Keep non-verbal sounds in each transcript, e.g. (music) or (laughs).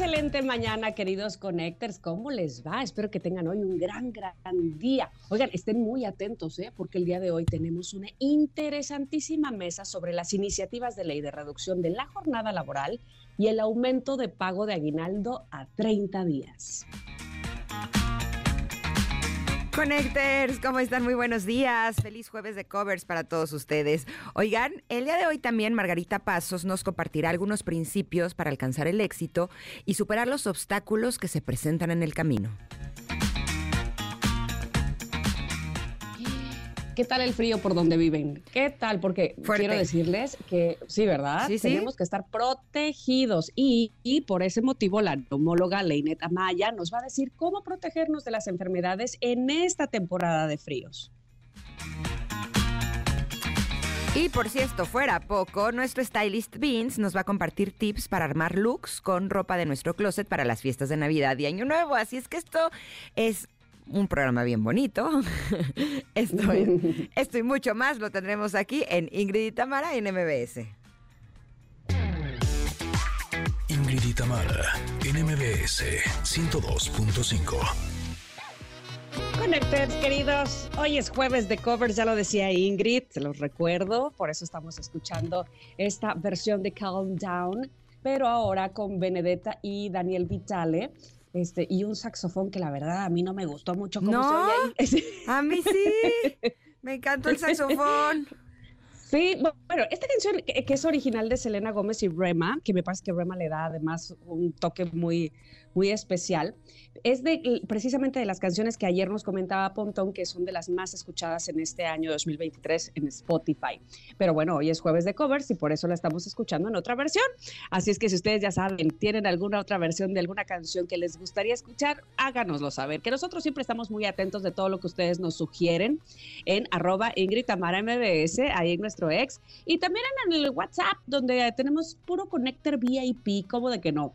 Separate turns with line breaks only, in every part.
Excelente mañana, queridos Connectors. ¿Cómo les va? Espero que tengan hoy un gran, gran día. Oigan, estén muy atentos, ¿eh? porque el día de hoy tenemos una interesantísima mesa sobre las iniciativas de ley de reducción de la jornada laboral y el aumento de pago de aguinaldo a 30 días.
¿Cómo están? Muy buenos días. Feliz jueves de covers para todos ustedes. Oigan, el día de hoy también Margarita Pasos nos compartirá algunos principios para alcanzar el éxito y superar los obstáculos que se presentan en el camino.
¿Qué tal el frío por donde viven? ¿Qué tal? Porque quiero decirles que sí, ¿verdad?
Sí, sí.
Tenemos que estar protegidos y, y, por ese motivo la neumóloga Leineta Amaya nos va a decir cómo protegernos de las enfermedades en esta temporada de fríos.
Y por si esto fuera poco, nuestro stylist Beans nos va a compartir tips para armar looks con ropa de nuestro closet para las fiestas de Navidad y Año Nuevo. Así es que esto es un programa bien bonito. Esto, esto y mucho más lo tendremos aquí en Ingrid y Tamara en MBS.
Ingrid y Tamara en MBS 102.5.
Connectors, queridos. Hoy es jueves de covers, ya lo decía Ingrid, se los recuerdo, por eso estamos escuchando esta versión de Calm Down, pero ahora con Benedetta y Daniel Vitale. Este, y un saxofón que la verdad a mí no me gustó mucho cómo
¿No?
se oye ahí. (laughs)
A mí sí. Me encantó el saxofón.
Sí, bueno, esta canción que, que, es original de Selena Gómez y Rema, que me parece que Rema le da además un toque muy, muy especial, es de precisamente de las canciones que ayer nos comentaba Pontón, que son de las más escuchadas en este año 2023 en Spotify. Pero bueno, hoy es jueves de covers y por eso la estamos escuchando en otra versión. Así es que si ustedes ya saben, tienen alguna otra versión de alguna canción que les gustaría escuchar, háganoslo saber, que nosotros siempre estamos muy atentos de todo lo que ustedes nos sugieren en arroba Ingrid Tamara MBS, ahí en nuestro ex, y también en el WhatsApp, donde tenemos puro Connector VIP, ¿cómo de que no?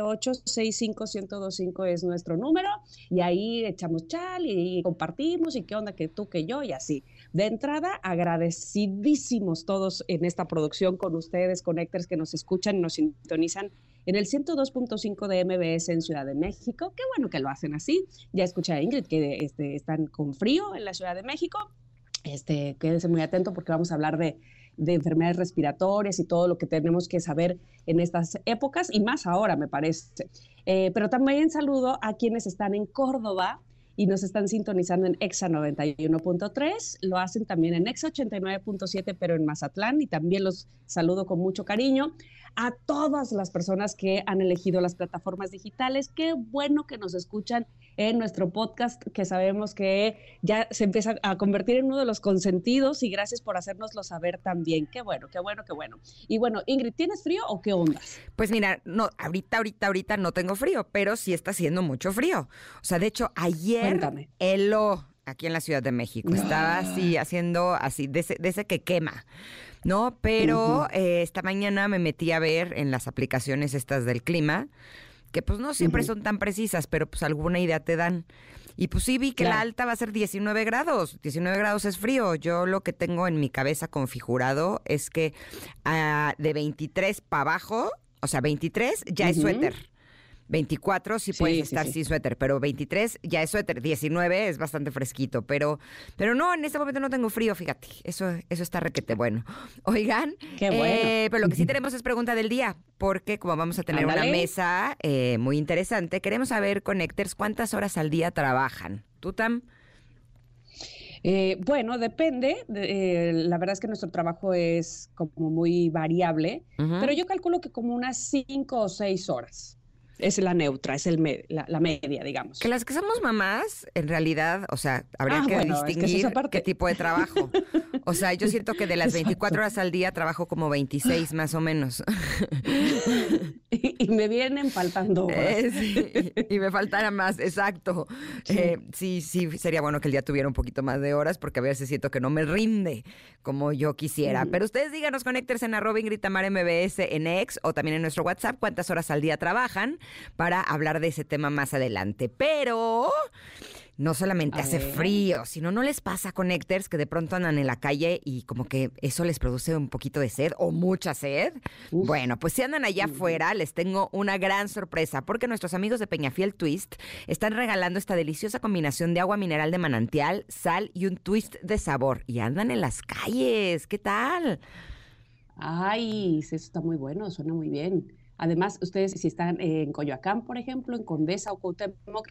5578-65125 es nuestro número, y ahí echamos chal y compartimos, y qué onda que tú, que yo, y así. De entrada, agradecidísimos todos en esta producción con ustedes, Connectors, que nos escuchan y nos sintonizan en el 102.5 de MBS en Ciudad de México. Qué bueno que lo hacen así. Ya escuché a Ingrid que este, están con frío en la Ciudad de México. Este, quédense muy atento porque vamos a hablar de, de, enfermedades respiratorias y todo lo que tenemos que saber en estas épocas y más ahora, me parece. Eh, pero también saludo a quienes están en Córdoba y nos están sintonizando en EXA 91.3, lo hacen también en EXA 89.7, pero en Mazatlán y también los saludo con mucho cariño a todas las personas que han elegido las plataformas digitales. Qué bueno que nos escuchan en nuestro podcast, que sabemos que ya se empieza a convertir en uno de los consentidos y gracias por hacérnoslo saber también. Qué bueno, qué bueno, qué bueno. Y bueno, Ingrid, ¿tienes frío o qué onda?
Pues mira, no, ahorita, ahorita, ahorita no tengo frío, pero sí está haciendo mucho frío. O sea, de hecho, ayer
Cuéntame.
heló aquí en la Ciudad de México. Estaba así haciendo así, de ese, de ese que quema. ¿no? Pero uh -huh. eh, esta mañana me metí a ver en las aplicaciones estas del clima, que pues no siempre uh -huh. son tan precisas, pero pues alguna idea te dan. Y pues sí vi que claro. la alta va a ser 19 grados. 19 grados es frío. Yo lo que tengo en mi cabeza configurado es que uh, de 23 para abajo, o sea, 23 ya uh -huh. es suéter. 24 sí puedes sí, estar sí, sin suéter, pero 23 ya es suéter, 19 es bastante fresquito, pero, pero no, en este momento no tengo frío, fíjate, eso, eso está requete bueno. (laughs) Oigan,
Qué bueno.
Eh, pero lo que sí (laughs) tenemos es pregunta del día, porque como vamos a tener
Ándale.
una mesa eh, muy interesante, queremos saber, Connectors, cuántas horas al día trabajan. ¿Tú, Tam?
Eh, bueno, depende. De, eh, la verdad es que nuestro trabajo es como muy variable, uh -huh. pero yo calculo que como unas cinco o seis horas. Es la neutra, es el la, media, digamos.
Que las que somos mamás, en realidad, o sea, habría ah, que distinguir qué tipo de trabajo. O sea, yo siento que de las 24 horas al día trabajo como 26 más o menos. (laughs)
Y, me vienen faltando horas.
Eh, y me faltara más, exacto. Eh, sí. sí, sería bueno que el día tuviera un poquito más de horas porque a veces siento que no me rinde como yo quisiera. Pero ustedes díganos, conectarse en arroba Ingrid MBS en X o también en nuestro WhatsApp cuántas horas al día trabajan para hablar de ese tema más adelante. Pero no solamente hace frío, sino no les pasa connectors que de pronto andan en la calle y como que eso les produce un poquito de sed o mucha sed. Bueno, pues si andan allá afuera, les tengo una gran sorpresa porque nuestros amigos de Peñafiel Twist están regalando esta deliciosa combinación de agua mineral de manantial, sal y un twist de sabor. Y andan en las calles, ¿qué tal?
Ay, eso está muy bueno, suena muy bien. Además, ustedes si están en Coyoacán, por ejemplo, en Condesa o Cuauhtémoc,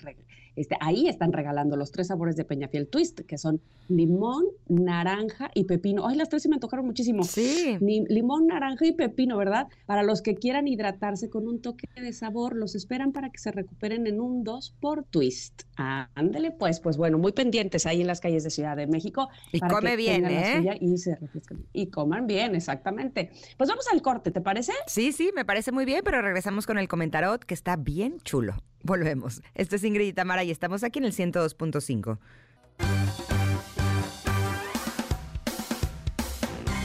este, ahí están regalando los tres sabores de Peñafiel Twist, que son limón, naranja y pepino. Ay, las tres se me tocaron muchísimo.
Sí.
limón, naranja y pepino, ¿verdad? Para los que quieran hidratarse con un toque de sabor, los esperan para que se recuperen en un 2 por Twist. ándele pues, pues bueno, muy pendientes ahí en las calles de Ciudad de México.
Y come bien, ¿eh?
Y, se y coman bien, exactamente. Pues vamos al corte, ¿te parece?
Sí, sí, me parece muy bien, pero regresamos con el comentarot que está bien chulo. (laughs) Volvemos. Esto es Ingrid y Tamara y estamos aquí en el 102.5.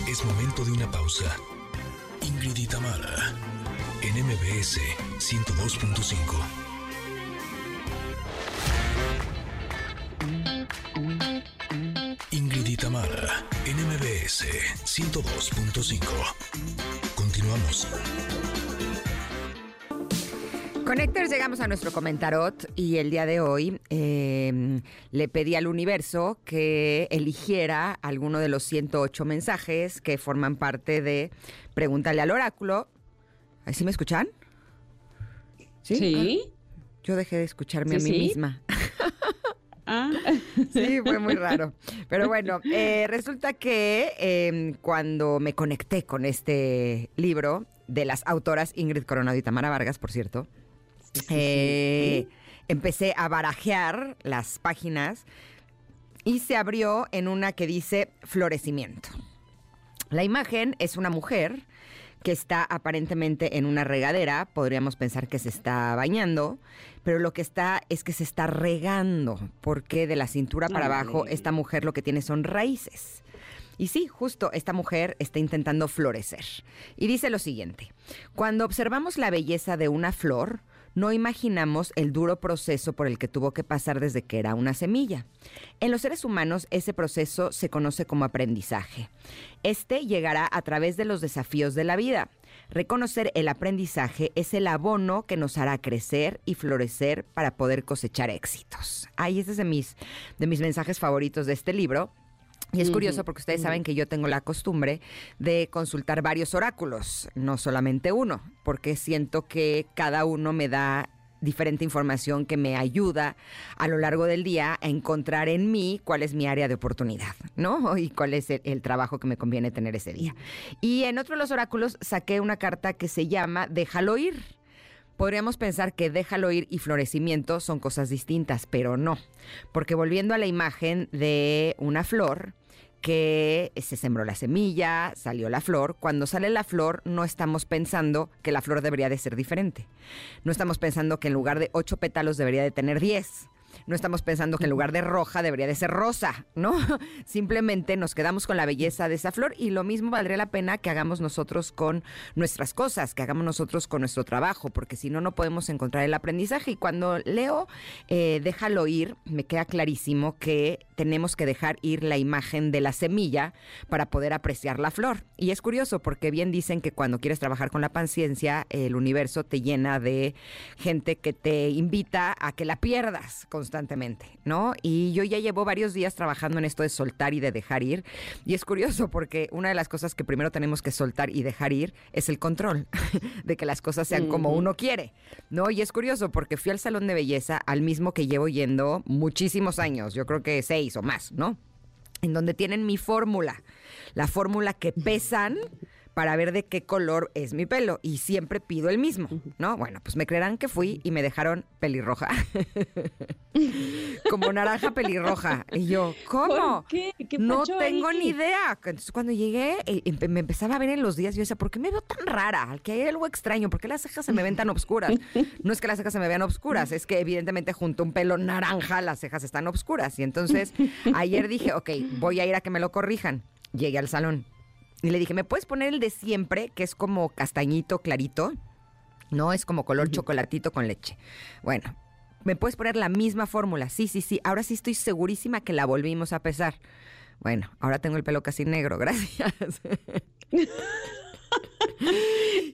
Es momento de una pausa. Ingrid y Tamara en MBS 102.5. Ingrid y Tamara en MBS 102.5. Continuamos.
Connectors, llegamos a nuestro comentarot y el día de hoy em, le pedí al universo que eligiera alguno de los 108 mensajes que forman parte de Pregúntale al oráculo. ¿Así me escuchan?
Sí.
Ah, yo dejé de escucharme a mí misma. (laughs)
Ah.
Sí, fue muy raro. Pero bueno, eh, resulta que em, cuando me conecté con este libro de las autoras Ingrid Coronado y Tamara Vargas, por cierto, eh, empecé a barajear las páginas y se abrió en una que dice florecimiento. La imagen es una mujer que está aparentemente en una regadera, podríamos pensar que se está bañando, pero lo que está es que se está regando, porque de la cintura para abajo esta mujer lo que tiene son raíces. Y sí, justo esta mujer está intentando florecer. Y dice lo siguiente, cuando observamos la belleza de una flor, no imaginamos el duro proceso por el que tuvo que pasar desde que era una semilla. En los seres humanos ese proceso se conoce como aprendizaje. Este llegará a través de los desafíos de la vida. Reconocer el aprendizaje es el abono que nos hará crecer y florecer para poder cosechar éxitos. Ahí este es de mis, de mis mensajes favoritos de este libro y es curioso porque ustedes saben que yo tengo la costumbre de consultar varios oráculos, no solamente uno, porque siento que cada uno me da diferente información que me ayuda a lo largo del día a encontrar en mí cuál es mi área de oportunidad, ¿no? (laughs) Y cuál es el, trabajo que me conviene tener ese día. Y en otro de los oráculos saqué una carta que se llama Déjalo ir. Podríamos pensar que déjalo ir y florecimiento son cosas distintas, pero no, porque volviendo a la imagen de una flor, que se sembró la semilla, salió la flor. Cuando sale la flor, no estamos pensando que la flor debería de ser diferente. No estamos pensando que en lugar de ocho pétalos debería de tener diez no estamos pensando que en lugar de roja debería de ser rosa, ¿no? (laughs) Simplemente nos quedamos con la belleza de esa flor y lo mismo valdría la pena que hagamos nosotros con nuestras cosas, que hagamos nosotros con nuestro trabajo, porque si no, no podemos encontrar el aprendizaje. Y cuando leo eh, Déjalo ir, me queda clarísimo que tenemos que dejar ir la imagen de la semilla para poder apreciar la flor. Y es curioso porque bien dicen que cuando quieres trabajar con la paciencia, el universo te llena de gente que te invita a que la pierdas constantemente, ¿no? Y yo ya llevo varios días trabajando en esto de soltar y de dejar ir. Y es curioso porque una de las cosas que primero tenemos que soltar y dejar ir es el control (laughs) de que las cosas sean como uno quiere, ¿no? Y es curioso porque fui al salón de belleza al mismo que llevo yendo muchísimos años, yo creo que seis o más, ¿no? En donde tienen mi fórmula, la fórmula que pesan para ver de qué color es mi pelo y siempre pido el mismo, ¿no? Bueno, pues me creerán que fui y me dejaron pelirroja. (laughs) Como naranja pelirroja. Y yo, ¿cómo?
qué? ¿Qué
no tengo
ahí?
ni idea. Entonces cuando llegué, eh, empe- me empezaba a ver en los días, yo decía, ¿por qué me veo tan rara? Que hay algo extraño, ¿por qué las cejas se me ven tan obscuras? No es que las cejas se me vean obscuras, es que evidentemente junto a un pelo naranja las cejas están obscuras. Y entonces ayer dije, ok, voy a ir a que me lo corrijan. Llegué al salón y le dije, ¿me puedes poner el de siempre, que es como castañito clarito? No, es como color chocolatito con leche. Bueno, ¿me puedes poner la misma fórmula? Sí, sí, sí. Ahora sí estoy segurísima que la volvimos a pesar. Bueno, ahora tengo el pelo casi negro, (laughs) gracias. (laughs)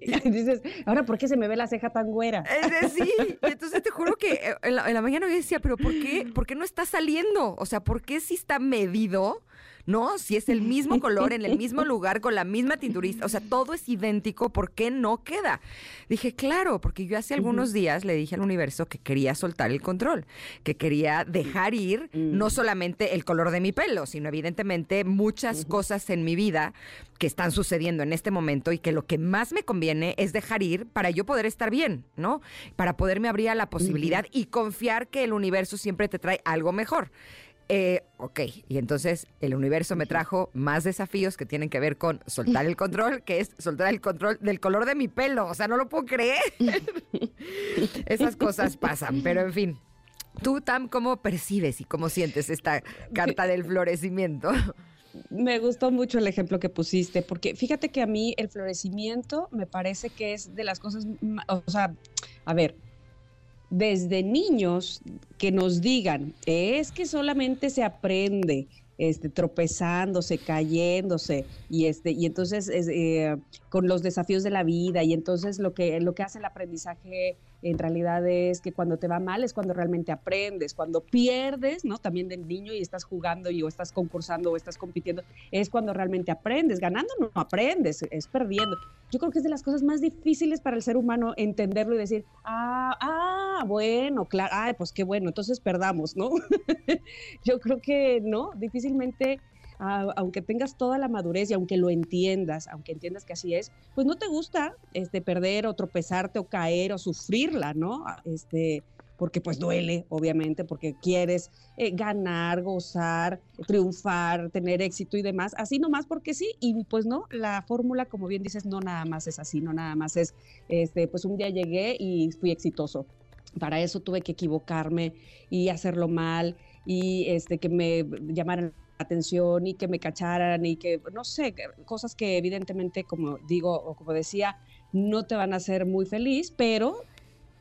Y dices, ahora, ¿por qué se me ve la ceja tan güera?
Es y entonces te juro que eh, en la, en la mañana yo decía, pero ¿por qué, ¿por qué no está saliendo? O sea, ¿por qué si está medido? ¿No? Si es el mismo color, en el mismo (laughs) lugar, con la misma tinturista, o sea, todo es idéntico, ¿por qué no queda? Dije, claro, porque yo hace algunos días le dije al universo que quería soltar el control, que quería dejar ir no solamente el color de mi pelo, sino evidentemente muchas cosas en mi vida que están sucediendo en este momento y que lo que más me conviene es dejar ir para yo poder estar bien, ¿no? Para poderme abrir a la posibilidad y confiar que el universo siempre te trae algo mejor. Eh, ok, y entonces el universo me trajo más desafíos que tienen que ver con soltar el control, que es soltar el control del color de mi pelo. O sea, no lo puedo creer. (laughs) Esas cosas pasan, pero en fin. Tú, Tam, ¿cómo percibes y cómo sientes esta carta del florecimiento?
Me gustó mucho el ejemplo que pusiste, porque fíjate que a mí el florecimiento me parece que es de las cosas, o sea, a ver, desde niños que nos digan, es que solamente se aprende este, tropezándose, cayéndose, y, este, y entonces es, eh, con los desafíos de la vida, y entonces lo que, lo que hace el aprendizaje en realidad es que cuando te va mal es cuando realmente aprendes, cuando pierdes, ¿no? También del niño y estás jugando y o estás concursando o estás compitiendo, es cuando realmente aprendes. Ganando no aprendes, es perdiendo. Yo creo que es de las cosas más difíciles para el ser humano entenderlo y decir, ah, ah, bueno, claro, ay, pues qué bueno, entonces perdamos, ¿no? (laughs) Yo creo que no, difícilmente aunque tengas toda la madurez y aunque lo entiendas, aunque entiendas que así es, pues no te gusta este, perder o tropezarte o caer o sufrirla, ¿no? Este, porque pues duele, obviamente, porque quieres eh, ganar, gozar, triunfar, tener éxito y demás, así nomás porque sí, y pues no, la fórmula, como bien dices, no nada más es así, no nada más es, este, pues un día llegué y fui exitoso. Para eso tuve que equivocarme y hacerlo mal y este, que me llamaran la atención y que me cacharan y que, no sé, cosas que evidentemente, como digo o como decía, no te van a hacer muy feliz, pero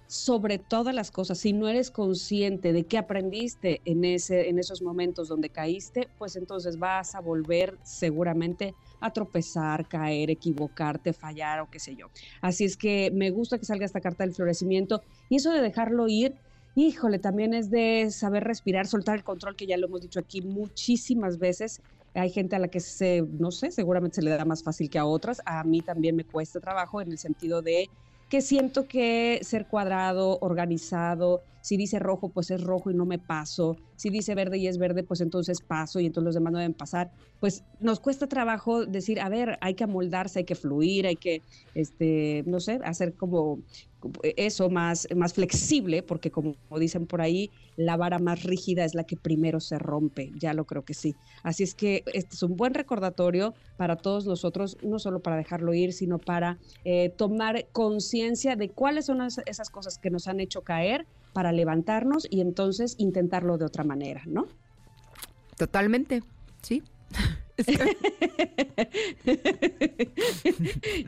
sobre todas las cosas, si no eres consciente de qué aprendiste en, ese, en esos momentos donde caíste, pues entonces vas a volver seguramente a tropezar, caer, equivocarte, fallar o qué sé yo. Así es que me gusta que salga esta carta del florecimiento y eso de dejarlo ir, híjole, también es de saber respirar, soltar el control, que ya lo hemos dicho aquí muchísimas veces. Hay gente a la que se, no sé, seguramente se le da más fácil que a otras. A mí también me cuesta trabajo en el sentido de que siento que ser cuadrado, organizado, si dice rojo, pues es rojo y no me paso, si dice verde y es verde, pues entonces paso y entonces los demás no deben pasar, pues nos cuesta trabajo decir, a ver, hay que amoldarse, hay que fluir, hay que, este, no sé, hacer como eso más, más flexible, porque como dicen por ahí, la vara más rígida es la que primero se rompe, ya lo creo que sí. Así es que este es un buen recordatorio para todos nosotros, no solo para dejarlo ir, sino para eh, tomar conciencia de cuáles son esas, cosas que nos han hecho caer para levantarnos y entonces intentarlo de otra manera, ¿no?
Totalmente, sí. (laughs)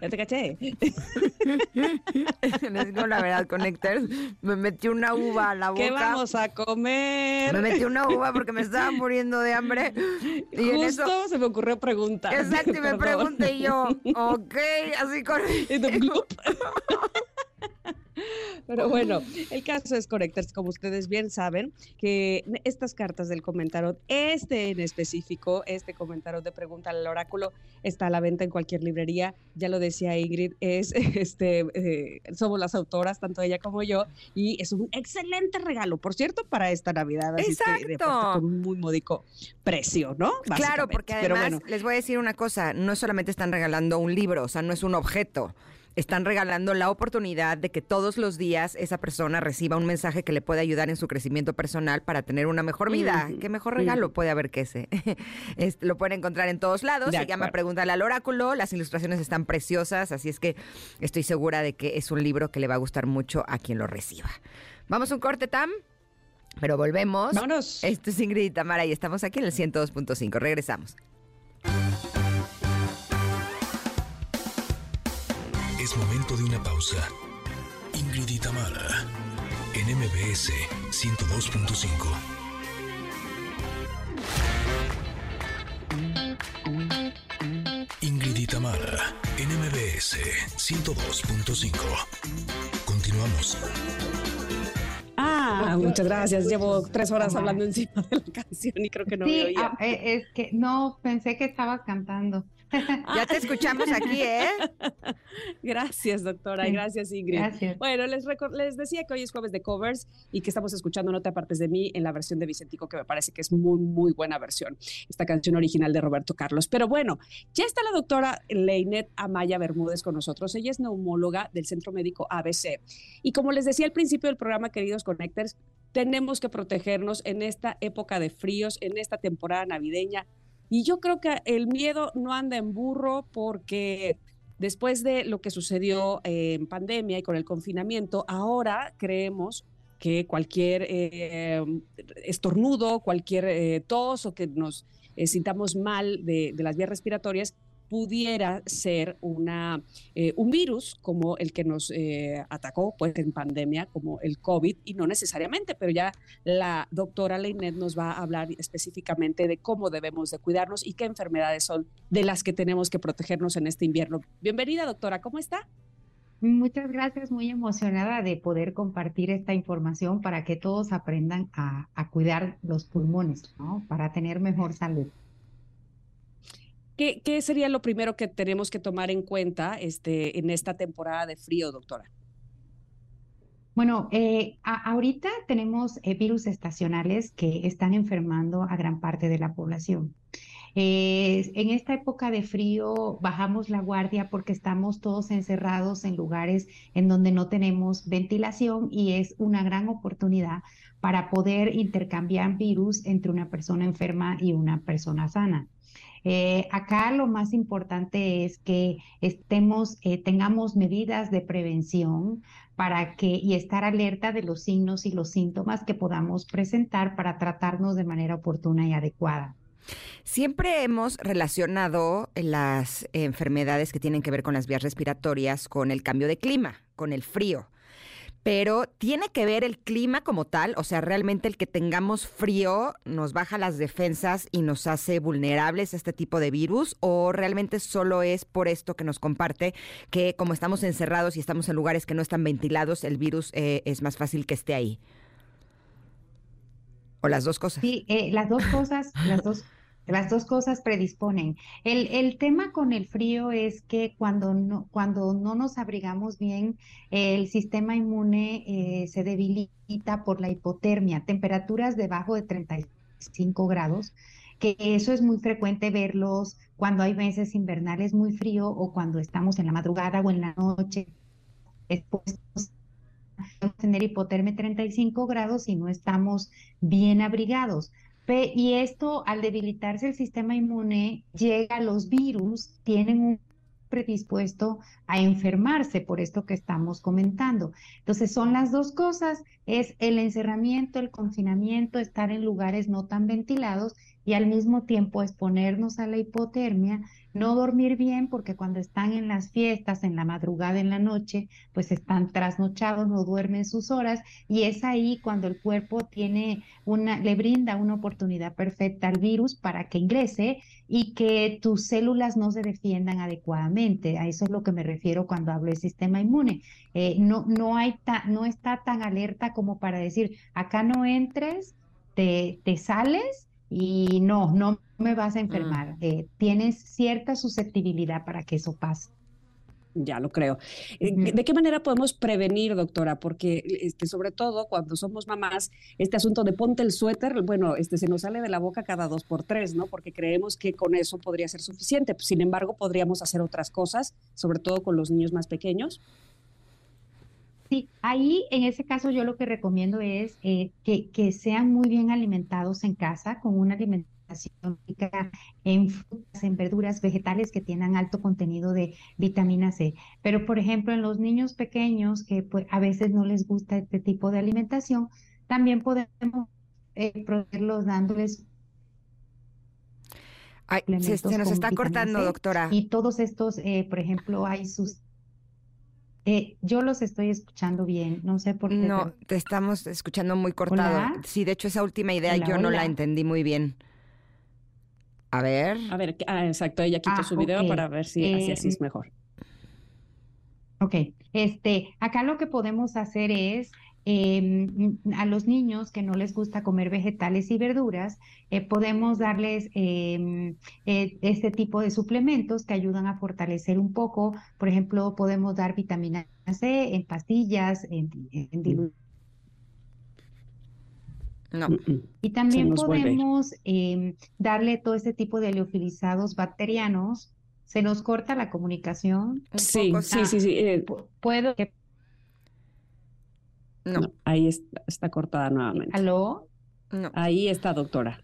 Ya te caché. (laughs)
Les digo la verdad, Connectors, me metí una uva a la boca.
¿Qué vamos a comer?
Me metí una uva porque me estaba muriendo de hambre. Y en
Justo
eso.
se me ocurrió preguntar.
Exacto, y me (laughs) pregunté yo, ok, así con. (laughs)
Pero bueno, el caso es Connectors, como ustedes bien saben, que estas cartas del comentario, este en específico, este comentario de Pregunta al Oráculo, está a la venta en cualquier librería. Ya lo decía Ingrid, es (laughs) este, eh, somos las autoras, tanto ella como yo, y es un excelente regalo, por cierto, para esta Navidad.
Así Exacto.
Que con un muy módico precio, ¿no?
Claro, porque además les voy a decir una cosa, no solamente están regalando un libro, o sea, no es un objeto están regalando la oportunidad de que todos los días esa persona reciba un mensaje que le pueda ayudar en su crecimiento personal para tener una mejor vida. ¿Qué mejor regalo puede haber que ese? (laughs) lo pueden encontrar en todos lados. Se llama Pregúntale al oráculo. Las ilustraciones están preciosas, así es que estoy segura de que es un libro que le va a gustar mucho a quien lo reciba. Vamos a un corte, Tam. Pero volvemos.
Vámonos.
Esto es Ingrid y Tamara y estamos aquí en el 102.5. Regresamos.
Es momento de una pausa. Ingrid y Tamara, en MBS 102.5. Ingrid y Tamara, en MBS 102.5. Continuamos.
Ah, muchas gracias. Llevo tres horas hablando encima de la canción y creo que no me oía.
Ah, eh, es que no, pensé que estaba cantando. (laughs)
Ya te escuchamos aquí, ¿eh? (laughs)
Gracias, doctora, gracias, Ingrid.
Gracias.
Bueno, les, les decía que hoy es jueves de covers y que estamos escuchando No te apartes de mí en la versión de Vicentico, que me parece que es muy, muy buena versión, esta canción original de Roberto Carlos. Pero bueno, ya está la doctora Leinet Amaya Bermúdez con nosotros. Ella es neumóloga del Centro Médico ABC. Y como les decía al principio del programa, queridos Connectors, tenemos que protegernos en esta época de fríos, en esta temporada navideña y yo creo que el miedo no anda en burro porque después de lo que sucedió en pandemia y con el confinamiento, ahora creemos que cualquier eh, estornudo, cualquier eh, tos o que nos eh, sintamos mal de, de las vías respiratorias pudiera ser una, eh, un virus como el que nos eh, atacó pues, en pandemia, como el COVID, y no necesariamente, pero ya la doctora Leinet nos va a hablar específicamente de cómo debemos de cuidarnos y qué enfermedades son de las que tenemos que protegernos en este invierno. Bienvenida, doctora, ¿cómo está?
Muchas gracias, muy emocionada de poder compartir esta información para que todos aprendan a, a cuidar los pulmones, ¿no? Para tener mejor salud.
¿Qué, sería lo primero que tenemos que tomar en cuenta este, en esta temporada de frío, doctora?
Bueno, eh, ahorita tenemos eh, virus estacionales que están enfermando a gran parte de la población. Eh, en esta época de frío bajamos la guardia porque estamos todos encerrados en lugares en donde no tenemos ventilación y es una gran oportunidad para poder intercambiar virus entre una persona enferma y una persona sana. Eh, acá lo más importante es que estemos, eh, tengamos medidas de prevención para que y estar alerta de los signos y los síntomas que podamos presentar para tratarnos de manera oportuna y adecuada.
Siempre hemos relacionado las enfermedades que tienen que ver con las vías respiratorias con el cambio de clima, con el frío pero tiene que ver el clima como tal, o sea, realmente el que tengamos frío nos baja las defensas y nos hace vulnerables a este tipo de virus, o realmente solo es por esto que nos comparte que como estamos encerrados y estamos en lugares que no están ventilados, el virus eh, es más fácil que esté ahí. O las dos cosas.
Sí, eh, las dos cosas, las dos (laughs) las dos cosas predisponen. El, el, tema con el frío es que cuando no, cuando no nos abrigamos bien, el sistema inmune eh, se debilita por la hipotermia, temperaturas debajo de 35 grados, que eso es muy frecuente verlos cuando hay meses invernales muy frío o cuando estamos en la madrugada o en la noche expuestos tener hipotermia 35 grados y no estamos bien abrigados. Y esto, al debilitarse el sistema inmune, llega a los virus, tienen un predispuesto a enfermarse por esto que estamos comentando. Entonces son las dos cosas, es el encerramiento, el confinamiento, estar en lugares no tan ventilados y al mismo tiempo exponernos a la hipotermia, no dormir bien porque cuando están en las fiestas, en la madrugada, en la noche, pues están trasnochados, no duermen sus horas y es ahí cuando el cuerpo tiene una, le brinda una oportunidad perfecta al virus para que ingrese y que tus células no se defiendan adecuadamente. A eso es lo que me refiero cuando hablo de sistema inmune. Eh, no, no, hay no está tan alerta como para decir, acá no entres, te, te sales y no, no me vas a mm. enfermar. Eh, tienes cierta susceptibilidad para que eso pase.
Ya lo creo. Eh, ¿De qué manera podemos prevenir, doctora? Porque este, sobre todo cuando somos mamás, este asunto de ponte el suéter, bueno, este se nos sale de la boca cada dos por tres, ¿no? Porque creemos que con eso podría ser suficiente. Sin embargo, podríamos hacer otras cosas, sobre todo con los niños más pequeños.
Sí, ahí en ese caso yo lo que recomiendo es eh, que, que, sean muy bien alimentados en casa con una alimentación rica en frutas, en verduras, vegetales que tengan alto contenido de vitamina C. Pero por ejemplo en los niños pequeños que pues, a veces no les gusta este tipo de alimentación, también podemos eh, proveerlos dándoles
se, nos está cortando, doctora.
Y todos estos, eh, por ejemplo, hay sus eh, yo los estoy escuchando bien, no sé por qué.
No, te estamos escuchando muy cortado. Sí, de hecho esa última idea yo no la entendí muy bien. A ver.
A ver, ah, exacto, ella quitó ah, su video para ver si así, así es em, mejor.
Ok, este, acá lo que podemos hacer es Em, a los niños que no les gusta comer vegetales y verduras, eh, podemos darles em, eh, este tipo de suplementos que ayudan a fortalecer un poco. Por ejemplo, podemos dar vitamina C en pastillas, en, en
No.
Y también podemos em, darle todo este tipo de leofilizados bacterianos. Se nos corta la comunicación.
Sí, sí, sí, sí, eh,
Puedo
no. ahí está, cortada nuevamente.
¿Aló?
No. Ahí está, doctora.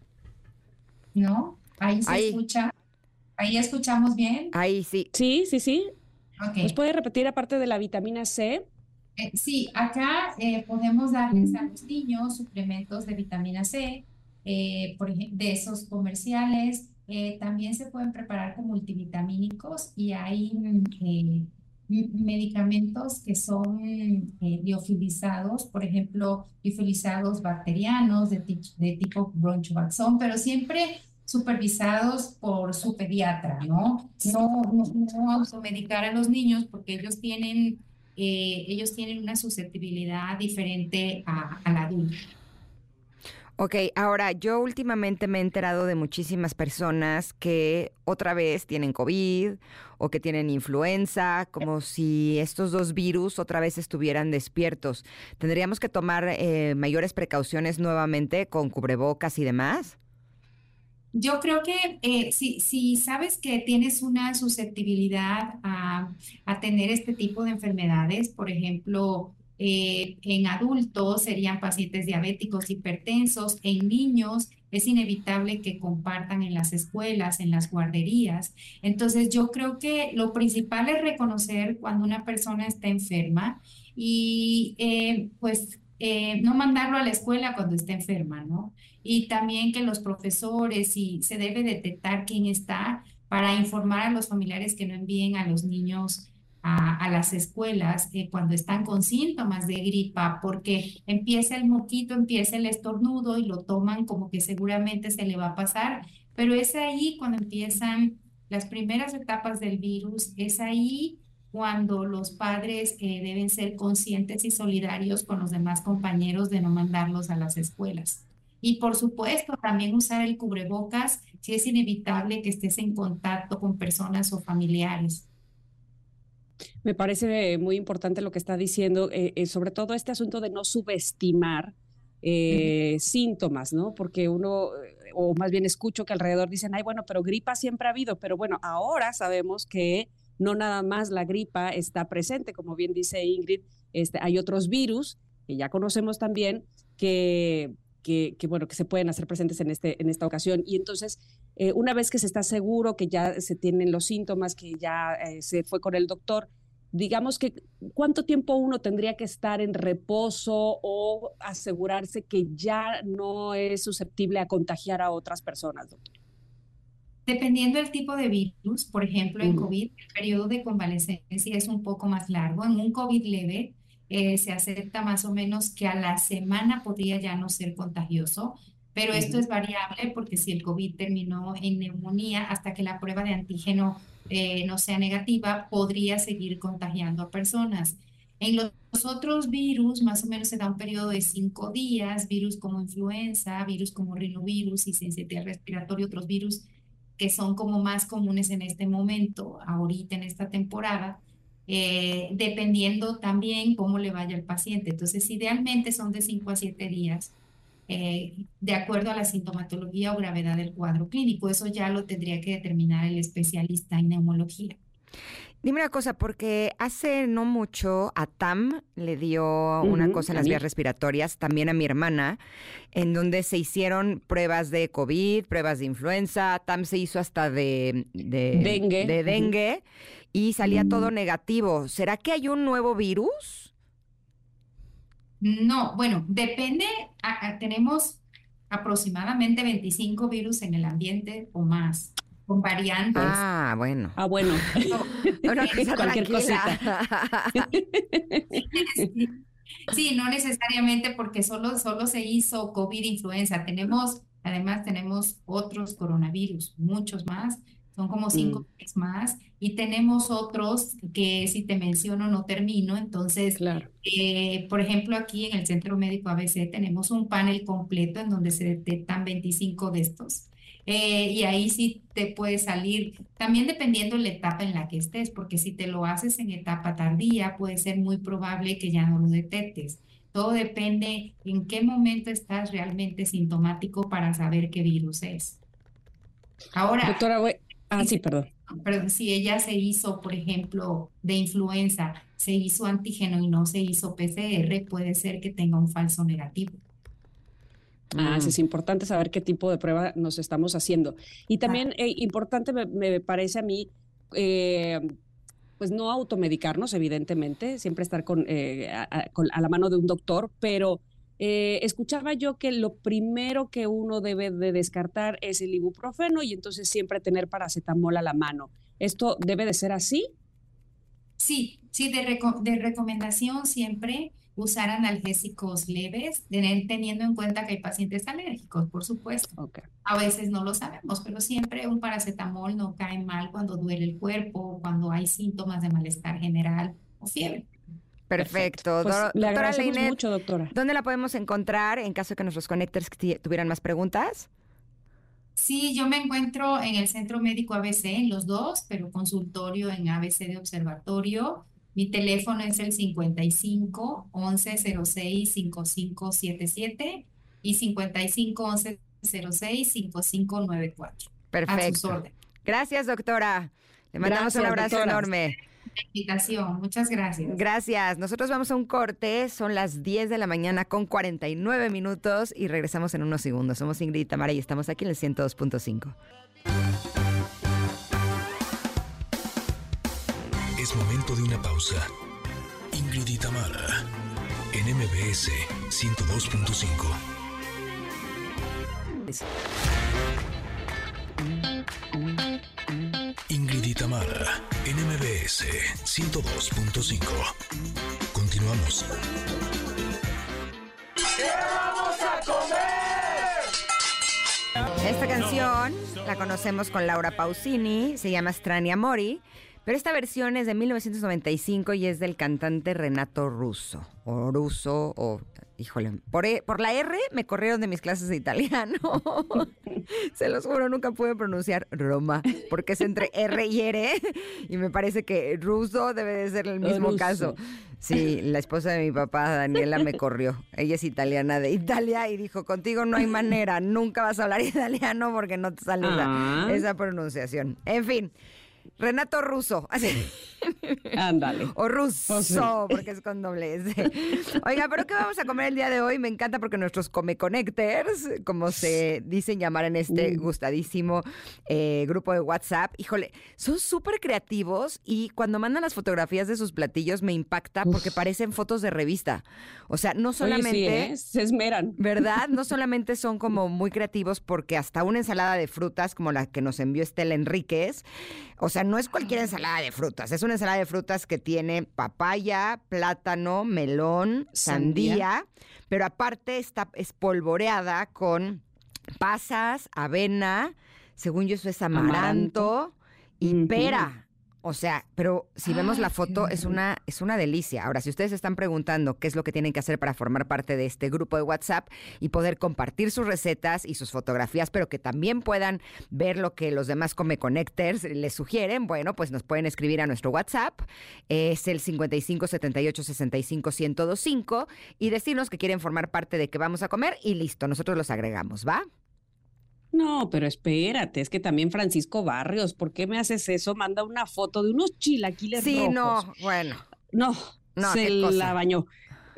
No, ahí se escucha. Ahí escuchamos bien.
Ahí sí.
Sí, sí, sí. ¿Nos puede repetir aparte de la vitamina C?
Eh, sí, acá eh, podemos darles a los niños suplementos de vitamina C, eh, por ejemplo, de esos comerciales. también se pueden preparar con multivitamínicos y hay medicamentos que son eh, liofilizados, por ejemplo, liofilizados bacterianos de, de tipo bronchobaxón, pero siempre supervisados por su pediatra, ¿no? No, no, automedicar a los niños porque ellos tienen, eh, ellos tienen una susceptibilidad diferente a, al adulto.
Ok, ahora yo últimamente me he enterado de muchísimas personas que otra vez tienen COVID o que tienen influenza, como si estos dos virus otra vez estuvieran despiertos. ¿Tendríamos que tomar eh, mayores precauciones nuevamente con cubrebocas y demás?
Yo creo que eh, si, sabes que tienes una susceptibilidad a tener este tipo de enfermedades, por ejemplo, eh, en adultos serían pacientes diabéticos, hipertensos, en niños es inevitable que compartan en las escuelas, en las guarderías. Entonces yo creo que lo principal es reconocer cuando una persona está enferma y eh, pues eh, no mandarlo a la escuela cuando está enferma, ¿no? Y también que los profesores y se debe detectar quién está para informar a los familiares que no envíen a los niños a, las escuelas eh, cuando están con síntomas de gripa, porque empieza el moquito, empieza el estornudo y lo toman como que seguramente se le va a pasar, pero es ahí cuando empiezan las primeras etapas del virus, es ahí cuando los padres eh, deben ser conscientes y solidarios con los demás compañeros de no mandarlos a las escuelas. Y por supuesto, también usar el cubrebocas si es inevitable que estés en contacto con personas o familiares.
Me parece muy importante lo que está diciendo, eh, eh, sobre todo este asunto de no subestimar eh, síntomas, ¿no? Porque uno, o más bien escucho que alrededor dicen, ay, bueno, pero gripa siempre ha habido, pero bueno, ahora sabemos que no nada más la gripa está presente, como bien dice Ingrid, este, hay otros virus que ya conocemos también que, que, bueno, que se pueden hacer presentes en, este, en esta ocasión. Y entonces, una vez que se está seguro que ya se tienen los síntomas, que ya se fue con el doctor, digamos que, ¿cuánto tiempo uno tendría que estar en reposo o asegurarse que ya no es susceptible a contagiar a otras personas, doctor?
Dependiendo del tipo de virus, por ejemplo, en COVID, el periodo de convalescencia es un poco más largo. En un COVID leve, eh, se acepta más o menos que a la semana podría ya no ser contagioso, pero esto es variable porque si el COVID terminó en neumonía, hasta que la prueba de antígeno eh, no sea negativa, podría seguir contagiando a personas. En los otros virus, más o menos se da un periodo de cinco días, virus como influenza, virus como rinovirus y sensibilidad respiratoria, otros virus que son como más comunes en este momento, ahorita en esta temporada, eh, dependiendo también cómo le vaya al paciente. Entonces, idealmente son de cinco a siete días, eh, de acuerdo a la sintomatología o gravedad del cuadro clínico. Eso ya lo tendría que determinar el especialista en neumología.
Dime una cosa, porque hace no mucho a Tam le dio una cosa en las vías respiratorias, también a mi hermana, en donde se hicieron pruebas de COVID, pruebas de influenza, Tam se hizo hasta de,
dengue,
de dengue y salía todo negativo. ¿Será que hay un nuevo virus?
No, bueno, depende, tenemos aproximadamente 25 virus en el ambiente o más, con variantes.
Ah, bueno.
Ah, bueno. (laughs)
cualquier cosita. (laughs)
sí, no necesariamente porque solo, solo se hizo COVID influenza. Tenemos, además tenemos otros coronavirus, muchos más son como cinco mm. más, y tenemos otros que si te menciono no termino, entonces,
claro.
Eh, por ejemplo, aquí en el Centro Médico ABC tenemos un panel completo en donde se detectan 25 de estos. Eh, y ahí sí te puede salir, también dependiendo de la etapa en la que estés, porque si te lo haces en etapa tardía, puede ser muy probable que ya no lo detectes. Todo depende en qué momento estás realmente sintomático para saber qué virus es. Ahora,
doctora, Ah, sí, perdón.
Pero si ella se hizo, por ejemplo, de influenza, se hizo antígeno y no se hizo PCR, puede ser que tenga un falso negativo.
Ah, sí, es importante saber qué tipo de prueba nos estamos haciendo. Y también eh, importante me, parece a mí, eh, pues no automedicarnos, evidentemente, siempre estar con, eh, a, la mano de un doctor, pero eh, escuchaba yo que lo primero que uno debe de descartar es el ibuprofeno y entonces siempre tener paracetamol a la mano. ¿Esto debe de ser así?
Sí, sí, de, recomendación siempre usar analgésicos leves, teniendo en cuenta que hay pacientes alérgicos, por supuesto. A veces no lo sabemos, pero siempre un paracetamol no cae mal cuando duele el cuerpo, cuando hay síntomas de malestar general o fiebre.
Perfecto.
Pues, le doctora mucho, doctora.
¿Dónde la podemos encontrar en caso de que nuestros conectores tuvieran más preguntas?
Sí, yo me encuentro en el Centro Médico ABC, en los dos, pero consultorio en ABC de Observatorio. Mi teléfono es el 55 11 06 5577 y 55 11 06 5594.
Perfecto. Gracias, doctora. Le mandamos un abrazo enorme
invitación. Muchas gracias.
Gracias. Nosotros vamos a un corte. Son las 10 de la mañana con 49 minutos y regresamos en unos segundos. Somos Ingrid y Tamara y estamos aquí en el 102.5.
Es momento de una pausa. Ingrid y Tamara en MBS 102.5. NMBS 102.5. Continuamos.
¿Qué vamos a
comer? Esta canción la conocemos con Laura Pausini, se llama Strani Amori, pero esta versión es de 1995 y es del cantante Renato Russo, o Russo, o híjole, por, e, por la R me corrieron de mis clases de italiano. (laughs) Se los juro, nunca pude pronunciar Roma, porque es entre R y R, y me parece que ruso debe de ser el mismo caso. Sí, la esposa de mi papá, Daniela, me corrió. Ella es italiana de Italia y dijo, contigo no hay manera, nunca vas a hablar (laughs) italiano porque no te sale ah. esa pronunciación. En fin. Renato Russo.
Ándale.
O ruso, porque es con doble S. Oiga, ¿pero qué vamos a comer el día de hoy? Me encanta porque nuestros Come Connectors, como se dicen llamar en este
Mm.
gustadísimo eh, grupo de WhatsApp, híjole, son súper creativos y cuando mandan las fotografías de sus platillos me impacta porque parecen fotos de revista. O sea, no
Oye,
solamente...
sí, ¿eh? Se esmeran.
¿Verdad? No solamente son como muy creativos porque hasta una ensalada de frutas como la que nos envió Estela Enríquez, o sea, no es cualquier ensalada de frutas, es una ensalada de frutas que tiene papaya, plátano, melón, sandía,
Sandía.
pero aparte está espolvoreada con pasas, avena, según yo eso es amaranto,
Amaranto.
y pera. O sea, pero si vemos la
Ay,
foto es una es una delicia. Ahora, si ustedes están preguntando qué es lo que tienen que hacer para formar parte de este grupo de WhatsApp y poder compartir sus recetas y sus fotografías, pero que también puedan ver lo que los demás Come Connectors les sugieren, bueno, pues nos pueden escribir a nuestro WhatsApp. Es el 55 78 65 1025 y decirnos que quieren formar parte de que vamos a comer y listo, nosotros los agregamos, ¿va?
No, pero espérate, es que también Francisco Barrios, ¿por qué me haces eso? Manda una foto de unos chilaquiles
Sí,
rojos.
no, bueno.
No,
No,
se
cosa.
la bañó.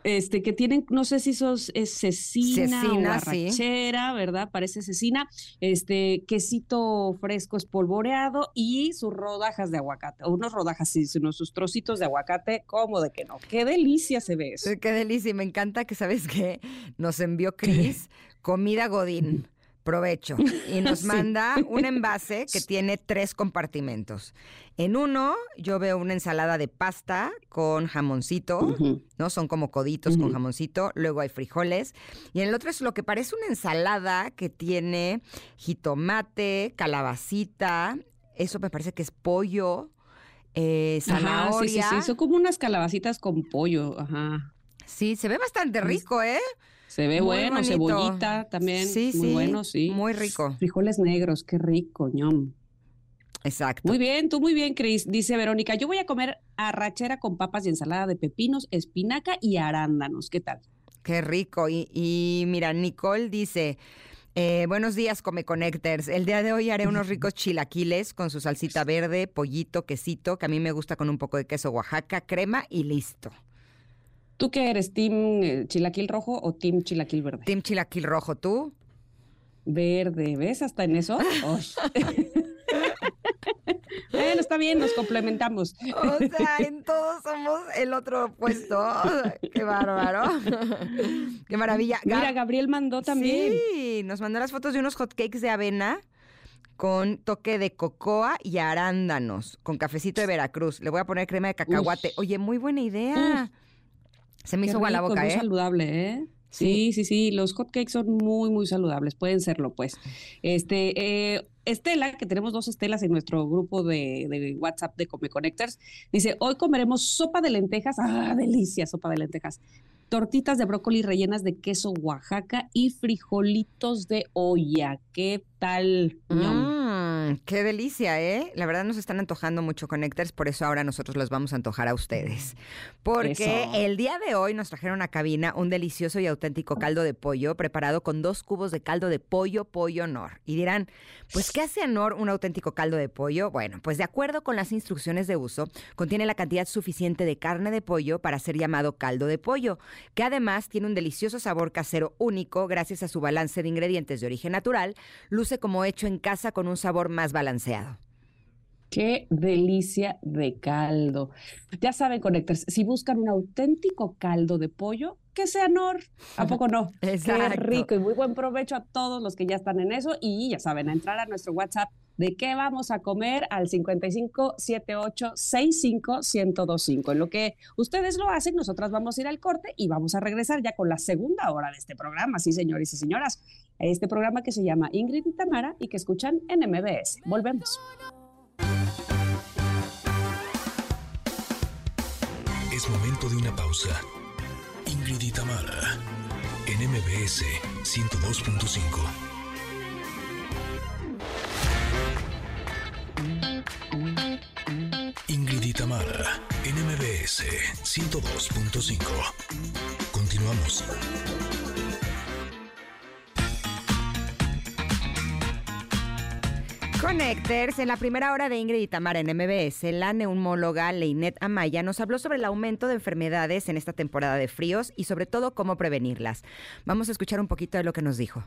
Este, que tienen, no sé si sos es cecina,
Cecina,
o
sí.
arrachera, ¿verdad? Parece cecina. Este, quesito fresco espolvoreado y sus rodajas de aguacate, o unos rodajas, sí, sino sus trocitos de aguacate, ¿cómo de que no? Qué delicia se ve eso.
Qué delicia, y me encanta que, ¿sabes qué? Nos envió Cris comida Godín. Provecho. Y (laughs) nos
Sí.
manda un envase que (laughs) tiene tres compartimentos. En uno yo veo una ensalada de pasta con jamoncito. ¿no? Son como coditos con jamoncito. Luego hay frijoles. Y en el otro es lo que parece una ensalada que tiene jitomate, calabacita. Eso me parece que es pollo, eh,
Ajá,
zanahoria.
sí, sí, sí, son como unas calabacitas con pollo, ajá.
Sí, se ve bastante rico, ¿eh?
Se ve
Muy
bueno,
bonito.
cebollita también,
Sí,
muy
sí,
bueno, sí.
muy rico.
Frijoles negros, qué rico, ñom.
Exacto.
Muy bien, tú muy bien, Cris. Dice Verónica, yo voy a comer arrachera con papas y ensalada de pepinos, espinaca y arándanos. ¿Qué tal?
Qué rico. Y, y mira, Nicole dice, eh, buenos días, Come Connectors. El día de hoy haré unos (laughs) ricos chilaquiles con su salsita verde, pollito, quesito, que a mí me gusta con un poco de queso Oaxaca, crema y listo.
¿Tú qué eres, team eh, chilaquil rojo o team chilaquil verde?
Team chilaquil rojo, ¿tú?
Verde, ¿ves hasta en eso? (laughs) (laughs) Bueno, está bien, nos complementamos.
O sea, en todos somos el otro opuesto. (laughs) Qué bárbaro. Qué maravilla.
Mira,
Gab-
Gabriel mandó también.
Sí, nos mandó las fotos de unos hotcakes de avena con toque de cocoa y arándanos, con cafecito de Veracruz. Le voy a poner crema de cacahuate. Oye, muy buena idea. Se me
Qué
hizo agua la boca,
muy
¿eh?
saludable, ¿eh? Sí, sí, sí, los hotcakes son muy, muy saludables, pueden serlo, pues. Este, eh, Estela, que tenemos dos Estelas en nuestro grupo de, de WhatsApp de Come Connectors, dice, hoy comeremos sopa de lentejas, ah, delicia, sopa de lentejas, tortitas de brócoli rellenas de queso Oaxaca y frijolitos de olla. ¿Qué tal?
Mm, qué delicia, ¿eh? La verdad nos están antojando mucho Connectors, por eso ahora nosotros los vamos a antojar a ustedes. Porque
Eso.
el día de hoy nos trajeron a cabina un delicioso y auténtico caldo de pollo preparado con dos cubos de caldo de pollo, pollo Nor. Y dirán, pues, ¿qué hace a Nor un auténtico caldo de pollo? Bueno, pues de acuerdo con las instrucciones de uso, contiene la cantidad suficiente de carne de pollo para ser llamado caldo de pollo, que además tiene un delicioso sabor casero único gracias a su balance de ingredientes de origen natural, luce como hecho en casa con un sabor más balanceado.
Qué delicia de caldo. Ya saben, Connectors, si buscan un auténtico caldo de pollo, que sea Nor. ¿A poco no? (laughs) Qué
Exacto.
rico y muy buen provecho a todos los que ya están en eso. Y ya saben, a entrar a nuestro WhatsApp de qué vamos a comer al 55 78 65 1025. En lo que ustedes lo hacen, nosotras vamos a ir al corte y vamos a regresar ya con la segunda hora de este programa. Sí, señores y señoras. Este programa que se llama Ingrid y Tamara y que escuchan en MBS. Volvemos.
Es momento de una pausa. Ingrid y Tamara, en MBS 102.5. Ingrid y Tamara, en MBS 102.5. Continuamos.
Connectors, en la primera hora de Ingrid y Tamara en MBS, la neumóloga Leinet Amaya nos habló sobre el aumento de enfermedades en esta temporada de fríos y sobre todo cómo prevenirlas. Vamos a escuchar un poquito de lo que nos dijo.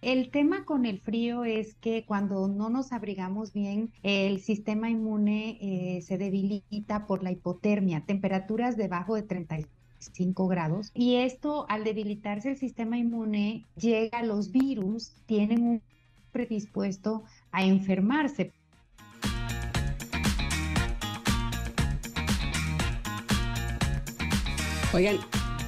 El tema con el frío es que cuando no nos abrigamos bien, el sistema inmune eh, se debilita por la hipotermia, temperaturas debajo de 35 grados. Y esto, al debilitarse el sistema inmune, llega los virus, tienen un predispuesto a enfermarse.
Oigan,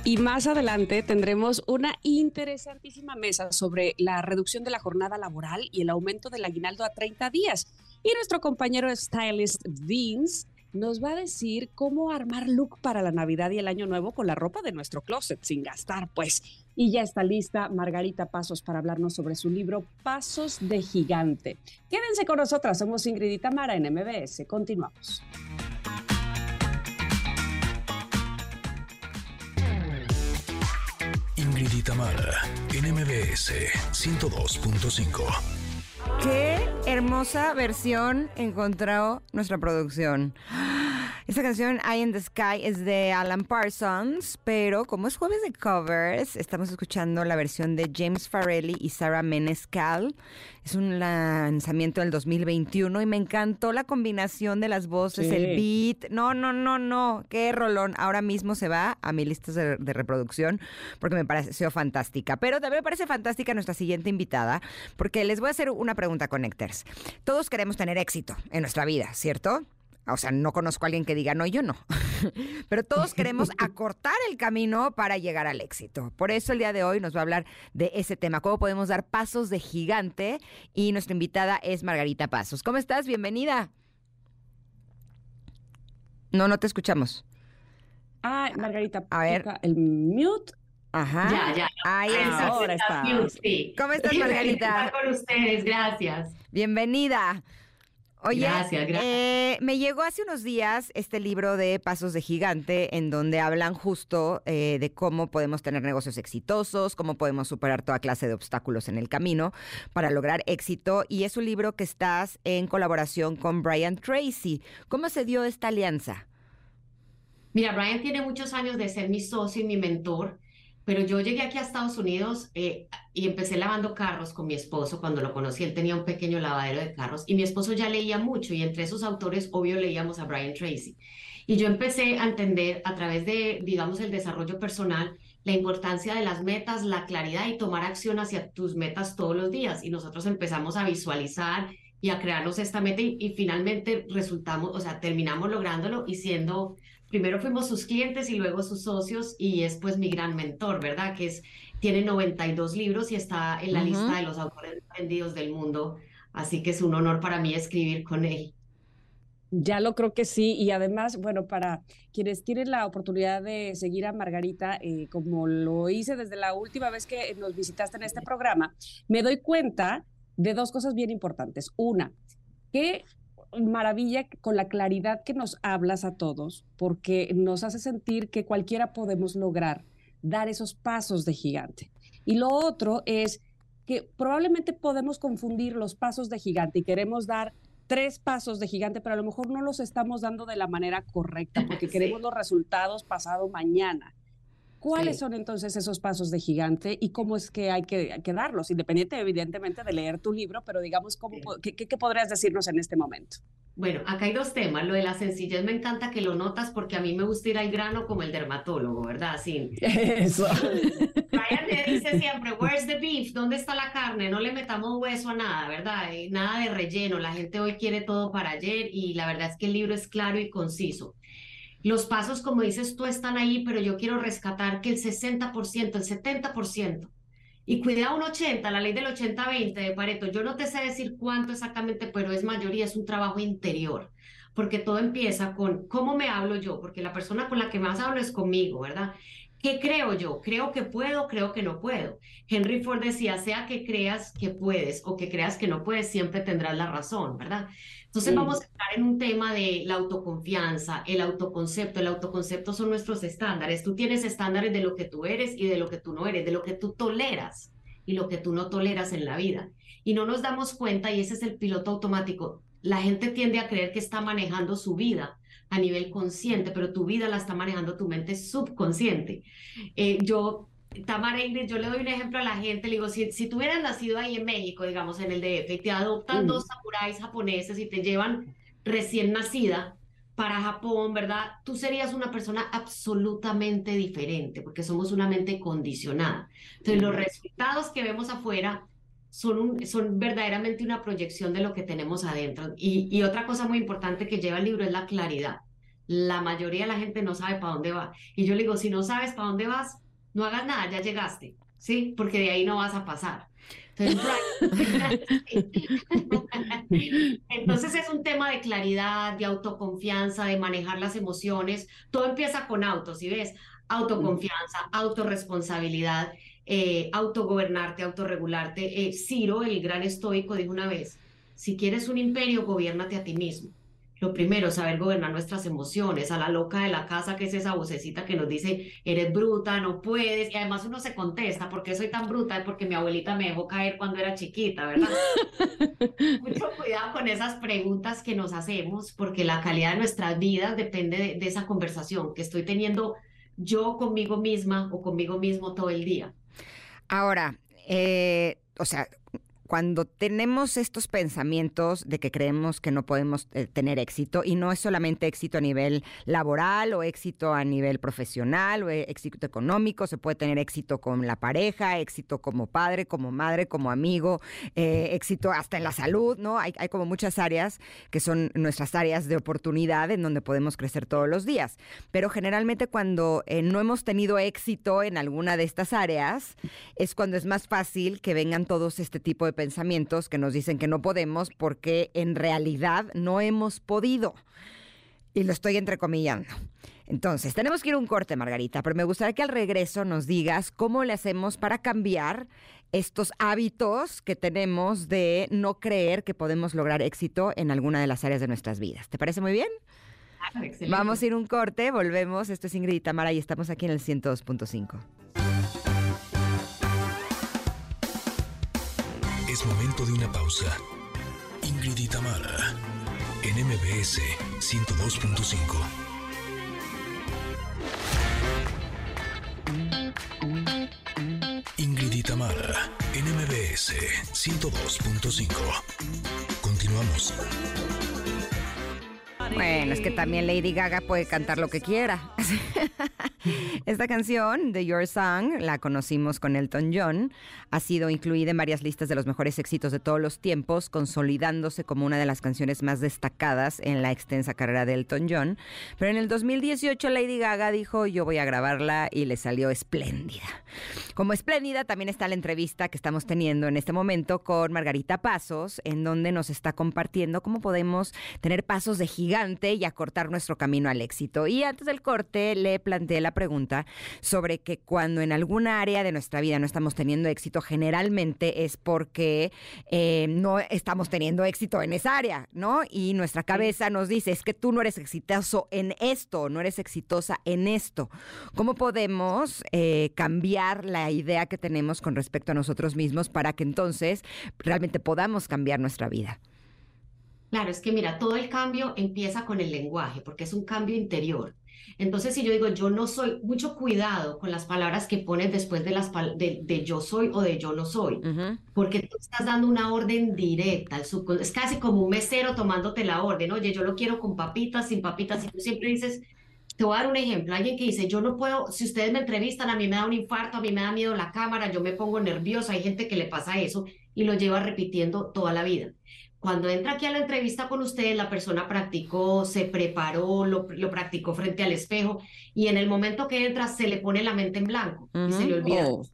y más adelante tendremos una interesantísima mesa sobre la reducción de la jornada laboral y el aumento del aguinaldo a 30 días. Y nuestro compañero stylist Vince nos va a decir cómo armar look para la Navidad y el Año Nuevo con la ropa de nuestro closet sin gastar, pues. Y ya está lista Margarita Pasos para hablarnos sobre su libro Pasos de Gigante. Quédense con nosotras, somos Ingrid y Tamara en MBS. Continuamos.
Ingrid y Tamara en MBS 102.5.
Qué hermosa versión encontró nuestra producción. Esta canción, Eye in the Sky, es de Alan Parsons, pero como es jueves de covers, estamos escuchando la versión de James Farrelly y Sarah Menescal. Es un lanzamiento del 2021 y me encantó la combinación de las voces, el beat. No, no, no, no, qué rolón. Ahora mismo se va a mi lista de, de reproducción porque me pareció fantástica. Pero también me parece fantástica nuestra siguiente invitada porque les voy a hacer una pregunta, Connectors. Todos queremos tener éxito en nuestra vida, ¿cierto? O sea, no conozco a alguien que diga, no, yo no. (laughs) Pero todos queremos (laughs) acortar el camino para llegar al éxito. Por eso el día de hoy nos va a hablar de ese tema, cómo podemos dar pasos de gigante. Y nuestra invitada es Margarita Pasos. ¿Cómo estás? Bienvenida. No, no te escuchamos.
Ah, Margarita,
a ver.
el mute.
Ajá.
Ya, ya.
Ahí está.
Ahora está.
Sí.
¿Cómo estás, (laughs) Margarita?
Estar con ustedes, gracias.
Bienvenida. Oye,
Gracias, gracias.
eh, me llegó hace unos días este libro de Pasos de Gigante, en donde hablan justo eh, de cómo podemos tener negocios exitosos, cómo podemos superar toda clase de obstáculos en el camino para lograr éxito. Y es un libro que estás en colaboración con Brian Tracy. ¿Cómo se dio esta alianza?
Mira, Brian tiene muchos años de ser mi socio y mi mentor, pero yo llegué aquí a Estados Unidos eh, y empecé lavando carros con mi esposo cuando lo conocí. Él tenía un pequeño lavadero de carros y mi esposo ya leía mucho y entre esos autores, obvio, leíamos a Brian Tracy. Y yo empecé a entender a través de, digamos, el desarrollo personal, la importancia de las metas, la claridad y tomar acción hacia tus metas todos los días. Y nosotros empezamos a visualizar y a crearnos esta meta y, y finalmente resultamos, o sea, terminamos lográndolo y siendo primero fuimos sus clientes y luego sus socios y es pues mi gran mentor, ¿verdad? Que es, tiene 92 libros y está en la lista de los autores vendidos del mundo. Así que es un honor para mí escribir con él.
Ya lo creo que sí, y además, bueno, para quienes tienen la oportunidad de seguir a Margarita, eh, como lo hice desde la última vez que nos visitaste en este programa, me doy cuenta de dos cosas bien importantes. Una, qué maravilla con la claridad que nos hablas a todos, porque nos hace sentir que cualquiera podemos lograr dar esos pasos de gigante. Y lo otro es que probablemente podemos confundir los pasos de gigante y queremos dar tres pasos de gigante, pero a lo mejor no los estamos dando de la manera correcta porque (laughs)
Sí.
queremos los resultados pasado mañana. ¿Cuáles
Sí.
son entonces esos pasos de gigante y cómo es que hay que, hay que darlos? Independiente, evidentemente, de leer tu libro, pero digamos, ¿cómo,
Sí.
qué, qué- qué podrías decirnos en este momento?
Bueno, acá hay dos temas. Lo de la sencillez me encanta que lo notas porque a mí me gusta ir al grano como el dermatólogo, ¿verdad? Sin, (laughs)
Eso. (laughs)
Brian me dice siempre, where's the beef? ¿Dónde está la carne? No le metamos hueso a nada, ¿verdad? Eh, Nada de relleno. La gente hoy quiere todo para ayer y la verdad es que el libro es claro y conciso. Los pasos, como dices tú, están ahí, pero yo quiero rescatar que el 60%, el 70%, y cuidado un 80, la ley del 80-20 de Pareto, yo no te sé decir cuánto exactamente, pero es mayoría, es un trabajo interior, porque todo empieza con cómo me hablo yo, porque la persona con la que más hablo es conmigo, ¿verdad? ¿Qué creo yo? Creo que puedo, creo que no puedo. Henry Ford decía, sea que creas que puedes o que creas que no puedes, siempre tendrás la razón, ¿verdad? Entonces
Sí.
vamos a entrar en un tema de la autoconfianza, el autoconcepto. El autoconcepto son nuestros estándares. Tú tienes estándares de lo que tú eres y de lo que tú no eres, de lo que tú toleras y lo que tú no toleras en la vida. Y no nos damos cuenta, y ese es el piloto automático. La gente tiende a creer que está manejando su vida a nivel consciente, pero tu vida la está manejando tu mente subconsciente. Eh, yo Tamara Ingrid, yo le doy un ejemplo a la gente, le digo, si, si tú hubieras nacido ahí en México, digamos en el DF, y te adoptan dos samuráis japoneses y te llevan recién nacida para Japón, ¿verdad? Tú serías una persona absolutamente diferente, porque somos una mente condicionada. Entonces, los resultados que vemos afuera son, son verdaderamente una proyección de lo que tenemos adentro. Y, y otra cosa muy importante que lleva el libro es la claridad. La mayoría de la gente no sabe para dónde va. Y yo le digo, si no sabes para dónde vas, no hagas nada, ya llegaste, ¿sí? Porque de ahí no vas a pasar. (laughs) (laughs) Entonces, es un tema de claridad, de autoconfianza, de manejar las emociones. Todo empieza con auto, ¿sí ves? Autoconfianza, autorresponsabilidad, eh, autogobernarte, autorregularte. Eh, Ciro, el gran estoico, dijo una vez, si quieres un imperio, gobiérnate a ti mismo. Lo primero, saber gobernar nuestras emociones, a la loca de la casa, que es esa vocecita que nos dice, eres bruta, no puedes, y además uno se contesta, ¿por qué soy tan bruta? Porque mi abuelita me dejó caer cuando era chiquita, ¿verdad? (laughs) Mucho cuidado con esas preguntas que nos hacemos, porque la calidad de nuestras vidas depende de, esa conversación que estoy teniendo yo conmigo misma o conmigo mismo todo el día.
Ahora, eh, o sea, cuando tenemos estos pensamientos de que creemos que no podemos eh, tener éxito, y no es solamente éxito a nivel laboral o éxito a nivel profesional o eh, éxito económico, se puede tener éxito con la pareja, éxito como padre, como madre, como amigo, eh, éxito hasta en la salud, ¿no? Hay, como muchas áreas que son nuestras áreas de oportunidad en donde podemos crecer todos los días. Pero generalmente cuando no hemos tenido éxito en alguna de estas áreas, es cuando es más fácil que vengan todos este tipo de pensamientos que nos dicen que no podemos porque en realidad no hemos podido. Y lo estoy entrecomillando. Entonces, tenemos que ir a un corte, Margarita, pero me gustaría que al regreso nos digas cómo le hacemos para cambiar estos hábitos que tenemos de no creer que podemos lograr éxito en alguna de las áreas de nuestras vidas. ¿Te parece muy bien? Vamos a ir un corte, volvemos. Esto es Ingrid y Tamara y estamos aquí en el 102.5.
de una pausa. Ingrid y Tamara, en MBS 102.5. Ingrid y Tamara, en MBS 102.5. Continuamos.
Bueno, es que también Lady Gaga puede cantar lo que quiera. (laughs) Esta canción, The Your Song, la conocimos con Elton John, ha sido incluida en varias listas de los mejores éxitos de todos los tiempos, consolidándose como una de las canciones más destacadas en la extensa carrera de Elton John. Pero en el 2018 Lady Gaga dijo, yo voy a grabarla y le salió espléndida. Como espléndida también está la entrevista que estamos teniendo en este momento con Margarita Pasos, en donde nos está compartiendo cómo podemos tener pasos de gigante y acortar nuestro camino al éxito. Y antes del corte le planteé la pregunta sobre que cuando en alguna área de nuestra vida no estamos teniendo éxito, generalmente es porque eh, no estamos teniendo éxito en esa área, ¿no? Y nuestra cabeza nos dice, es que tú no eres exitoso en esto, no eres exitosa en esto. ¿Cómo podemos eh, cambiar la idea que tenemos con respecto a nosotros mismos para que entonces realmente podamos cambiar nuestra vida?
Claro, es que mira, todo el cambio empieza con el lenguaje, porque es un cambio interior. Entonces, si yo digo yo no soy, mucho cuidado con las palabras que pones después de las de, de yo soy o de yo no soy, porque tú estás dando una orden directa Es casi como un mesero tomándote la orden. Oye, yo lo quiero con papitas, sin papitas. Y tú siempre dices, te voy a dar un ejemplo. Alguien que dice, yo no puedo, si ustedes me entrevistan, a mí me da un infarto, a mí me da miedo la cámara, yo me pongo nerviosa. Hay gente que le pasa eso y lo lleva repitiendo toda la vida. Cuando entra aquí a la entrevista con ustedes, la persona practicó, se preparó, lo, practicó frente al espejo y en el momento que entra se le pone la mente en blanco y se le olvida. Oh.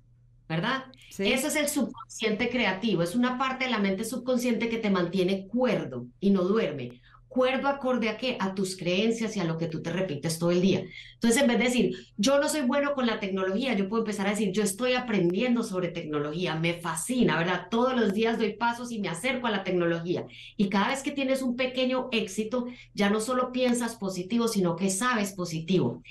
¿Verdad? Eso es el subconsciente creativo, es una parte de la mente subconsciente que te mantiene cuerdo y no duerme acuerdo acorde a qué? A tus creencias y a lo que tú te repites todo el día. Entonces, en vez de decir, yo no soy bueno con la tecnología, yo puedo empezar a decir, yo estoy aprendiendo sobre tecnología, me fascina, ¿verdad? Todos los días doy pasos y me acerco a la tecnología. Y cada vez que tienes un pequeño éxito, ya no solo piensas positivo, sino que sabes positivo.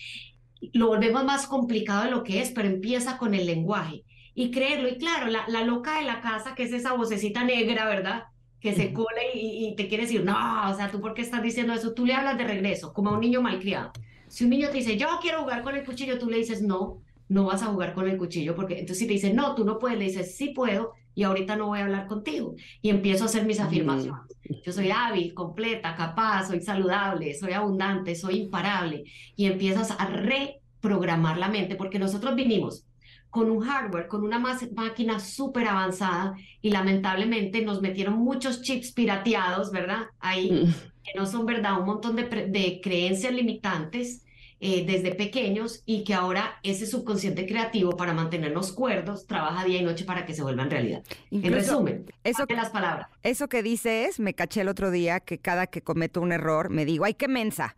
Lo volvemos más complicado de lo que es, pero empieza con el lenguaje. y creerlo. Y claro, la, la loca de la casa, que es esa vocecita negra, ¿verdad? Que se cola y, y te quiere decir, no, o sea, ¿tú por qué estás diciendo eso? Tú le hablas de regreso, como a un niño malcriado. Si un niño te dice, yo quiero jugar con el cuchillo, tú le dices, no, no vas a jugar con el cuchillo, porque entonces si te dice, no, tú no puedes, le dices, sí puedo, y ahorita no voy a hablar contigo. Y empiezo a hacer mis afirmaciones. Yo soy hábil, completa, capaz, soy saludable, soy abundante, soy imparable. Y empiezas a reprogramar la mente, porque nosotros vinimos con un hardware, con una máquina súper avanzada y lamentablemente nos metieron muchos chips pirateados, ¿verdad? Ahí, que no son verdad, un montón de, de creencias limitantes eh, desde pequeños y que ahora ese subconsciente creativo para mantenernos cuerdos trabaja día y noche para que se vuelvan realidad. en resumen, eso las palabras.
Eso que dices, me caché el otro día que cada que cometo un error me digo, ay, qué mensa.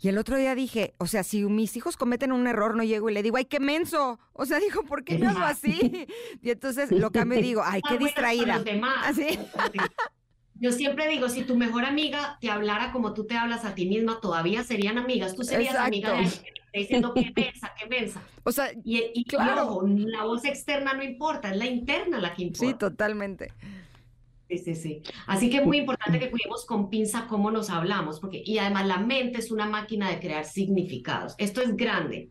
Y el otro día dije, o sea, si mis hijos cometen un error, no llego y le digo, ay, qué menso. O sea, dijo, ¿por qué no hago así? (laughs) Y entonces lo que me digo, ay, qué distraída. Así.
Yo siempre digo, si tu mejor amiga te hablara como tú te hablas a ti misma, todavía serían amigas. Tú serías amiga de alguien que está diciendo qué mensa, qué mensa.
O sea,
y, claro, la voz externa no importa, es la interna la que importa.
Sí, totalmente.
Sí, sí, sí. Así que es muy importante que cuidemos con pinza cómo nos hablamos, porque y además la mente es una máquina de crear significados. Esto es grande.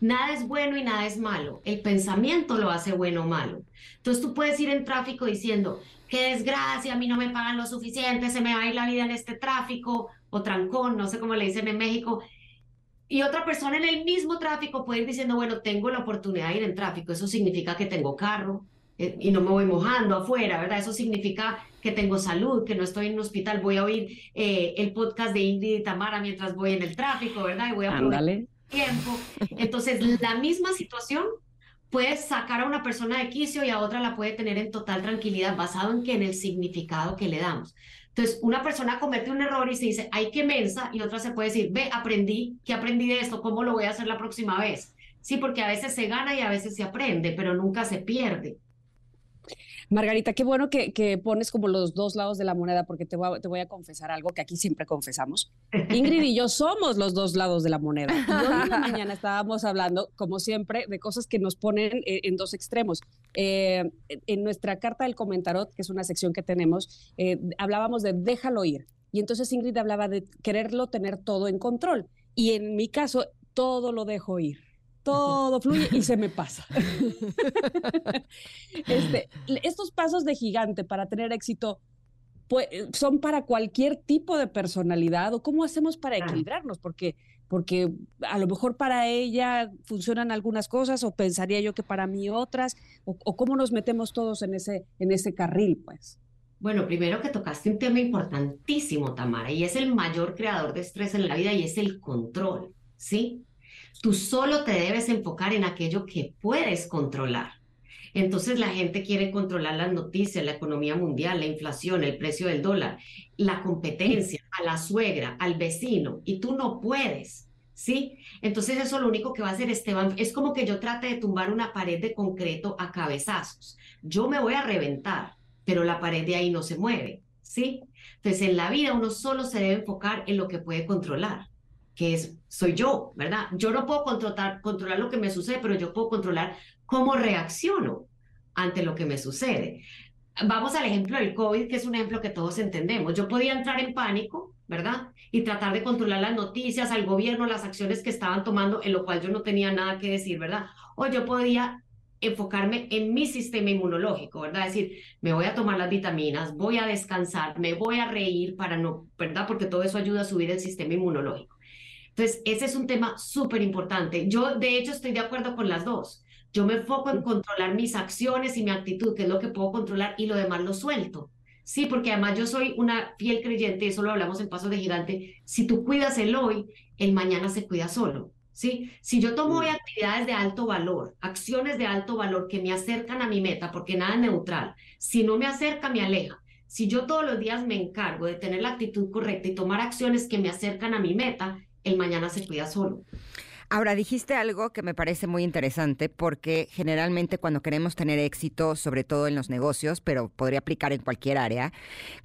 Nada es bueno y nada es malo. El pensamiento lo hace bueno o malo. Entonces tú puedes ir en tráfico diciendo, qué desgracia, a mí no me pagan lo suficiente, se me va a ir la vida en este tráfico o trancón, no sé cómo le dicen en México. Y otra persona en el mismo tráfico puede ir diciendo, bueno, tengo la oportunidad de ir en tráfico, eso significa que tengo carro y no me voy mojando afuera, ¿verdad? Eso significa que tengo salud, que no estoy en un hospital, voy a oír eh, el podcast de Ingrid y Tamara mientras voy en el tráfico, ¿verdad? Y voy a aprovechar tiempo. Entonces, la misma situación puede sacar a una persona de quicio y a otra la puede tener en total tranquilidad, basado en que en el significado que le damos. Entonces, una persona comete un error y se dice, ay, qué mensa, y otra se puede decir, ve, aprendí, ¿qué aprendí de esto? ¿Cómo lo voy a hacer la próxima vez? Sí, porque a veces se gana y a veces se aprende, pero nunca se pierde.
Margarita, qué bueno que, pones como los dos lados de la moneda, porque te voy, a, te voy, a, confesar algo que aquí siempre confesamos. Ingrid y yo somos los dos lados de la moneda. hoy en la (laughs) mañana estábamos hablando, como siempre, de cosas que nos ponen eh, en, dos extremos. Eh, en nuestra carta del comentarot, que es una sección que tenemos, eh, hablábamos de déjalo ir. Y entonces Ingrid hablaba de quererlo tener todo en control. Y en mi caso, todo lo dejo ir todo fluye y se me pasa. (laughs) Este, estos pasos de gigante para tener éxito pues, son para cualquier tipo de personalidad o cómo hacemos para equilibrarnos, porque, porque a lo mejor para ella funcionan algunas cosas o pensaría yo que para mí otras, o, o cómo nos metemos todos en ese, en ese carril, pues.
Bueno, primero que tocaste un tema importantísimo, Tamara, y es el mayor creador de estrés en la vida y es el control, ¿sí? Tú solo te debes enfocar en aquello que puedes controlar. Entonces la gente quiere controlar las noticias, la economía mundial, la inflación, el precio del dólar, la competencia, a la suegra, al vecino, y tú no puedes. ¿Sí? Entonces eso lo único que va a hacer Esteban es como que yo trate de tumbar una pared de concreto a cabezazos. Yo me voy a reventar, pero la pared de ahí no se mueve, ¿sí? Entonces en la vida uno solo se debe enfocar en lo que puede controlar que es, soy yo, ¿verdad? Yo no puedo controlar, controlar lo que me sucede, pero yo puedo controlar cómo reacciono ante lo que me sucede. Vamos al ejemplo del COVID, que es un ejemplo que todos entendemos. Yo podía entrar en pánico, ¿verdad? Y tratar de controlar las noticias, al gobierno, las acciones que estaban tomando, en lo cual yo no tenía nada que decir, ¿verdad? O yo podía enfocarme en mi sistema inmunológico, ¿verdad? Es decir, me voy a tomar las vitaminas, voy a descansar, me voy a reír para no, ¿verdad? Porque todo eso ayuda a subir el sistema inmunológico. Entonces, ese es un tema súper importante. Yo, de hecho, estoy de acuerdo con las dos. Yo me enfoco en controlar mis acciones y mi actitud, que es lo que puedo controlar, y lo demás lo suelto. Sí, porque además yo soy una fiel creyente, eso lo hablamos en Pasos de Gigante. Si tú cuidas el hoy, el mañana se cuida solo. ¿sí? Si yo tomo hoy actividades de alto valor, acciones de alto valor que me acercan a mi meta, porque nada es neutral, si no me acerca, me aleja. Si yo todos los días me encargo de tener la actitud correcta y tomar acciones que me acercan a mi meta, el mañana se cuida solo.
Ahora, dijiste algo que me parece muy interesante porque generalmente cuando queremos tener éxito, sobre todo en los negocios, pero podría aplicar en cualquier área,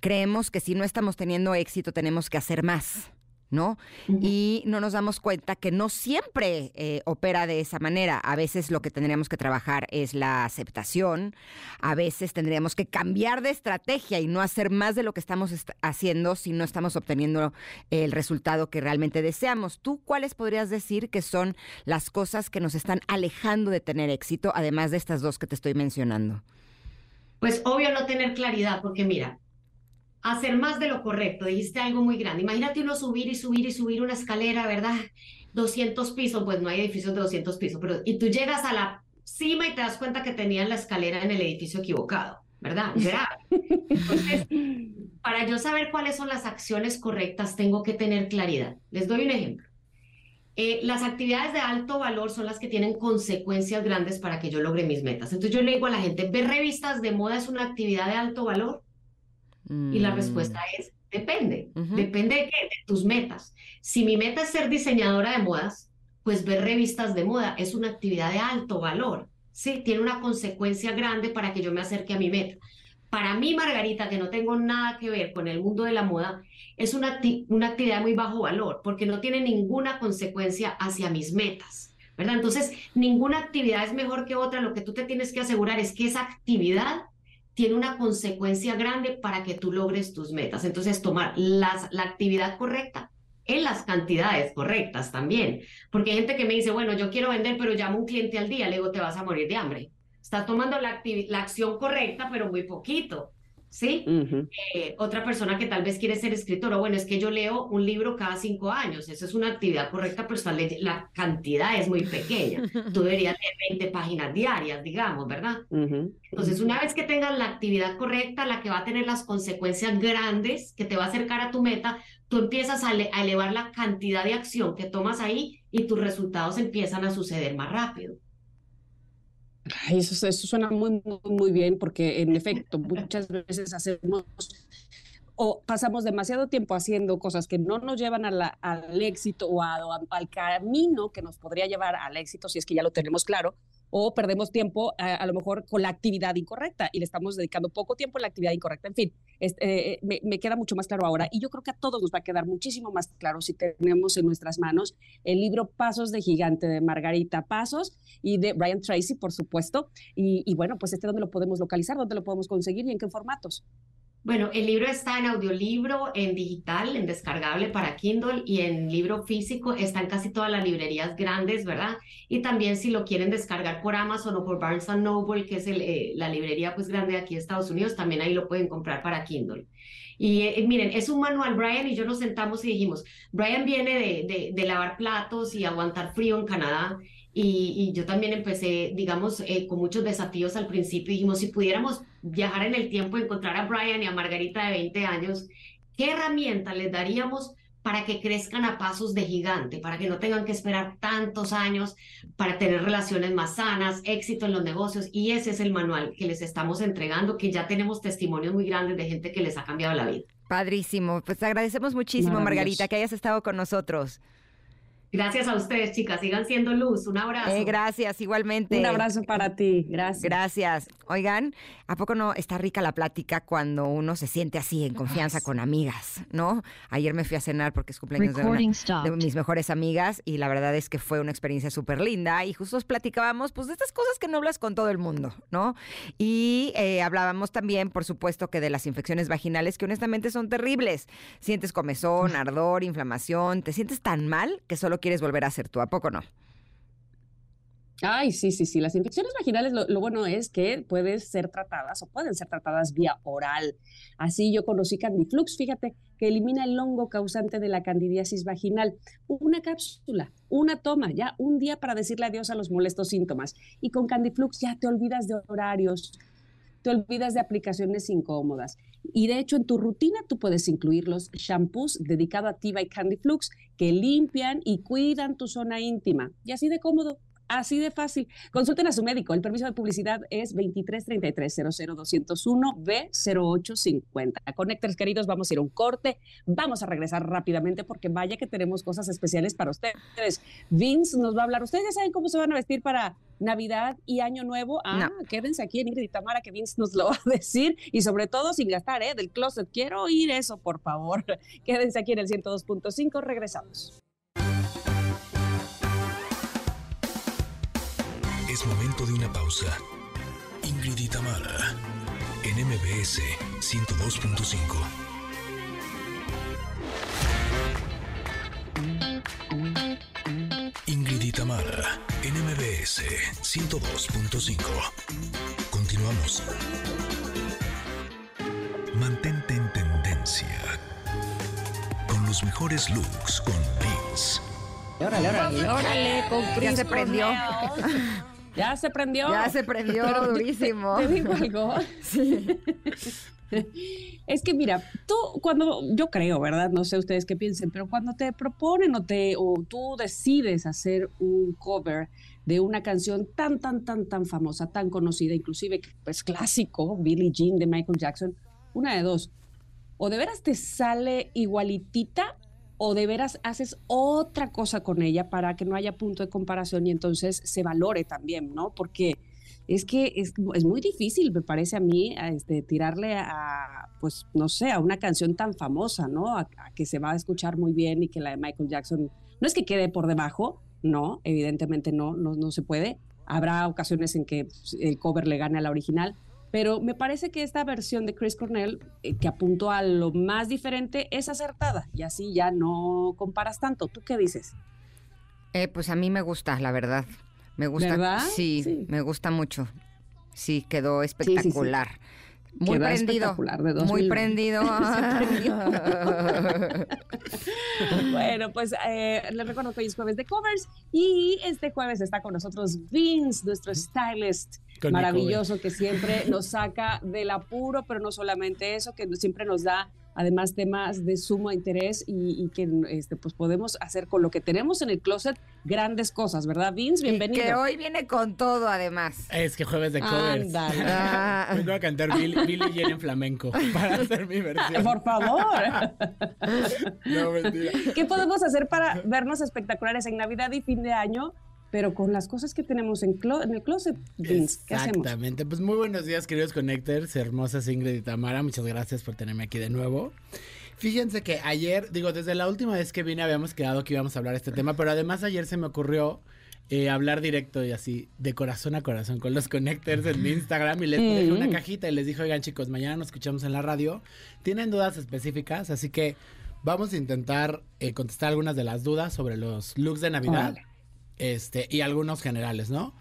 creemos que si no estamos teniendo éxito tenemos que hacer más. ¿No? Y no nos damos cuenta que no siempre eh, opera de esa manera. A veces lo que tendríamos que trabajar es la aceptación, a veces tendríamos que cambiar de estrategia y no hacer más de lo que estamos haciendo si no estamos obteniendo el resultado que realmente deseamos. ¿Tú cuáles podrías decir que son las cosas que nos están alejando de tener éxito, además de estas dos que te estoy mencionando?
Pues obvio no tener claridad, porque mira, hacer más de lo correcto, dijiste algo muy grande. Imagínate uno subir y subir y subir una escalera, ¿verdad? 200 pisos, pues no hay edificios de 200 pisos, pero y tú llegas a la cima y te das cuenta que tenían la escalera en el edificio equivocado, ¿verdad? Entonces, (laughs) para yo saber cuáles son las acciones correctas, tengo que tener claridad. Les doy un ejemplo. Eh, las actividades de alto valor son las que tienen consecuencias grandes para que yo logre mis metas. Entonces yo le digo a la gente, ¿ver revistas de moda es una actividad de alto valor? Y la respuesta mm. es, depende. Depende de qué, de tus metas. Si mi meta es ser diseñadora de modas, pues ver revistas de moda es una actividad de alto valor. Sí, tiene una consecuencia grande para que yo me acerque a mi meta. Para mí, Margarita, que no tengo nada que ver con el mundo de la moda, es una, una actividad muy bajo valor porque no tiene ninguna consecuencia hacia mis metas. ¿verdad? Entonces, ninguna actividad es mejor que otra. Lo que tú te tienes que asegurar es que esa actividad tiene una consecuencia grande para que tú logres tus metas. Entonces, tomar las, la actividad correcta en las cantidades correctas también. Porque hay gente que me dice, bueno, yo quiero vender, pero llamo un cliente al día, le digo, te vas a morir de hambre. Estás tomando la, la acción correcta, pero muy poquito. ¿Sí? Eh, otra persona que tal vez quiere ser escritora, bueno, es que yo leo un libro cada cinco años, esa es una actividad correcta, pero la cantidad es muy pequeña. (laughs) Tú deberías tener 20 páginas diarias, digamos, ¿verdad? Entonces, una vez que tengas la actividad correcta, la que va a tener las consecuencias grandes, que te va a acercar a tu meta, tú empiezas a, a elevar la cantidad de acción que tomas ahí y tus resultados empiezan a suceder más rápido
eso, eso suena muy, muy, muy bien porque en efecto muchas veces hacemos o pasamos demasiado tiempo haciendo cosas que no nos llevan al éxito o al camino que nos podría llevar al éxito, si es que ya lo tenemos claro, o perdemos tiempo a, lo mejor con la actividad incorrecta y le estamos dedicando poco tiempo a la actividad incorrecta. En fin, este, eh, me, queda mucho más claro ahora y yo creo que a todos nos va a quedar muchísimo más claro si tenemos en nuestras manos el libro Pasos de Gigante de Margarita Pasos y de Brian Tracy, por supuesto. Y, y bueno, pues este dónde lo podemos localizar, dónde lo podemos conseguir y en qué formatos.
Bueno, el libro está en audiolibro, en digital, en descargable para Kindle y en libro físico. Está en casi todas las librerías grandes, ¿verdad? Y también si lo quieren descargar por Amazon o por Barnes Noble, que es eh, la librería pues grande aquí de Estados Unidos, también ahí lo pueden comprar para Kindle. Y eh, miren, es un manual, Brian y yo nos sentamos y dijimos, Brian viene de lavar platos y aguantar frío en Canadá y, yo también empecé, digamos, eh, con muchos desafíos al principio. Dijimos, si pudiéramos viajar en el tiempo, encontrar a Brian y a Margarita de 20 años, ¿qué herramienta les daríamos para que crezcan a pasos de gigante, para que no tengan que esperar tantos años para tener relaciones más sanas, éxito en los negocios? Y ese es el manual que les estamos entregando, que ya tenemos testimonios muy grandes de gente que les ha cambiado la vida.
Padrísimo. Pues te agradecemos muchísimo, Margarita, que hayas estado con nosotros.
Gracias a ustedes, chicas. Sigan siendo luz. Un abrazo.
Eh, gracias, igualmente.
Un abrazo para ti. Gracias.
Gracias. Oigan, ¿a poco no está rica la plática cuando uno se siente así en confianza con amigas, no? Ayer me fui a cenar porque es cumpleaños de, de, mis mejores amigas y la verdad es que fue una experiencia súper linda y justo platicábamos pues de estas cosas que no hablas con todo el mundo, ¿no? Y eh, hablábamos también, por supuesto, que de las infecciones vaginales que honestamente son terribles. Sientes comezón, ardor, inflamación, te sientes tan mal que solo quieres volver a ser tú, ¿a poco no?
Ay, sí, sí, sí. Las infecciones vaginales, lo, bueno es que pueden ser tratadas o pueden ser tratadas vía oral. Así yo conocí Candiflux, fíjate, que elimina el hongo causante de la candidiasis vaginal. Una cápsula, una toma, ya un día para decirle adiós a los molestos síntomas. Y con Candiflux ya te olvidas de horarios, te olvidas de aplicaciones incómodas. Y de hecho, en tu rutina tú puedes incluir los shampoos dedicados a Tiva y Candy Flux que limpian y cuidan tu zona íntima. Y así de cómodo, Así de fácil. Consulten a su médico. El permiso de publicidad es 2333-00201B0850. Conectores queridos, vamos a ir a un corte. Vamos a regresar rápidamente porque vaya que tenemos cosas especiales para ustedes. Vince nos va a hablar. Ustedes ya saben cómo se van a vestir para Navidad y Año Nuevo. Ah, quédense aquí en Ingrid y Tamara que Vince nos lo va a (laughs) decir y sobre todo sin gastar, ¿eh? Del closet. Quiero oír eso, por favor. (laughs) Quédense aquí en el 102.5. Regresamos.
Es momento de una pausa. Ingrid y Tamara, en MBS 102.5. Ingrid y Tamara, en MBS 102.5. Continuamos. Mantente en tendencia. Con los mejores looks con Vince.
Órale, órale, órale, con
Ya se prendió. (laughs)
Ya se prendió.
Ya se prendió durísimo.
¿Te digo algo? (laughs)
Sí.
Es que mira, tú cuando, yo creo, ¿verdad? No sé ustedes qué piensen, pero cuando te proponen o, te, o tú decides hacer un cover de una canción tan, tan, tan, tan famosa, tan conocida, inclusive pues clásico, Billie Jean de Michael Jackson, una de dos, o de veras te sale igualitita o de veras haces otra cosa con ella para que no haya punto de comparación y entonces se valore también, ¿no? Porque es que es, es muy difícil, me parece a mí, a este, tirarle a, pues, no sé, a una canción tan famosa, ¿no? A, a que se va a escuchar muy bien y que la de Michael Jackson, no es que quede por debajo, no, evidentemente no, no, no se puede. Habrá ocasiones en que el cover le gane a la original, pero me parece que esta versión de Chris Cornell, eh, que apuntó a lo más diferente, es acertada y así ya no comparas tanto. ¿Tú qué dices?
Eh, pues a mí me gusta, la verdad. Me gusta.
¿Verdad?
Sí,
Sí.
me gusta mucho. Sí, quedó
sí, sí.
Muy prendido.
espectacular, de
Muy
2000.
prendido. (laughs) (laughs)
Bueno, pues eh, les recuerdo que hoy es jueves de covers y este jueves está con nosotros Vince, nuestro stylist
Con
maravilloso que siempre nos saca del apuro, pero no solamente eso, que siempre nos da además temas de sumo interés y, y que este, pues podemos hacer con lo que tenemos en el closet grandes cosas, ¿verdad, Vince?
Y
Bienvenido.
que hoy viene con todo, además.
Es que jueves de covers.
Ándale.
Ah,
Vengo a cantar Billy, Jean en flamenco (laughs) para hacer mi versión.
Por favor.
No, mentira.
¿Qué podemos hacer para vernos espectaculares en Navidad y fin de año, pero con las cosas que tenemos en, clo- en el closet, Vince? ¿Qué hacemos?
Exactamente. Pues muy buenos días, queridos Connectors, hermosas Ingrid y Tamara. Muchas gracias por tenerme aquí de nuevo. Fíjense que ayer, digo, desde la última vez que vine habíamos quedado que íbamos a hablar de este tema, pero además ayer se me ocurrió eh, hablar directo y así, de corazón a corazón, con los Connectors en mi Instagram y les dejé una
Mm.
cajita y les dije, oigan chicos, mañana nos escuchamos en la radio. Tienen dudas específicas, así que vamos a intentar eh, contestar algunas de las dudas sobre los looks de Navidad. Este, y algunos generales, ¿no?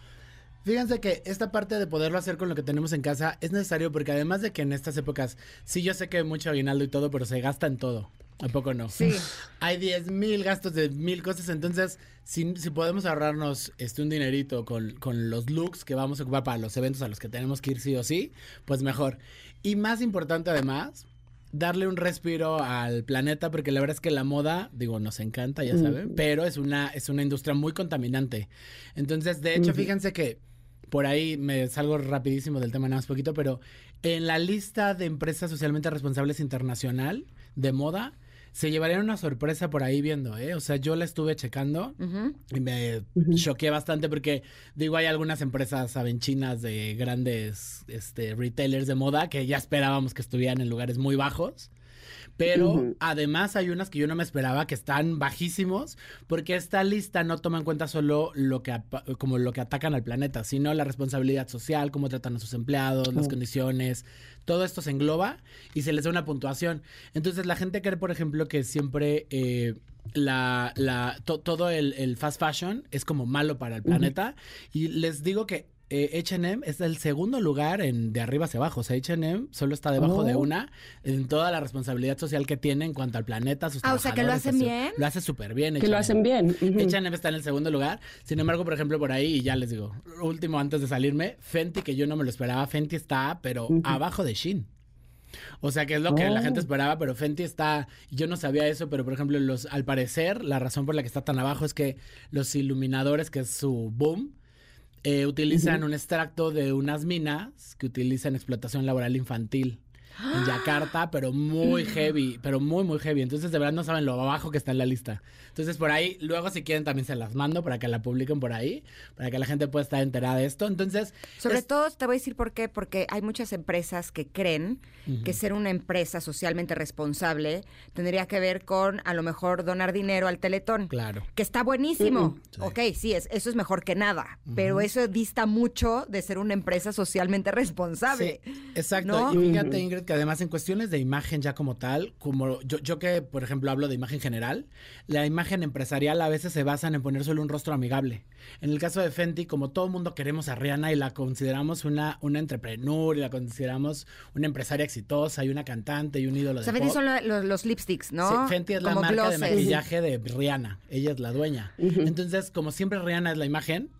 Fíjense que esta parte de poderlo hacer con lo que tenemos en casa es necesario porque además de que en estas épocas, sí yo sé que hay mucho aguinaldo y todo, pero se gasta en todo. ¿A poco no?
Sí. (laughs)
Hay 10 mil gastos de mil cosas, entonces si, si podemos ahorrarnos este, un dinerito con, con los looks que vamos a ocupar para los eventos a los que tenemos que ir sí o sí, pues mejor. Y más importante además, darle un respiro al planeta porque la verdad es que la moda, digo, nos encanta, ya saben, pero es una, es una industria muy contaminante. Entonces, de hecho, fíjense que por ahí me salgo rapidísimo del tema nada más poquito, pero en la lista de empresas socialmente responsables internacional de moda, se llevarían una sorpresa por ahí viendo, ¿eh? O sea, yo la estuve checando y me choqué bastante porque, digo, hay algunas empresas, saben, chinas de grandes este, retailers de moda que ya esperábamos que estuvieran en lugares muy bajos. Pero además hay unas que yo no me esperaba que están bajísimos, porque esta lista no toma en cuenta solo lo que como lo que atacan al planeta, sino la responsabilidad social, cómo tratan a sus empleados, las condiciones, todo esto se engloba y se les da una puntuación. Entonces la gente cree, por ejemplo, que siempre eh, la, la, to- todo el, el fast fashion es como malo para el planeta. Y les digo que eh, H&M es el segundo lugar en, de arriba hacia abajo. O sea, H&M solo está debajo de
Oh.
una en toda la responsabilidad social que tiene en cuanto al planeta, a sus
Ah, o sea, que lo hacen
su-
bien.
Lo hace súper bien.
Que lo hacen bien.
H&M está en el segundo lugar. Sin embargo, por ejemplo, por ahí, y ya les digo, último antes de salirme, Fenty, que yo no me lo esperaba, Fenty está, pero abajo de Shein. O sea, que es lo que la gente
Oh.
esperaba, pero Fenty está, yo no sabía eso, pero por ejemplo, los, al parecer, la razón por la que está tan abajo es que los iluminadores, que es su boom, eh, utilizan un extracto de unas minas que utilizan explotación laboral infantil en Yakarta, pero muy heavy, pero muy, muy heavy. Entonces, de verdad no saben lo abajo que está en la lista. Entonces, por ahí, luego si quieren también se las mando para que la publiquen por ahí, para que la gente pueda estar enterada de esto. Entonces,
Sobre
es-
todo, te voy a decir por qué, porque hay muchas empresas que creen que ser una empresa socialmente responsable tendría que ver con a lo mejor donar dinero al teletón.
Claro.
Que está buenísimo.
Mm, Sí.
Ok, sí, es, eso es mejor que nada. Pero eso dista mucho de ser una empresa socialmente responsable.
Sí, exacto.
¿No?
Y fíjate, Ingrid, que además en cuestiones de imagen ya como tal, como yo, yo que, por ejemplo, hablo de imagen general, la imagen empresarial a veces se basan en poner solo un rostro amigable. En el caso de Fenty, como todo mundo queremos a Rihanna y la consideramos una, una entrepreneur y la consideramos una empresaria exitosa y una cantante y un ídolo
O sea,
de
Fenty
pop.
son lo- los, los lipsticks, ¿no?
Sí, Fenty es la marca de maquillaje de Rihanna. Ella es la dueña. Entonces, como siempre Rihanna es la imagen,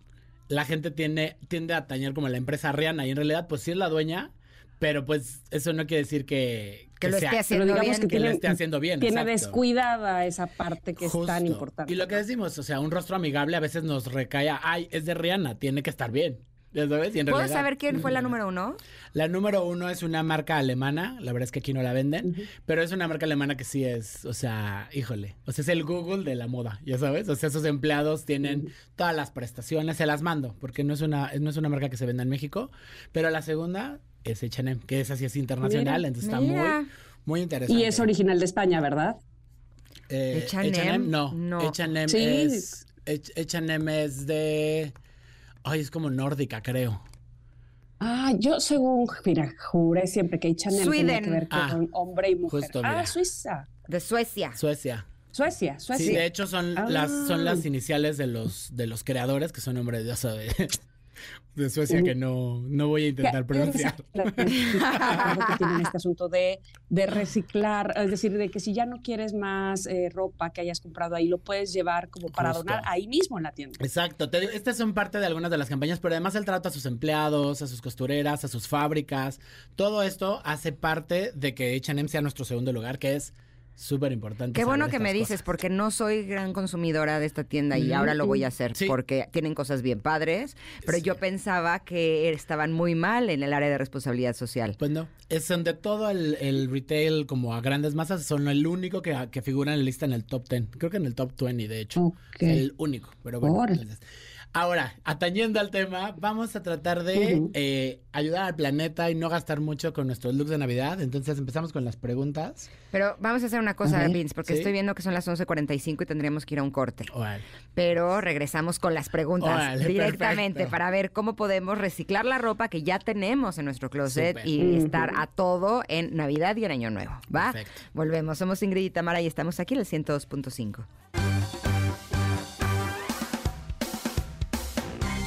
la gente tiene, tiende a tañer como la empresa Rihanna. Y en realidad, pues sí es la dueña, pero pues eso no quiere decir que...
Que lo
sea-
esté haciendo
Pero
bien.
que
que lo
tiene-
esté haciendo bien.
Tiene
exacto.
descuidada esa parte que es tan importante.
Y lo que decimos, o sea, un rostro amigable a veces nos recae, a, ay, es de Rihanna, tiene que estar bien. ¿Ya sabes? Y en
¿Puedo
realidad-
saber quién fue la número uno?
La número uno es una marca alemana, la verdad es que aquí no la venden, pero es una marca alemana que sí es, o sea, híjole, o sea, es el Google de la moda, ya sabes, o sea, esos empleados tienen todas las prestaciones, se las mando, porque no es una, no es una marca que se venda en México, pero la segunda es H&M, que esa sí es internacional,
Mira,
entonces está muy, muy interesante.
Y es original de España, ¿verdad?
Eh,
H&M,
H&M, no,
no.
H&M
Sí.
es, H&M es de, ay, es como nórdica, creo.
Ah, yo según, mira, juré siempre que H&M tenía
Sweden.
que ver con
Ah,
hombre y mujer.
justo,
ah. Suiza.
De Suecia.
Suecia.
Suecia, Suecia.
Sí, de hecho son
Ah.
las son las iniciales de los de los creadores que son hombres de, de, (laughs) de Suecia que no, no voy a intentar pronunciar. (laughs)
Que tienen este asunto de, de reciclar, es decir, de que si ya no quieres más eh, ropa que hayas comprado ahí, lo puedes llevar como para
Justo.
donar ahí mismo en la tienda.
Exacto, te digo, estas son parte de algunas de las campañas, pero además el trato a sus empleados, a sus costureras, a sus fábricas, todo esto hace parte de que H&M sea nuestro segundo lugar, que es súper importante.
Qué bueno que me dices,
cosas.
porque no soy gran consumidora de esta tienda y ahora lo voy a hacer
Sí.
porque tienen cosas bien padres, pero
Sí.
yo pensaba que estaban muy mal en el área de responsabilidad social.
Pues no, es donde todo el, el retail como a grandes masas son el único que, que figura en la lista en el top 10. Creo que en el top 20 de hecho.
Ok.
El único, pero bueno. Ahora, atañendo al tema, vamos a tratar de eh, ayudar al planeta y no gastar mucho con nuestros looks de Navidad. Entonces empezamos con las preguntas.
Pero vamos a hacer una cosa. Vince, porque
Sí.
estoy viendo que son las 11.45 y tendríamos que ir a un corte. Pero regresamos con las preguntas directamente
perfecto.
para ver cómo podemos reciclar la ropa que ya tenemos en nuestro closet y estar a todo en Navidad y en Año Nuevo. ¿Va?
Perfecto.
Volvemos. Somos Ingrid y Tamara y estamos aquí en el 102.5.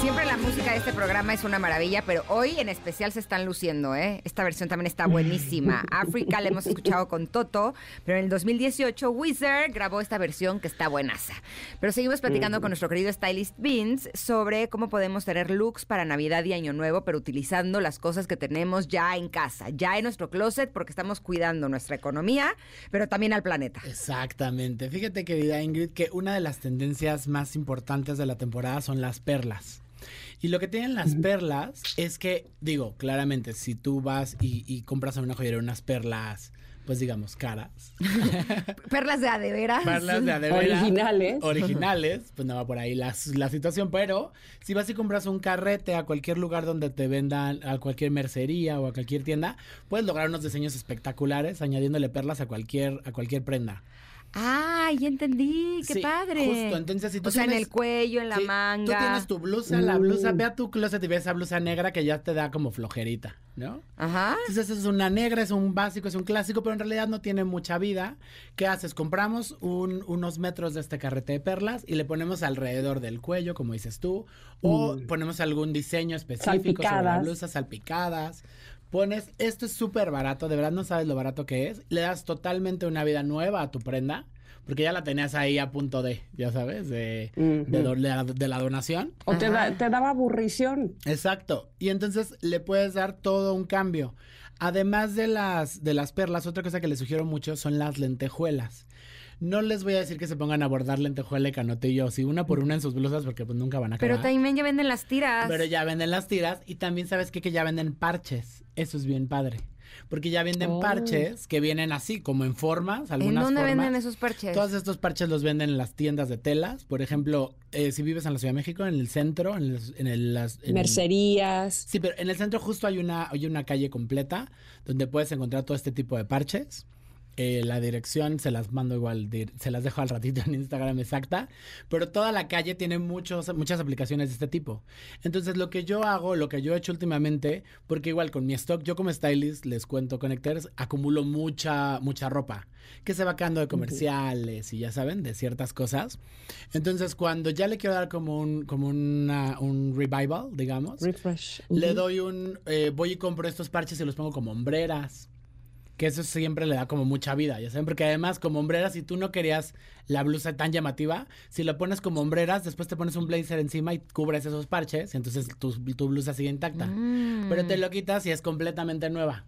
Siempre la música de este programa es una maravilla, pero hoy en especial se están luciendo, ¿eh? Esta versión también está buenísima. África la hemos escuchado con Toto, pero en el 2018 Wizard grabó esta versión que está buenaza. Pero seguimos platicando con nuestro querido stylist Vince sobre cómo podemos tener looks para Navidad y Año Nuevo, pero utilizando las cosas que tenemos ya en casa, ya en nuestro closet, porque estamos cuidando nuestra economía, pero también al planeta.
Exactamente. Fíjate, querida Ingrid, que una de las tendencias más importantes de la temporada son las perlas. Y lo que tienen las perlas es que, digo, claramente, si tú vas y, y compras a una joyería unas perlas, pues digamos, caras, (laughs)
Perlas de adeveras.
perlas de adevera,
Originales.
originales, pues no va por ahí la, la situación, pero si vas y compras un carrete a cualquier lugar donde te vendan, a cualquier mercería o a cualquier tienda, puedes lograr unos diseños espectaculares añadiéndole perlas a cualquier, a cualquier prenda.
Ah, ya entendí, qué
Sí,
padre.
justo. Entonces, si tú
o sea, en el cuello, en la
Sí,
manga.
Tú tienes tu blusa, la blusa,
Mm.
ve a tu closet y ve esa blusa negra que ya te da como flojerita, ¿no?
Ajá.
Entonces es una negra, es un básico, es un clásico, pero en realidad no tiene mucha vida. ¿Qué haces? Compramos un- unos metros de este carrete de perlas y le ponemos alrededor del cuello, como dices tú, o ponemos algún diseño específico sobre la
Salpicadas.
blusa, salpicadas. Pones, esto es súper barato, de verdad no sabes lo barato que es. Le das totalmente una vida nueva a tu prenda, porque ya la tenías ahí a punto de, ya sabes, de, de do- de la- de la donación.
O te, da- te daba aburrición.
Exacto. Y entonces le puedes dar todo un cambio. Además de las, de las perlas, otra cosa que les sugiero mucho son las lentejuelas. No les voy a decir que se pongan a bordar lentejuela y canotillo, así una por una en sus blusas, porque pues nunca van a acabar.
Pero también ya venden las tiras.
Pero ya venden las tiras y también sabes qué? que ya venden parches. Eso es bien padre. Porque ya venden
Oh.
parches que vienen así, como en formas,
¿En
algunas
dónde
formas.
venden esos parches?
Todos estos parches los venden en las tiendas de telas. Por ejemplo, eh, si vives en la Ciudad de México, en el centro, en el, en el- las- en-
Mercerías.
Sí, pero en el centro justo hay una, hay una calle completa donde puedes encontrar todo este tipo de parches. Eh, la dirección se las mando igual, se las dejo al ratito en Instagram exacta, pero toda la calle tiene muchos, muchas aplicaciones de este tipo. Entonces lo que yo hago, lo que yo he hecho últimamente, porque igual con mi stock, yo como stylist, les cuento connectors, acumulo mucha, mucha ropa que se va quedando de comerciales y ya saben, de ciertas cosas. Entonces cuando ya le quiero dar como un, como una, un revival, digamos,
Refresh.
le doy un, eh, voy y compro estos parches y los pongo como hombreras. Que eso siempre le da como mucha vida, ya saben, porque además como hombreras, si tú no querías la blusa tan llamativa, si lo pones como hombreras, después te pones un blazer encima y cubres esos parches, y entonces tu, tu blusa sigue intacta.
Mm.
Pero te lo quitas y es completamente nueva.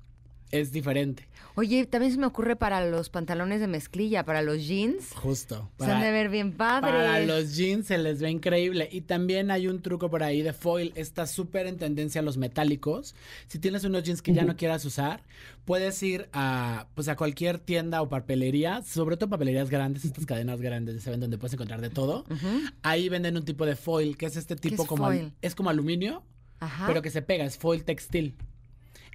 Es diferente.
Oye, también se me ocurre para los pantalones de mezclilla, para los jeans.
Justo.
Se han de ver bien padres.
Para los jeans se les ve increíble. Y también hay un truco por ahí de foil. Está súper en tendencia los metálicos. Si tienes unos jeans que ya no quieras usar, puedes ir a, pues a cualquier tienda o papelería, sobre todo papelerías grandes, estas cadenas grandes, se ven donde puedes encontrar de todo.
Ujú.
Ahí venden un tipo de foil, que es este tipo
es
como...
foil?
es como aluminio,
Ajá.
pero que se pega, es foil textil.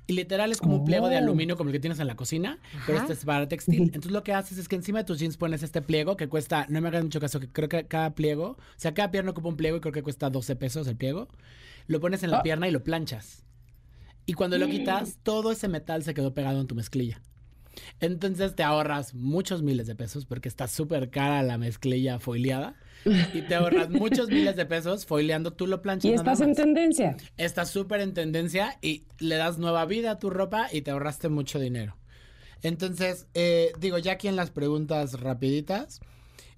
Y literal es como un pliego de
Oh.
aluminio como el que tienes en la cocina, pero este es para (laughs) textil. Entonces lo que haces es que encima de tus jeans pones este pliego que cuesta, no me hagan mucho caso, que creo que cada pliego, o sea, cada pierna ocupa un pliego y creo que cuesta 12 pesos el pliego. Lo pones en la
Ah.
pierna y lo planchas. Y cuando lo quitas, todo ese metal se quedó pegado en tu mezclilla. Entonces te ahorras muchos miles de pesos porque está súper cara la mezclilla foileada. Y te ahorras muchos miles de pesos foileando, tú lo planchas.
Y
nada
estás en tendencia.
Está súper en tendencia y le das nueva vida a tu ropa y te ahorraste mucho dinero. Entonces, eh, digo, ya aquí en las preguntas rapiditas,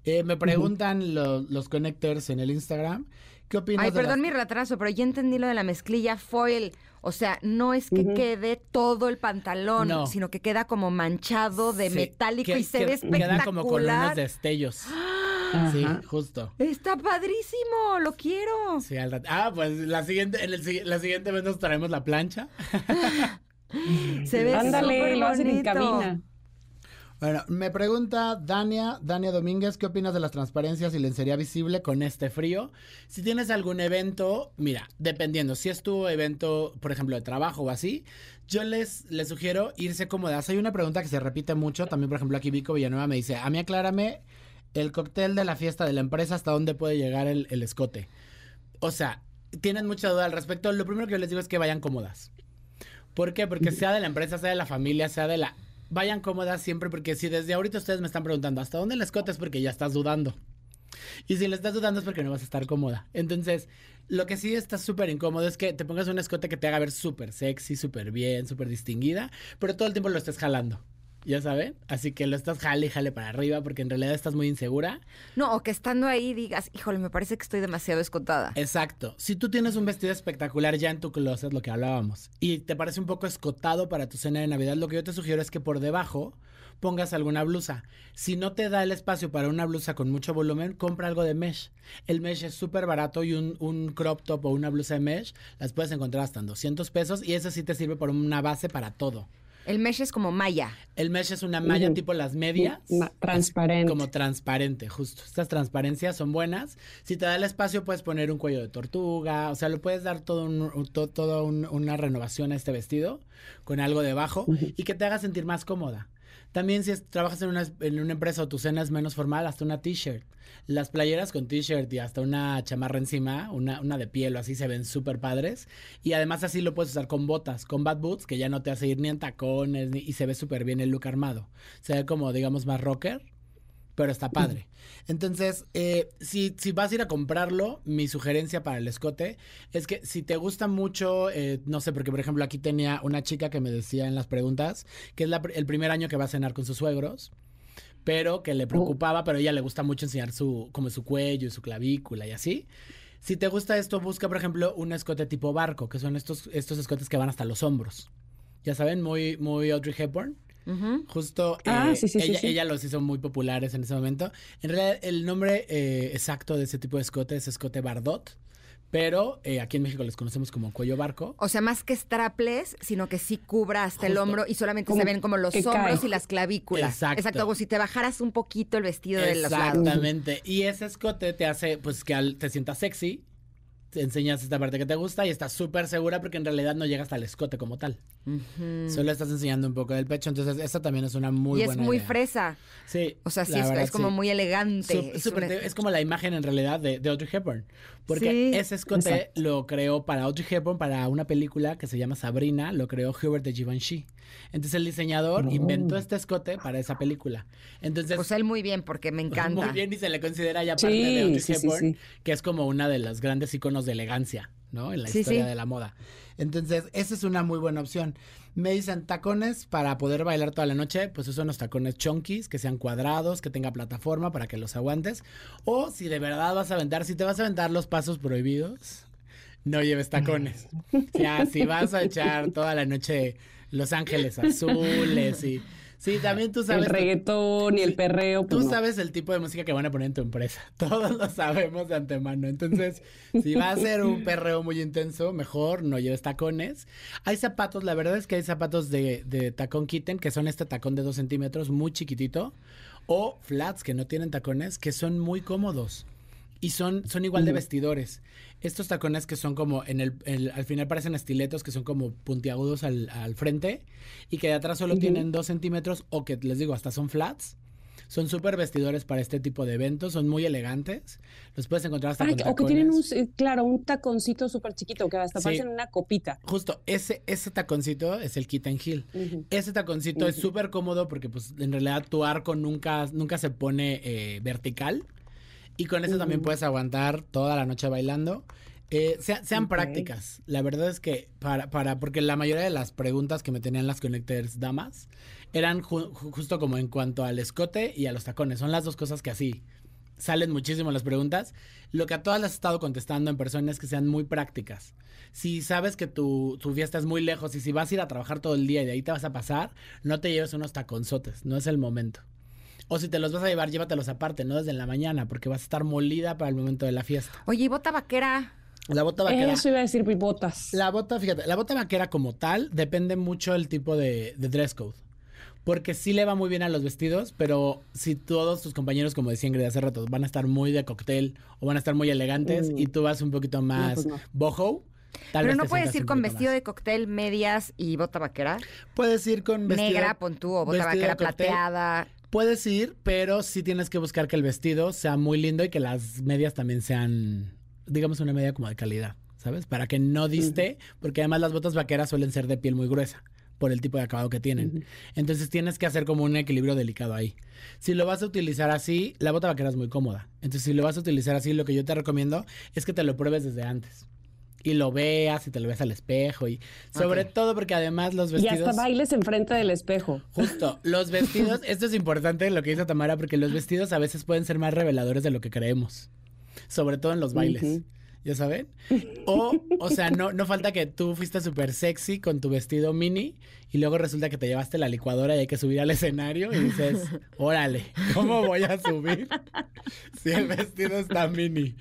eh, me preguntan lo- los connectors en el Instagram, ¿qué opinas
Ay,
de
perdón
las-
mi retraso, pero ya entendí lo de la mezclilla foil. O sea, no es que quede todo el pantalón,
No.
sino que queda como manchado de
Sí,
metálico
que-
y se
que
ve espectacular.
Quedan como coronas de destellos. Sí,
Ajá.
justo.
Está padrísimo, lo quiero.
Sí, al rat- Ah, pues la siguiente, en el, la siguiente vez nos traemos la plancha. (laughs)
Se ve
Ándale, lo hacen en
bonito.
cabina.
Bueno, me pregunta Dania, Dania Domínguez, ¿qué opinas de las transparencias y lencería visible con este frío? Si tienes algún evento, mira, dependiendo, si es tu evento, por ejemplo, de trabajo o así, yo les, les sugiero irse cómodas. Hay una pregunta que se repite mucho, también por ejemplo aquí Vico Villanueva me dice, a mí aclárame el cóctel de la fiesta de la empresa, hasta dónde puede llegar el, escote. O sea, tienen mucha duda al respecto. Lo primero que yo les digo es que vayan cómodas. ¿Por qué? Porque sea de la empresa, sea de la familia, sea de la... Vayan cómodas siempre porque si desde ahorita ustedes me están preguntando hasta dónde el escote es porque ya estás dudando. Y si le estás dudando es porque no vas a estar cómoda. Entonces, lo que sí está súper incómodo es que te pongas un escote que te haga ver súper sexy, súper bien, súper distinguida, pero todo el tiempo lo estés jalando. ¿Ya saben? Así que lo estás jale y jale para arriba porque en realidad estás muy insegura.
No, o que estando ahí digas, híjole, me parece que estoy demasiado escotada.
Exacto. Si tú tienes un vestido espectacular ya en tu closet, lo que hablábamos, y te parece un poco escotado para tu cena de Navidad, lo que yo te sugiero es que por debajo pongas alguna blusa. Si no te da el espacio para una blusa con mucho volumen, compra algo de mesh. El mesh es súper barato y un, un crop top o una blusa de mesh las puedes encontrar hasta en 200 pesos y eso sí te sirve por una base para todo.
El mesh es como malla.
El mesh es una malla tipo las medias.
Ma- transparente.
Como transparente, justo. Estas transparencias son buenas. Si te da el espacio, puedes poner un cuello de tortuga. O sea, le puedes dar todo un- un- to- toda un- una renovación a este vestido con algo debajo y que te haga sentir más cómoda. También si trabajas en una, en una empresa o tu cena es menos formal, hasta una t-shirt. Las playeras con t-shirt y hasta una chamarra encima, una, una de piel o así, se ven súper padres. Y además así lo puedes usar con botas, con bad boots, que ya no te hace ir ni en tacones, y se ve súper bien el look armado. Se ve como, digamos, más rocker pero está padre. Entonces, eh, si, si, vas a ir a comprarlo, mi sugerencia para el escote es que si te gusta mucho, eh, no sé, porque por ejemplo aquí tenía una chica que me decía en las preguntas que es el primer año que va a cenar con sus suegros, pero que le oh. preocupaba, pero a ella le gusta mucho enseñar su, como su cuello y su clavícula y así. Si te gusta esto, busca por ejemplo un escote tipo barco, que son estos, estos escotes que van hasta los hombros. Ya saben, muy, muy Audrey Hepburn. Justo ah, eh, ella, los hizo muy populares en ese momento. En realidad, el nombre eh, exacto de ese tipo de escote es escote Bardot. Pero eh, aquí en México les conocemos como cuello barco.
O sea, más que straples, sino que sí cubra hasta el hombro y solamente se ven como los hombros y las clavículas. Exacto. Exacto, como si te bajaras un poquito el vestido de los lados.
Exactamente. Y ese escote te hace, pues, que te sientas sexy, enseñas esta parte que te gusta y estás súper segura porque en realidad no llega hasta el escote como tal. Solo estás enseñando un poco del pecho, entonces esta también es una muy buena
Y es muy fresa.
Sí.
O sea, sí, es, como muy elegante.
es, como la imagen en realidad de, Audrey Hepburn. Porque ese escote lo creó para Audrey Hepburn, para una película que se llama Sabrina, lo creó Hubert de Givenchy. Entonces el diseñador inventó este escote para esa película. Entonces,
pues él muy bien, porque me (laughs) encanta.
Muy bien y se le considera ya parte de Audrey Hepburn, que es como una de los grandes iconos de elegancia, ¿no? En la historia de la moda. Entonces, esa es una muy buena opción. Me dicen tacones para poder bailar toda la noche, pues uso unos tacones chonquis, que sean cuadrados, que tenga plataforma para que los aguantes. O si de verdad vas a aventar, si te vas a aventar los pasos prohibidos, no lleves tacones. (laughs) Ya, si vas a echar toda la noche Los Ángeles Azules y Sí, también tú sabes.
El reggaetón y el perreo.
Pues tú sabes el tipo de música que van a poner en tu empresa. (laughs) Todos lo sabemos de antemano. Entonces, si va a ser un perreo muy intenso, mejor no lleves tacones. Hay zapatos, la verdad es que hay zapatos de, de tacón kitten, que son este tacón de dos centímetros, muy chiquitito. O flats que no tienen tacones, que son muy cómodos. Y son, son igual de vestidores estos tacones que son como en el, al final parecen estiletos que son como puntiagudos al, frente y que de atrás solo tienen dos centímetros o que les digo hasta son flats. Son súper vestidores para este tipo de eventos, son muy elegantes. Los puedes encontrar hasta
O que tienen un, claro, un taconcito súper chiquito que hasta parecen una copita.
Justo, ese, ese taconcito es el kitten heel. Ese taconcito es súper cómodo porque pues en realidad tu arco nunca, nunca se pone eh, vertical y con eso también puedes aguantar toda la noche bailando. Eh, sean prácticas. La verdad es que para, para, porque la mayoría de las preguntas que me tenían las connectors damas eran justo como en cuanto al escote y a los tacones. Son las dos cosas que así salen muchísimo las preguntas. Lo que a todas las he estado contestando en persona es que sean muy prácticas. Si sabes que tu, tu, fiesta es muy lejos y si vas a ir a trabajar todo el día y de ahí te vas a pasar, no te lleves unos taconzotes, no es el momento. O si te los vas a llevar, llévatelos aparte, no desde la mañana, porque vas a estar molida para el momento de la fiesta.
Oye, ¿y bota vaquera?
La bota vaquera.
Eso iba a decir botas.
La bota, fíjate, la bota vaquera como tal depende mucho del tipo de, dress code. Porque sí le va muy bien a los vestidos, pero si todos tus compañeros, como decía Ingrid hace rato, van a estar muy de cóctel o van a estar muy elegantes mm. y tú vas un poquito más pues boho,
Tal Pero no puedes ir con vestido de cóctel, medias y bota vaquera.
Puedes ir con
vestido. Negra, pon tú, o bota vaquera plateada.
Puedes ir, pero sí tienes que buscar que el vestido sea muy lindo y que las medias también sean, digamos, una media como de calidad, ¿sabes? Para que no diste, porque además las botas vaqueras suelen ser de piel muy gruesa por el tipo de acabado que tienen. Entonces tienes que hacer como un equilibrio delicado ahí. Si lo vas a utilizar así, la bota vaquera es muy cómoda. Entonces si lo vas a utilizar así, lo que yo te recomiendo es que te lo pruebes desde antes y lo veas y te lo ves al espejo y sobre todo porque además los vestidos...
Y hasta bailes enfrente del espejo.
Justo, los vestidos, (laughs) esto es importante lo que dice Tamara porque los vestidos a veces pueden ser más reveladores de lo que creemos, sobre todo en los bailes. ¿Ya saben? (laughs) O, o sea, no, no falta que tú fuiste súper sexy con tu vestido mini y luego resulta que te llevaste la licuadora y hay que subir al escenario y dices, (laughs) órale, ¿cómo voy a subir si el vestido está mini?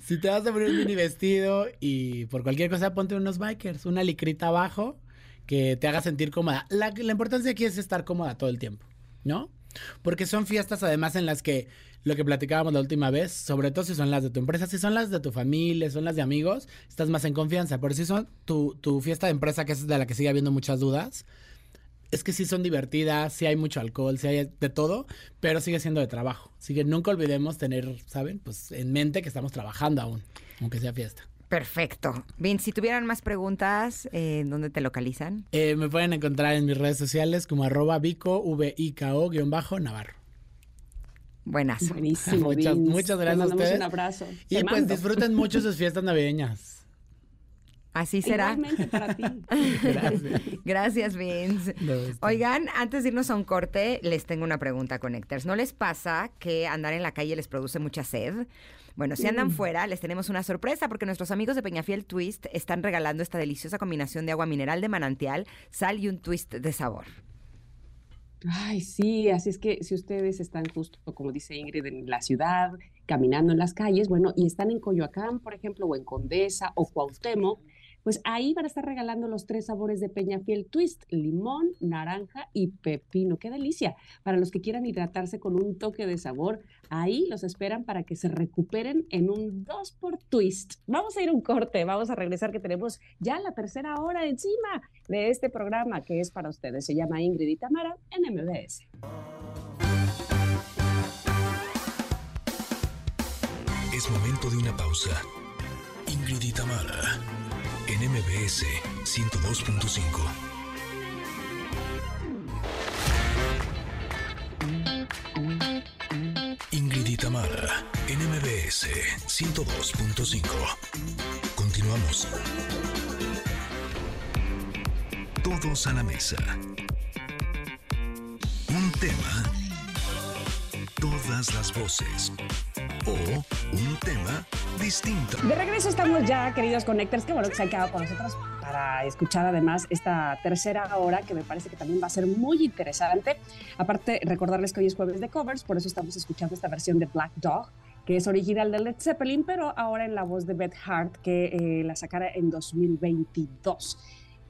Si te vas a poner un mini vestido y por cualquier cosa ponte unos bikers, una licrita abajo que te haga sentir cómoda. La, la importancia aquí es estar cómoda todo el tiempo, ¿no? Porque son fiestas además en las que lo que platicábamos la última vez, sobre todo si son las de tu empresa, si son las de tu familia, son las de amigos, estás más en confianza. Pero si son tu, tu fiesta de empresa, que es de la que sigue habiendo muchas dudas, es que sí son divertidas, sí hay mucho alcohol, sí hay de todo, pero sigue siendo de trabajo. Así que nunca olvidemos tener, ¿saben? Pues en mente que estamos trabajando aún, aunque sea fiesta.
Perfecto. Bien, si tuvieran más preguntas, eh, ¿dónde te localizan?
Eh, me pueden encontrar en mis redes sociales como arroba vico, V-I-K-O, guion bajo, Navarro.
Buenas.
Buenísimo. (laughs)
Muchas,
Vince.
muchas gracias a ustedes.
un abrazo.
Y
Te
pues
mando.
disfruten mucho sus fiestas navideñas.
Así será.
Igualmente para ti. (laughs)
Gracias.
Gracias, Vince.
No,
Oigan, antes de irnos a un corte, les tengo una pregunta, Connectors. ¿No les pasa que andar en la calle les produce mucha sed? Bueno, si andan fuera, les tenemos una sorpresa porque nuestros amigos de Peñafiel Twist están regalando esta deliciosa combinación de agua mineral de manantial, sal y un twist de sabor.
Ay, sí, así es que si ustedes están justo, como dice Ingrid, en la ciudad, caminando en las calles, bueno, y están en Coyoacán, por ejemplo, o en Condesa o Cuauhtémoc, pues ahí van a estar regalando los tres sabores de Peñafiel Twist, limón, naranja y pepino. ¡Qué delicia! Para los que quieran hidratarse con un toque de sabor, ahí los esperan para que se recuperen en un 2 por Twist. Vamos a ir un corte, vamos a regresar que tenemos ya la tercera hora encima de este programa que es para ustedes. Se llama Ingrid y Tamara en MBS.
Es momento de una pausa. Ingrid y Tamara, en MBS 102.5. Ingrid y Tamara, en MBS 102.5. Continuamos. Todos a la mesa. Un tema. Todas las voces. O un tema
De regreso estamos ya, queridos Connectors, que bueno que se han quedado con nosotros para escuchar además esta tercera hora que me parece que también va a ser muy interesante. Aparte, recordarles que hoy es jueves de covers, por eso estamos escuchando esta versión de Black Dog, que es original de Led Zeppelin, pero ahora en la voz de Beth Hart, que eh, la sacara en 2022.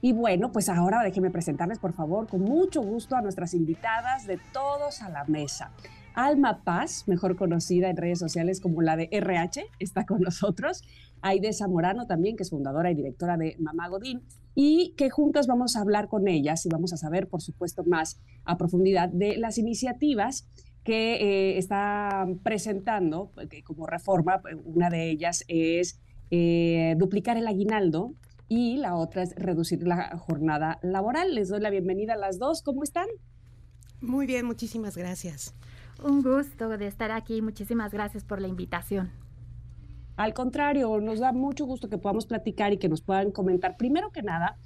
Y bueno, pues ahora déjenme presentarles, por favor, con mucho gusto a nuestras invitadas de Todos a la Mesa. Alma Paz, mejor conocida en redes sociales como la de RH, está con nosotros. Aide Zamorano también, que es fundadora y directora de Mamá Godín, y que juntas vamos a hablar con ellas y vamos a saber, por supuesto, más a profundidad de las iniciativas que eh, está presentando que como reforma. Una de ellas es eh, duplicar el aguinaldo y la otra es reducir la jornada laboral. Les doy la bienvenida a las dos. ¿Cómo están?
Muy bien, muchísimas gracias.
Un gusto de estar aquí. Muchísimas gracias por la invitación.
Al contrario, nos da mucho gusto que podamos platicar y que nos puedan comentar, primero que nada,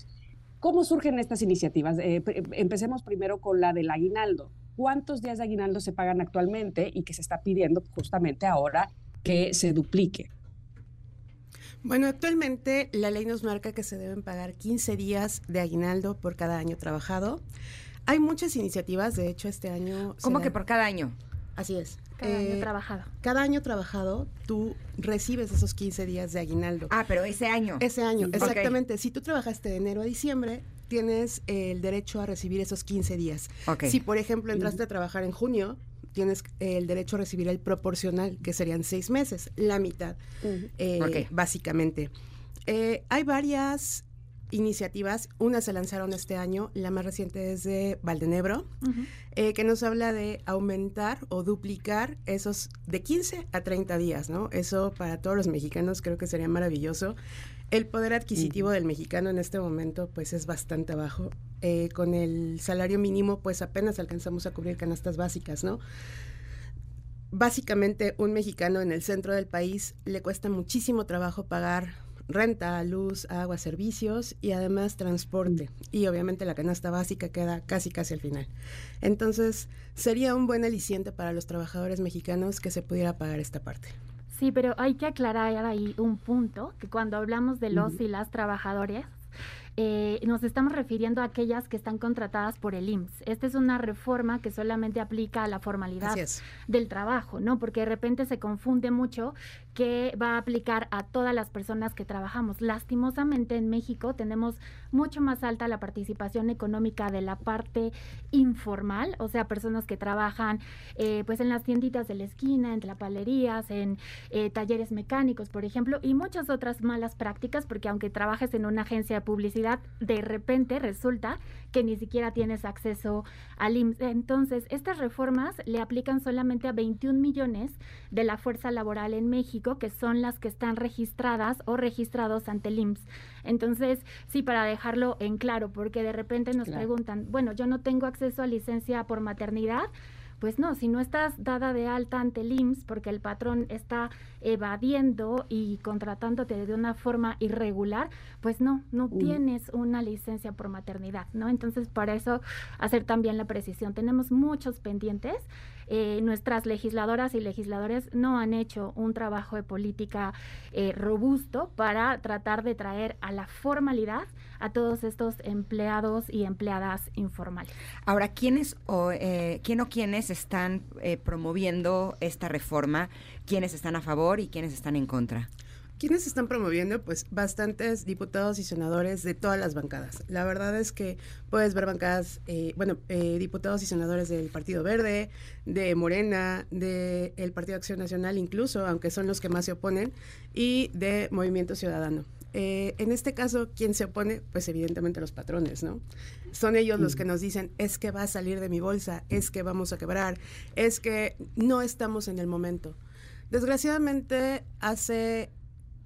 cómo surgen estas iniciativas. Eh, empecemos primero con la del aguinaldo. ¿Cuántos días de aguinaldo se pagan actualmente y que se está pidiendo justamente ahora que se duplique?
Bueno, actualmente la ley nos marca que se deben pagar 15 días de aguinaldo por cada año trabajado. Hay muchas iniciativas, de hecho este año...
¿Cómo que por cada año?
Así es.
Cada eh, año trabajado.
Cada año trabajado, tú recibes esos 15 días de aguinaldo.
Ah, pero ese año.
Ese año, exactamente. Okay. Si tú trabajaste de enero a diciembre, tienes el derecho a recibir esos 15 días.
Okay.
Si, por ejemplo, entraste a trabajar en junio, tienes el derecho a recibir el proporcional, que serían seis meses, la mitad, uh -huh. eh,
okay.
básicamente. Eh, hay varias iniciativas, unas se lanzaron este año, la más reciente es de Valdenebro, uh -huh. eh, que nos habla de aumentar o duplicar esos de 15 a 30 días, ¿no? Eso para todos los mexicanos creo que sería maravilloso. El poder adquisitivo uh -huh. del mexicano en este momento pues es bastante bajo. Eh, con el salario mínimo pues apenas alcanzamos a cubrir canastas básicas, ¿no? Básicamente un mexicano en el centro del país le cuesta muchísimo trabajo pagar renta, luz, agua, servicios y además transporte. Y obviamente la canasta básica queda casi casi al final. Entonces sería un buen aliciente para los trabajadores mexicanos que se pudiera pagar esta parte.
Sí, pero hay que aclarar ahí un punto, que cuando hablamos de los uh -huh. y las trabajadores, eh, nos estamos refiriendo a aquellas que están contratadas por el IMSS. Esta es una reforma que solamente aplica a la formalidad del trabajo, ¿no? Porque de repente se confunde mucho que va a aplicar a todas las personas que trabajamos. Lastimosamente en México tenemos mucho más alta la participación económica de la parte informal, o sea, personas que trabajan eh, pues en las tienditas de la esquina, en tlapalerías, en eh, talleres mecánicos, por ejemplo, y muchas otras malas prácticas, porque aunque trabajes en una agencia de publicidad, de repente resulta que ni siquiera tienes acceso al IMSS. Entonces, estas reformas le aplican solamente a 21 millones de la fuerza laboral en México, que son las que están registradas o registrados ante el IMSS. Entonces, sí, para dejarlo en claro, porque de repente nos preguntan, bueno, yo no tengo acceso a licencia por maternidad, pues no, si no estás dada de alta ante el IMSS porque el patrón está evadiendo y contratándote de una forma irregular, pues no, no tienes una licencia por maternidad, ¿no? Entonces, para eso hacer también la precisión. Tenemos muchos pendientes eh, nuestras legisladoras y legisladores no han hecho un trabajo de política eh, robusto para tratar de traer a la formalidad a todos estos empleados y empleadas informales.
Ahora, ¿quiénes o, eh, quién o quiénes están promoviendo esta reforma? ¿Quiénes están a favor y quiénes están en contra?
¿Quiénes están promoviendo? Pues bastantes diputados y senadores de todas las bancadas. La verdad es que puedes ver bancadas, eh, bueno, eh, diputados y senadores del Partido Verde, de Morena, del el Partido Acción Nacional incluso, aunque son los que más se oponen, y de Movimiento Ciudadano. Eh, en este caso, ¿quién se opone? Pues evidentemente los patrones, ¿no? Son ellos los que nos dicen, es que va a salir de mi bolsa, es que vamos a quebrar, es que no estamos en el momento. Desgraciadamente, hace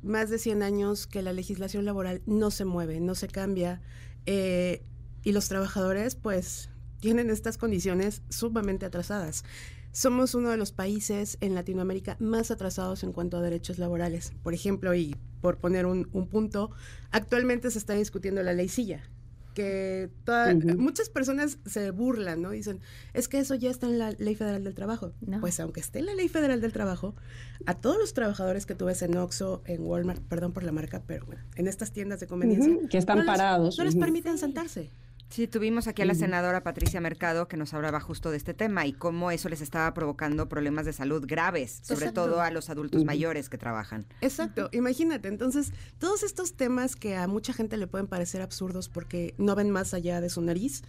más de 100 años que la legislación laboral no se mueve, no se cambia, eh, y los trabajadores pues tienen estas condiciones sumamente atrasadas. Somos uno de los países en Latinoamérica más atrasados en cuanto a derechos laborales. Por ejemplo, y por poner un, un punto, actualmente se está discutiendo la ley silla, que muchas personas se burlan, ¿no? Dicen, es que eso ya está en la Ley Federal del Trabajo. Pues aunque esté en la Ley Federal del Trabajo, a todos los trabajadores que tú ves en Oxxo, en Walmart, perdón por la marca, pero bueno, en estas tiendas de conveniencia,
que están parados.
no les permiten sentarse.
Sí, tuvimos aquí a la senadora Patricia Mercado que nos hablaba justo de este tema y cómo eso les estaba provocando problemas de salud graves, sobre todo a los adultos mayores que trabajan.
Exacto, imagínate, entonces todos estos temas que a mucha gente le pueden parecer absurdos porque no ven más allá de su nariz,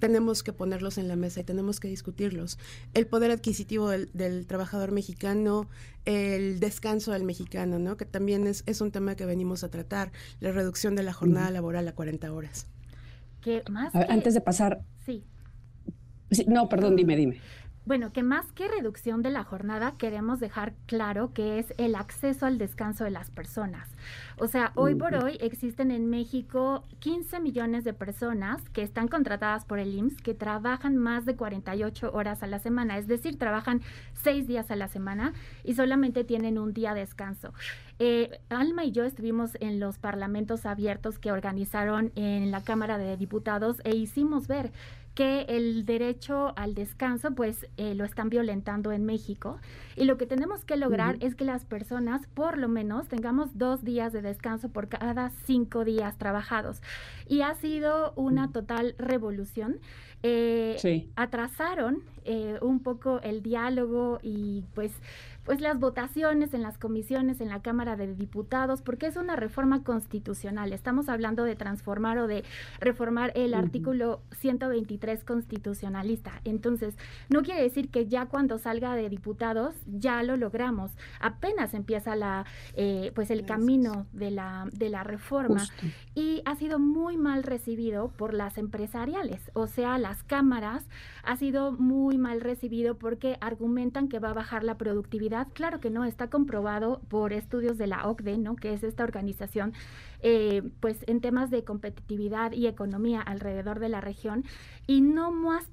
tenemos que ponerlos en la mesa y tenemos que discutirlos. El poder adquisitivo del, trabajador mexicano, el descanso del mexicano, ¿no? que también es, es un tema que venimos a tratar, la reducción de la jornada laboral a 40 horas
más
Antes de pasar... Sí. No, perdón, dime, dime.
Bueno, que más que reducción de la jornada, queremos dejar claro que es el acceso al descanso de las personas. O sea, hoy por hoy existen en México 15 millones de personas que están contratadas por el IMSS, que trabajan más de 48 horas a la semana, es decir, trabajan seis días a la semana y solamente tienen un día de descanso. Eh, Alma y yo estuvimos en los parlamentos abiertos que organizaron en la Cámara de Diputados e hicimos ver que el derecho al descanso pues eh, lo están violentando en México. Y lo que tenemos que lograr es que las personas por lo menos tengamos dos días de descanso por cada cinco días trabajados. Y ha sido una total revolución. Eh, atrasaron eh, un poco el diálogo y pues pues las votaciones en las comisiones, en la Cámara de Diputados, porque es una reforma constitucional. Estamos hablando de transformar o de reformar el artículo 123 constitucionalista. Entonces, no quiere decir que ya cuando salga de diputados ya lo logramos. Apenas empieza la, eh, pues el camino de la, de la reforma y ha sido muy mal recibido por las empresariales, o sea, las cámaras ha sido muy mal recibido porque argumentan que va a bajar la productividad. Claro que no, está comprobado por estudios de la OCDE, ¿no? que es esta organización, eh, pues en temas de competitividad y economía alrededor de la región. Y no más,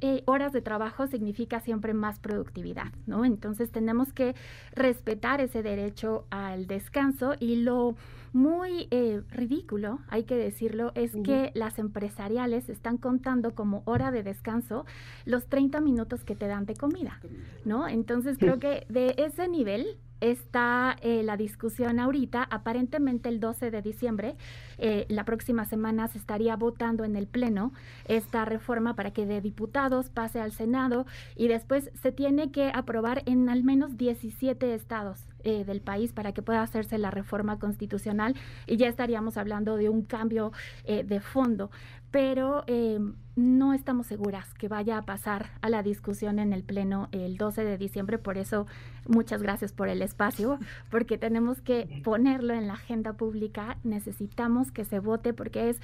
eh, horas de trabajo significa siempre más productividad, ¿no? Entonces tenemos que respetar ese derecho al descanso y lo muy eh, ridículo, hay que decirlo, es que las empresariales están contando como hora de descanso los 30 minutos que te dan de comida, ¿no? Entonces creo (laughs) que de ese nivel está eh, la discusión ahorita. Aparentemente el 12 de diciembre, eh, la próxima semana, se estaría votando en el Pleno esta reforma para que de diputados pase al Senado y después se tiene que aprobar en al menos 17 estados eh, del país para que pueda hacerse la reforma constitucional y ya estaríamos hablando de un cambio eh, de fondo. Pero eh, no estamos seguras que vaya a pasar a la discusión en el Pleno el 12 de diciembre. Por eso, muchas gracias por el espacio, (laughs) porque tenemos que ponerlo en la agenda pública. Necesitamos que se vote porque es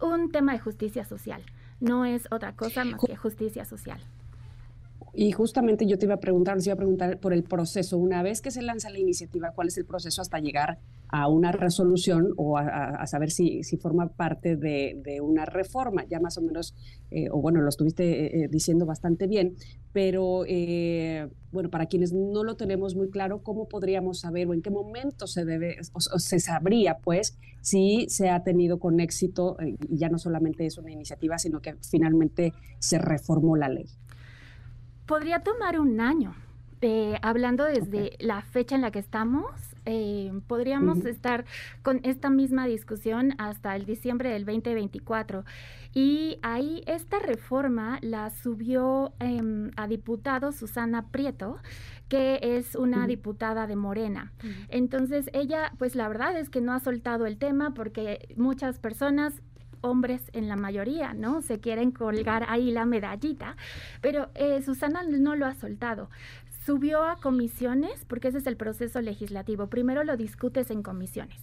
un tema de justicia social. No es otra cosa más que justicia social.
Y justamente yo te iba a preguntar, les iba a preguntar por el proceso. Una vez que se lanza la iniciativa, ¿cuál es el proceso hasta llegar a una resolución o a, saber si, forma parte de, una reforma? Ya más o menos, eh, o bueno, lo estuviste eh, eh, diciendo bastante bien, pero bueno, para quienes no lo tenemos muy claro, ¿cómo podríamos saber o en qué momento se debe, o, se sabría, pues, si se ha tenido con éxito, y ya no solamente es una iniciativa, sino que finalmente se reformó la ley?
Podría tomar un año. Eh, hablando desde la fecha en la que estamos, eh, podríamos estar con esta misma discusión hasta el diciembre del 2024. Y ahí esta reforma la subió em, a diputado Susana Prieto, que es una diputada de Morena. Entonces ella, pues la verdad es que no ha soltado el tema porque muchas personas hombres en la mayoría, ¿no? Se quieren colgar ahí la medallita, pero eh, Susana no lo ha soltado. Subió a comisiones, porque ese es el proceso legislativo. Primero lo discutes en comisiones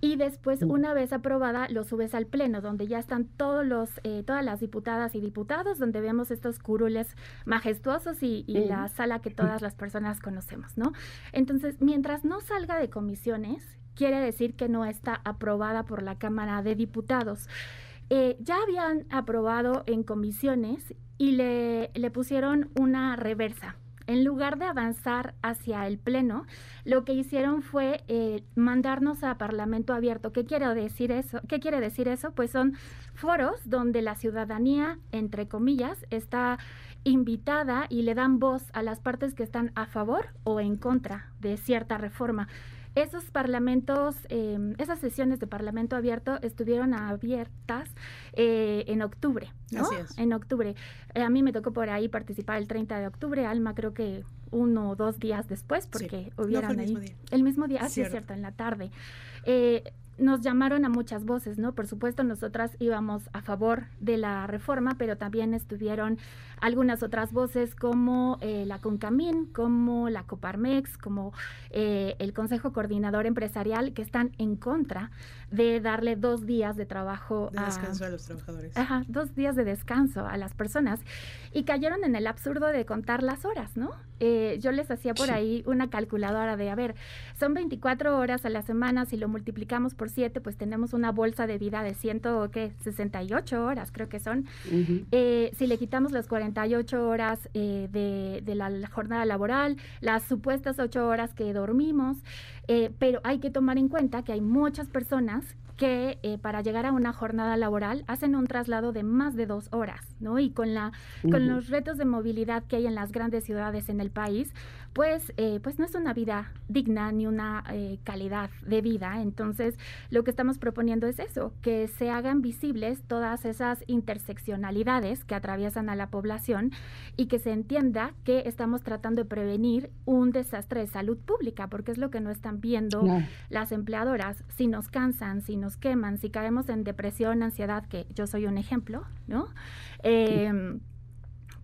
y después una vez aprobada lo subes al pleno donde ya están todos los eh, todas las diputadas y diputados donde vemos estos curules majestuosos y, la sala que todas las personas conocemos no entonces mientras no salga de comisiones quiere decir que no está aprobada por la Cámara de Diputados. Eh, ya habían aprobado en comisiones y le, le pusieron una reversa. En lugar de avanzar hacia el Pleno, lo que hicieron fue eh, mandarnos a Parlamento abierto. ¿Qué quiere decir eso? ¿Qué quiere decir eso? Pues son foros donde la ciudadanía, entre comillas, está invitada y le dan voz a las partes que están a favor o en contra de cierta reforma. Esos parlamentos, em, esas sesiones de parlamento abierto estuvieron abiertas eh, en octubre, ¿no? En octubre. Eh, a mí me tocó por ahí participar el 30 de octubre, Alma creo que uno o dos días después, porque hubieran el ahí... Mismo día. El mismo día, sí, es cierto, en la tarde. Nos llamaron a muchas voces, ¿no? Por supuesto, nosotras íbamos a favor de la reforma, pero también estuvieron algunas otras voces como eh, la CONCAMIN, como la COPARMEX, como eh, el Consejo Coordinador Empresarial, que están en contra de darle dos días de trabajo.
De descanso a los trabajadores.
Ajá, dos días de descanso a las personas. Y cayeron en el absurdo de contar las horas, ¿no? Eh, yo les hacía por ahí una calculadora de, a ver, son 24 horas a la semana, si lo multiplicamos por 7, pues tenemos una bolsa de vida de 168 horas, creo que son. si le quitamos las 40 48 horas eh, de, la jornada laboral, las supuestas 8 horas que dormimos, eh, pero hay que tomar en cuenta que hay muchas personas que eh, para llegar a una jornada laboral hacen un traslado de más de dos horas, ¿no? Y con, la, con los retos de movilidad que hay en las grandes ciudades en el país, pues, eh, pues no es una vida digna ni una eh, calidad de vida. Entonces, lo que estamos proponiendo es eso, que se hagan visibles todas esas interseccionalidades que atraviesan a la población y que se entienda que estamos tratando de prevenir un desastre de salud pública, porque es lo que no están viendo las empleadoras. Si nos cansan, si nos queman, si caemos en depresión, ansiedad, que yo soy un ejemplo, ¿no? Em,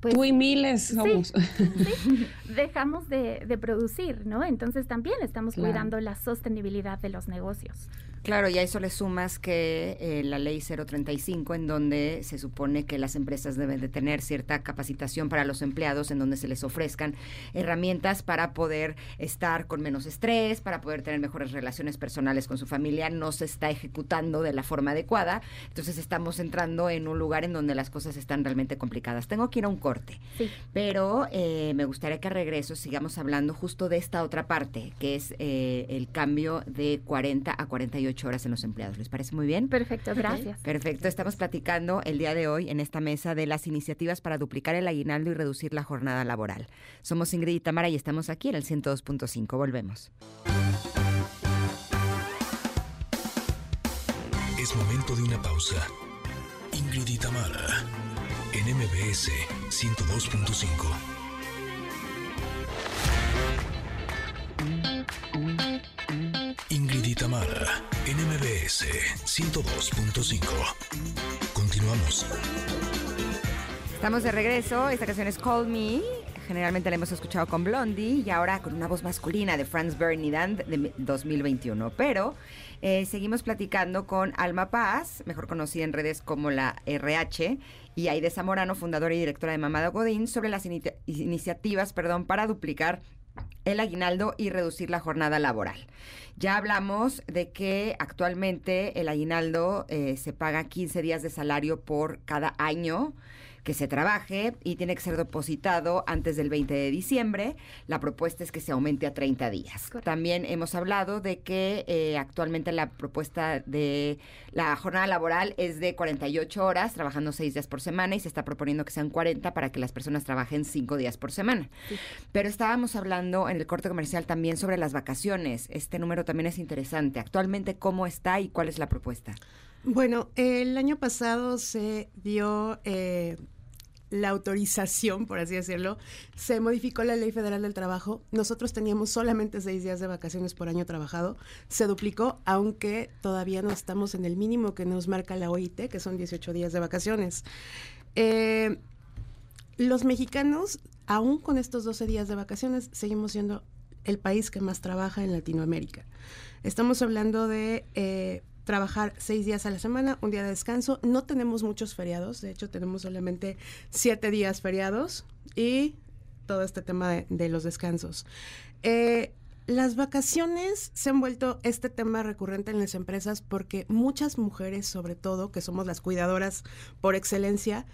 pues, Tú y miles somos.
Sí, (laughs) dejamos de, producir, ¿no? Entonces también estamos cuidando la sostenibilidad de los negocios.
Claro, y a eso le sumas que eh, la ley 035, en donde se supone que las empresas deben de tener cierta capacitación para los empleados, en donde se les ofrezcan herramientas para poder estar con menos estrés, para poder tener mejores relaciones personales con su familia, no se está ejecutando de la forma adecuada. Entonces estamos entrando en un lugar en donde las cosas están realmente complicadas. Tengo que ir a un corte, sí. pero eh, me gustaría que a regreso sigamos hablando justo de esta otra parte, que es eh, el cambio de 40 a 48 horas en los empleados. ¿Les parece muy bien?
Perfecto, gracias.
Perfecto, estamos platicando el día de hoy en esta mesa de las iniciativas para duplicar el aguinaldo y reducir la jornada laboral. Somos Ingrid y Tamara y estamos aquí en el 102.5. Volvemos.
Es momento de una pausa. Ingrid y Tamara en MBS 102.5. en MBS 102.5. Continuamos.
Estamos de regreso. Esta canción es Call Me. Generalmente la hemos escuchado con Blondie y ahora con una voz masculina de Franz Ferdinand de 2021. Pero eh, seguimos platicando con Alma Paz, mejor conocida en redes como la RH, y Aide Zamorano, fundadora y directora de Mamada Godín, sobre las ini- iniciativas perdón, para duplicar el aguinaldo y reducir la jornada laboral. Ya hablamos de que actualmente el aguinaldo eh, se paga 15 días de salario por cada año que se trabaje y tiene que ser depositado antes del 20 de diciembre. La propuesta es que se aumente a 30 días. También hemos hablado de que eh, actualmente la propuesta de la jornada laboral es de 48 horas, trabajando 6 días por semana y se está proponiendo que sean 40 para que las personas trabajen 5 días por semana. Pero estábamos hablando en el corte comercial también sobre las vacaciones. Este número también es interesante. Actualmente, ¿cómo está y cuál es la propuesta?
Bueno, el año pasado se dio eh, la autorización, por así decirlo, se modificó la Ley Federal del Trabajo. Nosotros teníamos solamente seis días de vacaciones por año trabajado. Se duplicó, aunque todavía no estamos en el mínimo que nos marca la OIT, que son 18 días de vacaciones. Eh, los mexicanos, aún con estos 12 días de vacaciones, seguimos siendo el país que más trabaja en Latinoamérica. Estamos hablando de eh, trabajar seis días a la semana, un día de descanso. No tenemos muchos feriados, de hecho tenemos solamente siete días feriados y todo este tema de, de los descansos. Eh, las vacaciones se han vuelto este tema recurrente en las empresas porque muchas mujeres, sobre todo, que somos las cuidadoras por excelencia,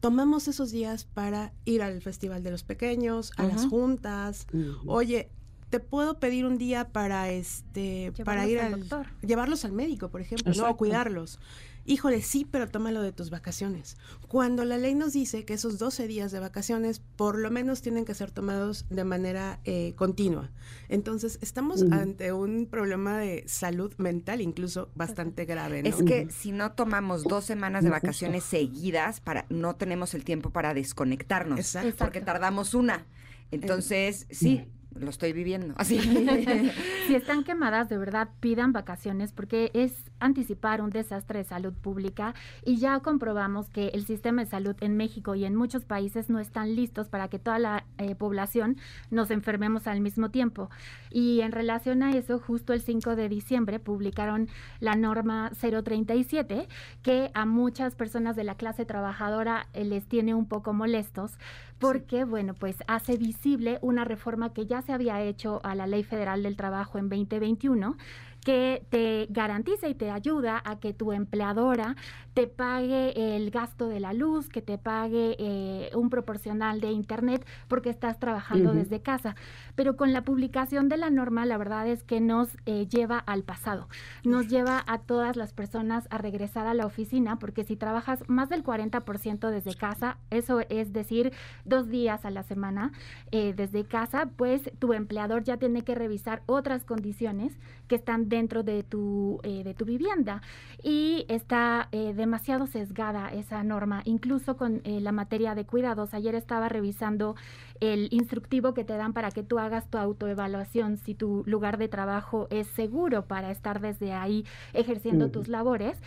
tomamos esos días para ir al Festival de los Pequeños, a las
Ajá.
juntas.
Ujú.
Oye, te puedo pedir un día para este para
Llevarlos
ir
al
al
doctor.
llevarlos al médico, por ejemplo, no o cuidarlos. Híjole, sí, pero tómalo de tus vacaciones. Cuando la ley nos dice que esos 12 días de vacaciones por lo menos tienen que ser tomados de manera eh, continua. Entonces, estamos ante un problema de salud mental incluso bastante grave, ¿no?
Es que si no tomamos dos semanas de vacaciones seguidas, para no tenemos el tiempo para desconectarnos.
Exacto.
Porque tardamos una. Entonces, sí, lo estoy viviendo. Así. (laughs)
si están quemadas, de verdad pidan vacaciones porque es anticipar un desastre de salud pública y ya comprobamos que el sistema de salud en México y en muchos países no están listos para que toda la eh, población nos enfermemos al mismo tiempo. Y en relación a eso, justo el 5 de diciembre publicaron la norma 037 que a muchas personas de la clase trabajadora eh, les tiene un poco molestos porque, bueno, pues hace visible una reforma que ya se había hecho a la Ley Federal del Trabajo en 2021 que te garantiza y te ayuda a que tu empleadora te pague el gasto de la luz, que te pague eh, un proporcional de internet porque estás trabajando desde casa. Pero con la publicación de la norma, la verdad es que nos eh, lleva al pasado, nos lleva a todas las personas a regresar a la oficina porque si trabajas más del 40% desde casa, eso es decir, dos días a la semana eh, desde casa, pues tu empleador ya tiene que revisar otras condiciones que están dentro de tu, eh, de tu vivienda. Y está eh, demasiado sesgada esa norma, incluso con eh, la materia de cuidados. Ayer estaba revisando el instructivo que te dan para que tú hagas tu autoevaluación, si tu lugar de trabajo es seguro para estar desde ahí ejerciendo tus labores.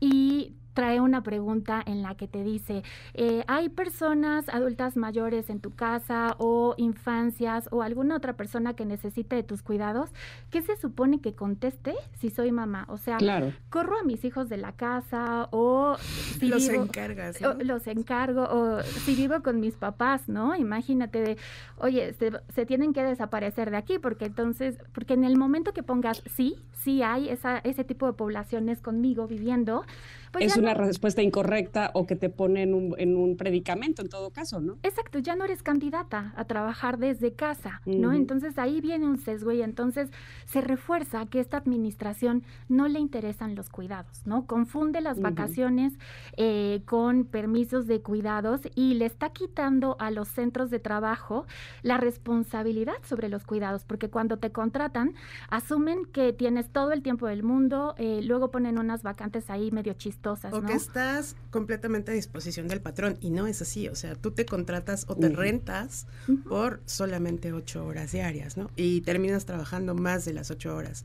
Y trae una pregunta en la que te dice, eh, ¿hay personas adultas mayores en tu casa o infancias o alguna otra persona que necesite de tus cuidados? ¿Qué se supone que conteste si soy mamá? O sea,
Claro.
corro a mis hijos de la casa o si
los
vivo-
encargas.
o los encargo o si vivo con mis papás, ¿no? Imagínate de, oye, se, se tienen que desaparecer de aquí porque entonces, porque en el momento que pongas sí, sí hay esa, ese tipo de poblaciones conmigo viviendo, pues
es una
no-
respuesta incorrecta o que te pone en un, en un predicamento en todo caso, ¿no?
Exacto, ya no eres candidata a trabajar desde casa, ¿no? Entonces ahí viene un sesgo y entonces se refuerza que esta administración no le interesan los cuidados, ¿no? Confunde las vacaciones eh, con permisos de cuidados y le está quitando a los centros de trabajo la responsabilidad sobre los cuidados, porque cuando te contratan asumen que tienes todo el tiempo del mundo, eh, luego ponen unas vacantes ahí medio chistosas,
O
¿no?
que estás completamente a disposición del patrón y no es así, o sea, tú te contratas o te rentas por solamente ocho horas diarias, ¿no? Y terminas trabajando más de las ocho horas.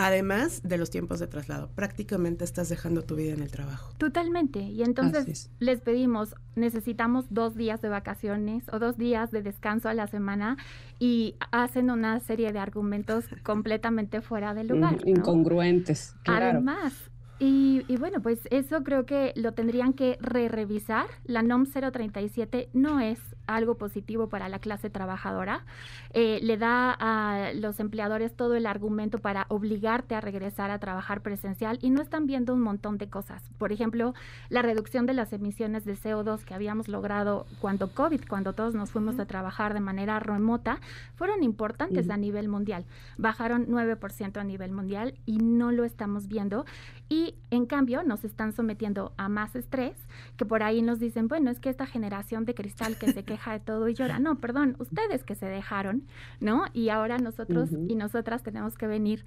Además de los tiempos de traslado, prácticamente estás dejando tu vida en el trabajo.
Totalmente. Y entonces les pedimos, necesitamos dos días de vacaciones o dos días de descanso a la semana y hacen una serie de argumentos completamente fuera de lugar.
Incongruentes.
Además, y, bueno, pues eso creo que lo tendrían que re-revisar. La NOM 037 no es algo positivo para la clase trabajadora. Eh, le da a los empleadores todo el argumento para obligarte a regresar a trabajar presencial y no están viendo un montón de cosas. Por ejemplo, la reducción de las emisiones de CO2 que habíamos logrado cuando COVID, cuando todos nos fuimos a trabajar de manera remota, fueron importantes a nivel mundial. Bajaron 9% a nivel mundial y no lo estamos viendo. Y en cambio nos están sometiendo a más estrés, que por ahí nos dicen, bueno, es que esta generación de cristal que se queja (laughs) de todo y llora. No, perdón, ustedes que se dejaron, ¿no? Y ahora nosotros y nosotras tenemos que venir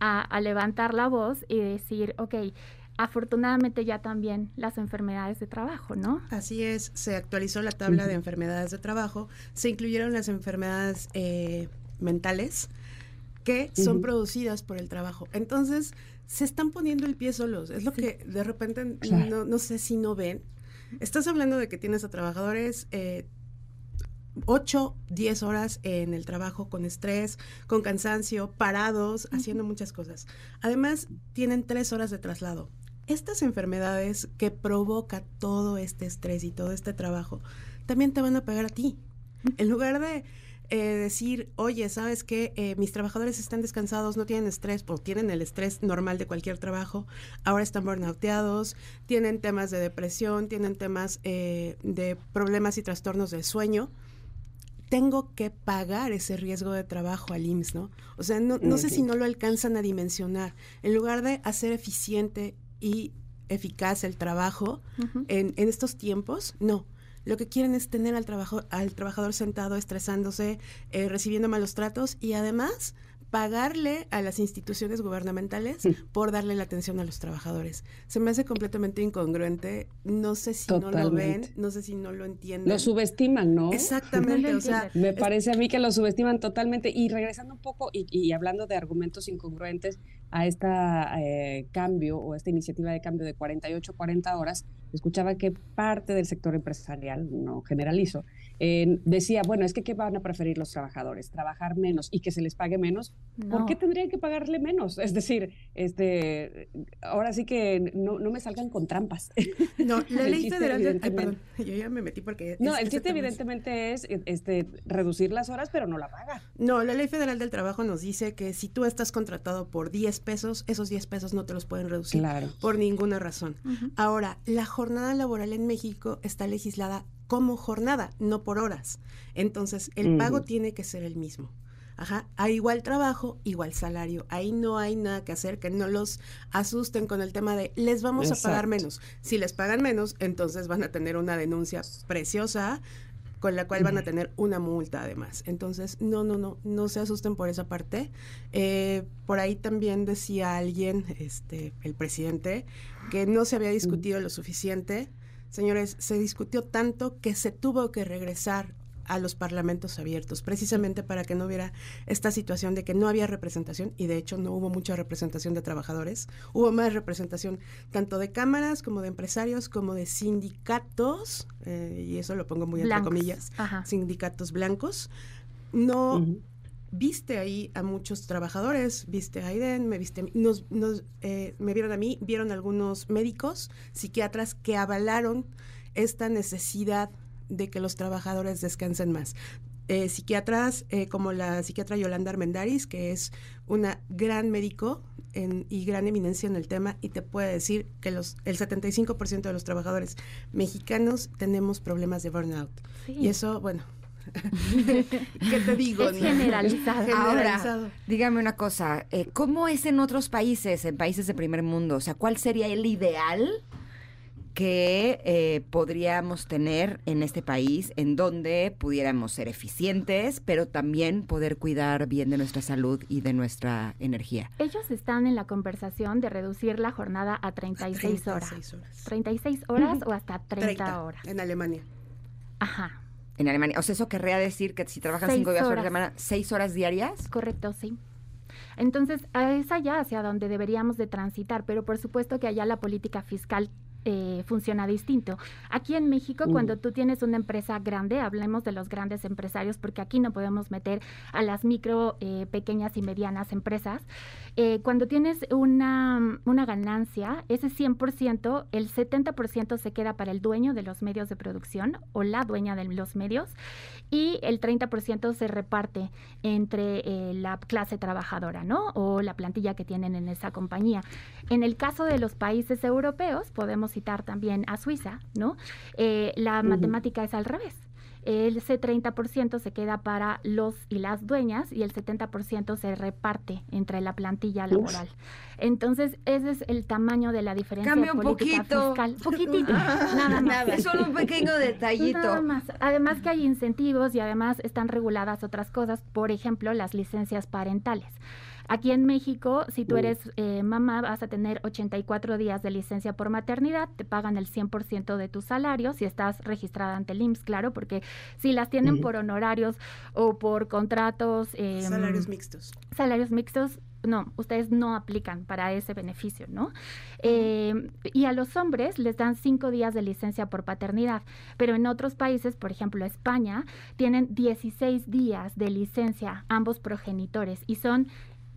a, levantar la voz y decir, ok, afortunadamente ya también las enfermedades de trabajo, ¿no?
Así es, se actualizó la tabla de enfermedades de trabajo, se incluyeron las enfermedades eh, mentales que son producidas por el trabajo. Entonces, se están poniendo el pie solos. Es lo que de repente no, no, sé si no ven. Estás hablando de que tienes a trabajadores eh, 8, 10 horas en el trabajo con estrés, con cansancio, parados, haciendo muchas cosas. Además, tienen 3 horas de traslado. Estas enfermedades que provoca todo este estrés y todo este trabajo, también te van a pegar a ti. En lugar de eh, decir, oye, ¿sabes qué? Eh, mis trabajadores están descansados, no tienen estrés, o tienen el estrés normal de cualquier trabajo, ahora están burnouteados, tienen temas de depresión, tienen temas eh, de problemas y trastornos del sueño. Tengo que pagar ese riesgo de trabajo al IMSS, ¿no? O sea, no, no sé si no lo alcanzan a dimensionar. En lugar de hacer eficiente y eficaz el trabajo en, en estos tiempos, no, lo que quieren es tener al, trabajo, al trabajador sentado, estresándose, eh, recibiendo malos tratos y además pagarle a las instituciones gubernamentales por darle la atención a los trabajadores. Se me hace completamente incongruente. No sé si no lo ven, no sé si no lo entienden.
Lo subestiman, ¿no?
Exactamente. o sea,
me parece a mí que lo subestiman totalmente. Y regresando un poco y, hablando de argumentos incongruentes a este cambio o esta iniciativa de cambio de 48 40 horas, escuchaba que parte del sector empresarial, no generalizo, decía, bueno, es que ¿qué van a preferir los trabajadores? ¿Trabajar menos y que se les pague menos? ¿Por qué tendrían que pagarle menos? Es decir, este, ahora sí que no, no me salgan con trampas. (laughs)
No, la ley federal del... perdón, (laughs) yo ya me metí porque...
No, el chiste evidentemente es este, reducir las horas, pero no la paga.
No, la ley federal del trabajo nos dice que si tú estás contratado por 10 pesos, esos 10 pesos no te los pueden reducir por ninguna razón. Ahora, la jornada laboral en México está legislada como jornada, no por horas. Entonces, el pago tiene que ser el mismo. Ajá, a igual trabajo, igual salario. Ahí no hay nada que hacer, que no los asusten con el tema de les vamos a pagar menos. Si les pagan menos, entonces van a tener una denuncia preciosa con la cual van a tener una multa además. Entonces, no, no, no, no se asusten por esa parte. Eh, por ahí también decía alguien, este, el presidente, que no se había discutido lo suficiente. Señores, se discutió tanto que se tuvo que regresar a los parlamentos abiertos, precisamente para que no hubiera esta situación de que no había representación, y de hecho no hubo mucha representación de trabajadores, hubo más representación tanto de cámaras como de empresarios, como de sindicatos, eh, y eso lo pongo muy entre comillas, sindicatos blancos. No, viste ahí a muchos trabajadores, viste a Aiden, me viste, nos, nos, eh, me vieron a mí, vieron algunos médicos, psiquiatras que avalaron esta necesidad de que los trabajadores descansen más. Eh, psiquiatras eh, como la psiquiatra Yolanda Armendaris, que es una gran médico y gran eminencia en el tema, y te puede decir que los, el 75% de los trabajadores mexicanos tenemos problemas de burnout. Y eso, bueno, (laughs) ¿Qué te digo?
Es generalizado.
Ahora, dígame una cosa, eh, ¿cómo es en otros países, en países de primer mundo? O sea, ¿cuál sería el ideal que eh, podríamos tener en este país en donde pudiéramos ser eficientes, pero también poder cuidar bien de nuestra salud y de nuestra energía?
Ellos están en la conversación de reducir la jornada a 36, horas. 36 horas o hasta 30, horas.
En Alemania.
Ajá.
En Alemania. O sea, eso querría decir que si trabajas cinco días a la semana, seis horas diarias.
Correcto, sí. Entonces, es allá hacia donde deberíamos de transitar, pero por supuesto que allá la política fiscal eh, funciona distinto. Aquí en México, cuando tú tienes una empresa grande, hablemos de los grandes empresarios, porque aquí no podemos meter a las micro, eh, pequeñas y medianas empresas. Eh, cuando tienes una, una ganancia, ese 100%, el 70% se queda para el dueño de los medios de producción o la dueña de los medios y el 30% se reparte entre la clase trabajadora, ¿no? O la plantilla que tienen en esa compañía. En el caso de los países europeos, podemos citar también a Suiza, ¿no? Eh, la matemática es al revés. Ese 30% se queda para los y las dueñas y el 70% se reparte entre la plantilla laboral. Entonces, ese es el tamaño de la diferencia
Cambia un
política
poquito.
fiscal. (laughs) Poquitito, nada más.
Es solo un pequeño detallito.
Nada más. Además que hay incentivos y además están reguladas otras cosas, por ejemplo, las licencias parentales. Aquí en México, si tú eres eh, mamá, vas a tener 84 días de licencia por maternidad, te pagan el 100% de tu salario, si estás registrada ante el IMSS, claro, porque si las tienen por honorarios o por contratos... em,
Salarios mixtos.
salarios mixtos, no, ustedes no aplican para ese beneficio, ¿no? Eh, y a los hombres les dan cinco días de licencia por paternidad, pero en otros países, por ejemplo España, tienen 16 días de licencia ambos progenitores y son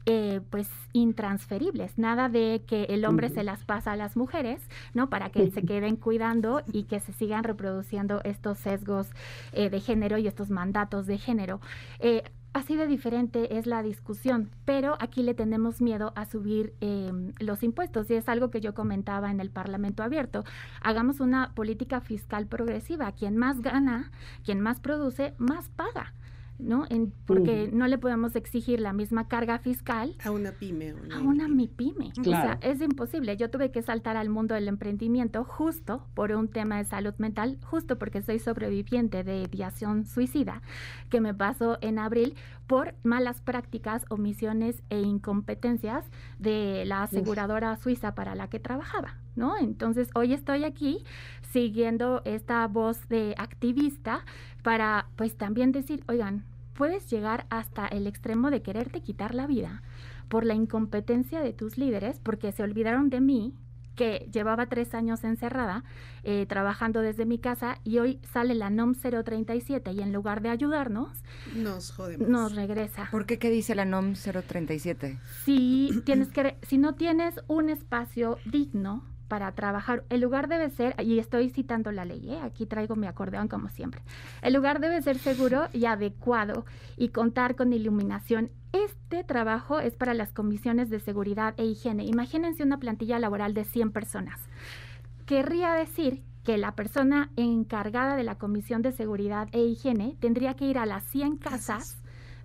eh, pues intransferibles, nada de que el hombre se las pasa a las mujeres, ¿no? Para que se (laughs) queden cuidando y que se sigan reproduciendo estos sesgos eh, de género y estos mandatos de género. Eh, Así de diferente es la discusión, pero aquí le tenemos miedo a subir eh, los impuestos y es algo que yo comentaba en el Parlamento abierto. Hagamos una política fiscal progresiva. Quien más gana, quien más produce, más paga. ¿No? En, porque no le podemos exigir la misma carga fiscal
A una pyme.
a una MIPYME.
Claro.
O sea, es imposible. Yo tuve que saltar al mundo del emprendimiento justo por un tema de salud mental, justo porque soy sobreviviente de ideación suicida, que me pasó en abril por malas prácticas, omisiones e incompetencias de la aseguradora suiza para la que trabajaba, ¿no? Entonces, hoy estoy aquí siguiendo esta voz de activista para, pues, también decir, oigan, puedes llegar hasta el extremo de quererte quitar la vida por la incompetencia de tus líderes, porque se olvidaron de mí, que llevaba tres años encerrada, eh, trabajando desde mi casa, y hoy sale la NOM 037 y en lugar de ayudarnos,
Nos jodemos.
nos regresa.
¿Por qué qué dice la NOM 037?
Si tienes que, re- si no tienes un espacio digno para trabajar, el lugar debe ser, y estoy citando la ley, ¿eh? aquí traigo mi acordeón como siempre, el lugar debe ser seguro y adecuado y contar con iluminación. Este trabajo es para las comisiones de seguridad e higiene. Imagínense una plantilla laboral de 100 personas. Querría decir que la persona encargada de la comisión de seguridad e higiene tendría que ir a las 100 casas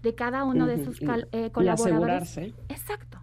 de cada uno de sus
y-
eh,
Y
colaboradores.
asegurarse.
Exacto.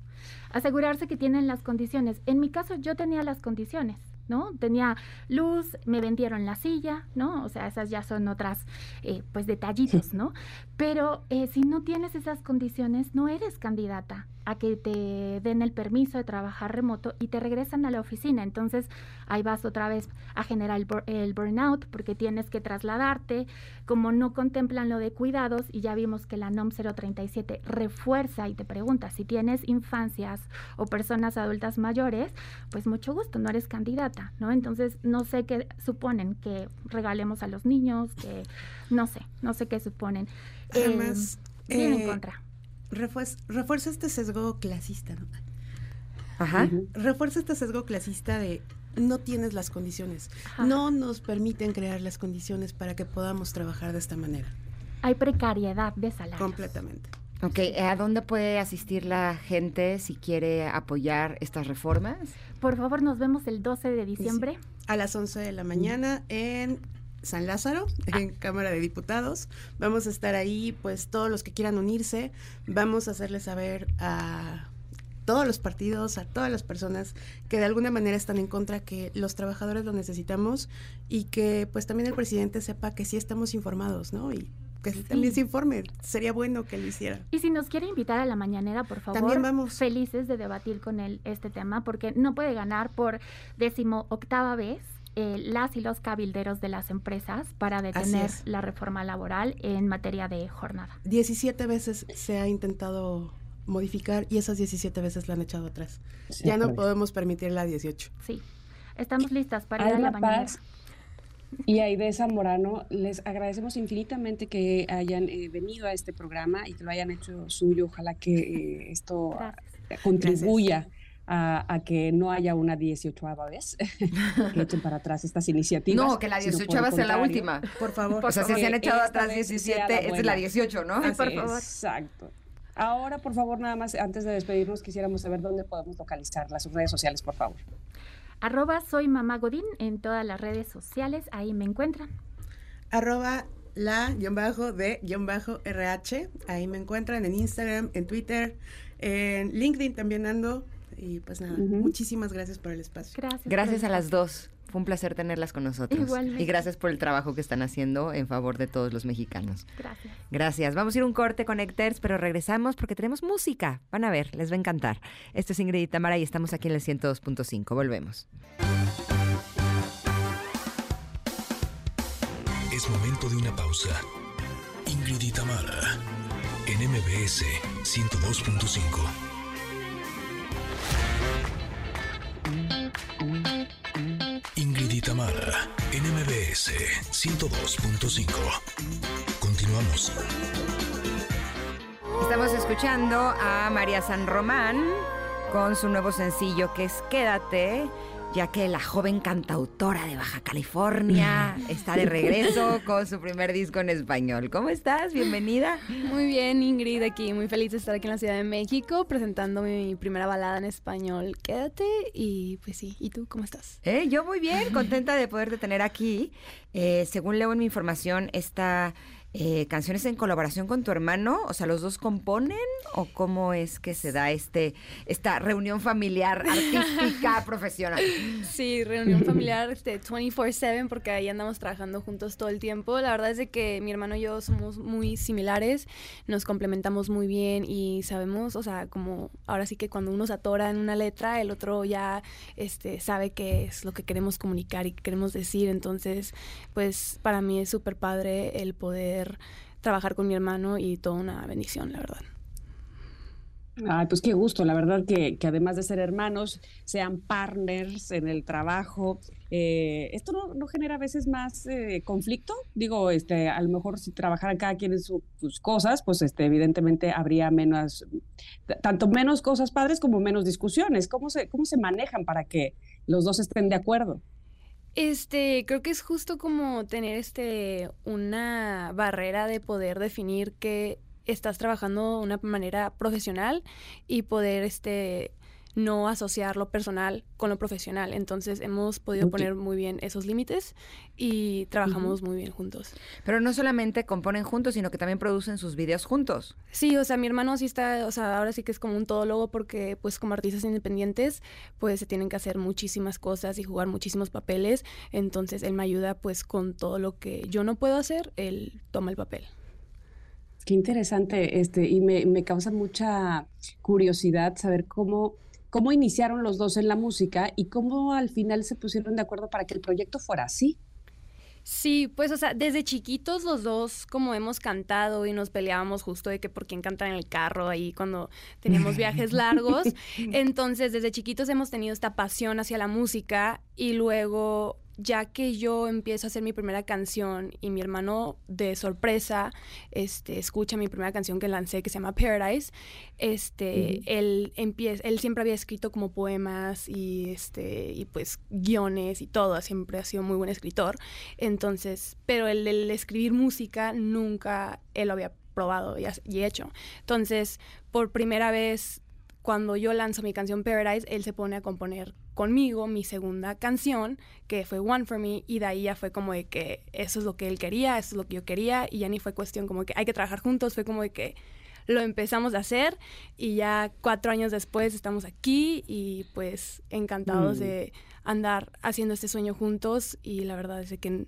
Asegurarse que tienen las condiciones. En mi caso yo tenía las condiciones, ¿no? Tenía luz, me vendieron la silla, ¿no? O sea, esas ya son otras, eh, pues, detallitos, (laughs) ¿no? Pero eh, si no tienes esas condiciones, no eres candidata a que te den el permiso de trabajar remoto y te regresan a la oficina. Entonces, ahí vas otra vez a generar el, el burnout porque tienes que trasladarte. Como no contemplan lo de cuidados, y ya vimos que la NOM 037 refuerza y te pregunta si tienes infancias o personas adultas mayores, pues mucho gusto, no eres candidata, ¿no? Entonces, no sé qué suponen que regalemos a los niños, que no sé, no sé qué suponen. Eh,
Además,
bien en
eh,
contra.
Refuerza, refuerza este sesgo clasista, ¿no?
Ajá.
Refuerza este sesgo clasista de no tienes las condiciones.
Ajá.
No nos permiten crear las condiciones para que podamos trabajar de esta manera.
Hay precariedad de salarios.
Completamente.
Ok, ¿a dónde puede asistir la gente si quiere apoyar estas reformas?
Por favor, nos vemos el 12 de diciembre.
A las 11 de la mañana en San Lázaro, en Cámara de Diputados. Vamos a estar ahí, pues todos los que quieran unirse, vamos a hacerles saber a todos los partidos, a todas las personas que de alguna manera están en contra, que los trabajadores lo necesitamos y que pues también el presidente sepa que sí estamos informados, ¿no? Y que también se informe. Sería bueno que lo hiciera.
Y si nos quiere invitar a la mañanera, por favor,
También vamos.
felices de debatir con él este tema, porque no puede ganar por décimo octava vez eh, las y los cabilderos de las empresas para detener la reforma laboral en materia de jornada.
17 veces se ha intentado modificar y esas 17 veces la han echado atrás.
Sí,
ya no
pues.
podemos permitir la 18.
Sí, estamos listas para ir a la mañana.
Y Aide Zamorano, les agradecemos infinitamente que hayan eh, venido a este programa y que lo hayan hecho suyo. Ojalá que eh, esto
Gracias.
contribuya a, a que no haya una 18 vez (laughs) que echen para atrás estas iniciativas.
No, que la
sino
18
por el
va a ser la última.
Por favor.
O sea, si se han echado atrás
vez sea
17,
la
esta es la 18, ¿no?
Así
por favor.
Exacto. Ahora, por favor, nada más, antes de despedirnos, quisiéramos saber dónde podemos localizar las redes sociales, por favor.
Arroba soy mamá Godín en todas las redes sociales, ahí me encuentran.
arroba la guion bajo de guion bajo RH. Ahí me encuentran en Instagram, en Twitter, en LinkedIn también ando. Y pues nada, muchísimas gracias por el espacio.
Gracias.
Gracias a las dos. Fue un placer tenerlas con nosotros.
Igualmente.
Y gracias por el trabajo que están haciendo en favor de todos los mexicanos.
Gracias.
Gracias. Vamos a ir a un corte Connecters, pero regresamos porque tenemos música. Van a ver, les va a encantar. Esto es Ingrid y Tamara y estamos aquí en el 102.5. Volvemos.
Es momento de una pausa. Ingrid y Tamara, en MBS 102.5. Ingrid y Tamara, en MBS 102.5. Continuamos.
Estamos escuchando a María San Román con su nuevo sencillo que es Quédate, ya que la joven cantautora de Baja California (laughs) está de regreso con su primer disco en español. ¿Cómo estás? Bienvenida.
Muy bien, Ingrid, aquí muy feliz de estar aquí en la Ciudad de México presentando mi primera balada en español. Quédate y pues sí, ¿y tú cómo estás?
Eh, yo muy bien, contenta de poderte tener aquí. Eh, según leo en mi información, esta eh, canción es en colaboración con tu hermano, o sea, los dos componen o cómo es que se da este esta reunión familiar (laughs) artística profesional.
Sí, reunión familiar este, 24/7 porque ahí andamos trabajando juntos todo el tiempo. La verdad es de que mi hermano y yo somos muy similares, nos complementamos muy bien y sabemos, o sea, como ahora sí que cuando uno se atora en una letra, el otro ya este, sabe qué es lo que queremos comunicar y qué queremos decir. Entonces, pues para mí es súper padre el poder trabajar con mi hermano y toda una bendición, la verdad.
Ay, pues qué gusto, la verdad que, además de ser hermanos, sean partners en el trabajo. Eh, ¿Esto no, genera a veces más eh, conflicto? Digo, este, a lo mejor si trabajaran cada quien en su- sus cosas, pues este, evidentemente habría menos, tanto menos cosas padres como menos discusiones. ¿Cómo se, cómo se manejan para que los dos estén de acuerdo?
Este, creo que es justo como tener este una barrera de poder definir que estás trabajando de una manera profesional y poder este no asociar lo personal con lo profesional. Entonces hemos podido poner muy bien esos límites y trabajamos muy bien juntos.
Pero no solamente componen juntos, sino que también producen sus videos juntos.
Sí, o sea, mi hermano sí está, o sea, ahora sí que es como un todólogo porque pues como artistas independientes pues se tienen que hacer muchísimas cosas y jugar muchísimos papeles, entonces él me ayuda pues con todo lo que yo no puedo hacer, él toma el papel.
Qué interesante, este, y me, me causa mucha curiosidad saber cómo, cómo iniciaron los dos en la música y cómo al final se pusieron de acuerdo para que el proyecto fuera así.
Sí, pues, o sea, desde chiquitos los dos como hemos cantado y nos peleábamos justo de que por quién canta en el carro ahí cuando teníamos viajes largos. (laughs) Entonces, desde chiquitos hemos tenido esta pasión hacia la música y luego, ya que yo empiezo a hacer mi primera canción y mi hermano de sorpresa este, escucha mi primera canción que lancé que se llama Paradise, este, él empieza, él siempre había escrito como poemas y este, y pues guiones y todo, siempre ha sido muy buen escritor. Entonces, pero el, el escribir música nunca él lo había probado y hecho. Entonces, por primera vez, cuando yo lanzo mi canción Paradise, él se pone a componer conmigo mi segunda canción, que fue One for Me, y de ahí ya fue como de que eso es lo que él quería, eso es lo que yo quería, y ya ni fue cuestión como que hay que trabajar juntos, fue como de que lo empezamos a hacer y ya cuatro años después estamos aquí y pues encantados
Mm.
de andar haciendo este sueño juntos y la verdad es que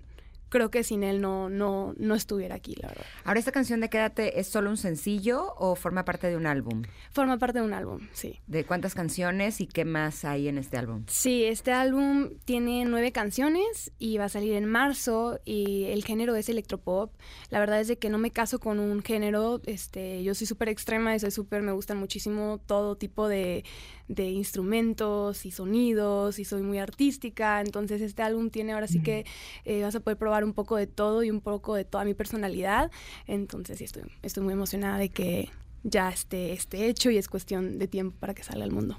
creo que sin él no, no, no estuviera aquí, la verdad.
Ahora, ¿esta canción de Quédate es solo un sencillo o forma parte de un álbum?
Forma parte de un álbum, sí.
¿De cuántas canciones y qué más hay en este álbum?
Sí, este álbum tiene nueve canciones y va a salir en marzo y el género es electropop. La verdad es de que no me caso con un género, este, yo soy súper extrema y soy súper, me gustan muchísimo todo tipo de, de instrumentos y sonidos y soy muy artística, entonces este álbum tiene ahora sí que eh, vas a poder probar un poco de todo y un poco de toda mi personalidad, entonces sí estoy, estoy muy emocionada de que ya esté, esté hecho y es cuestión de tiempo para que salga al mundo.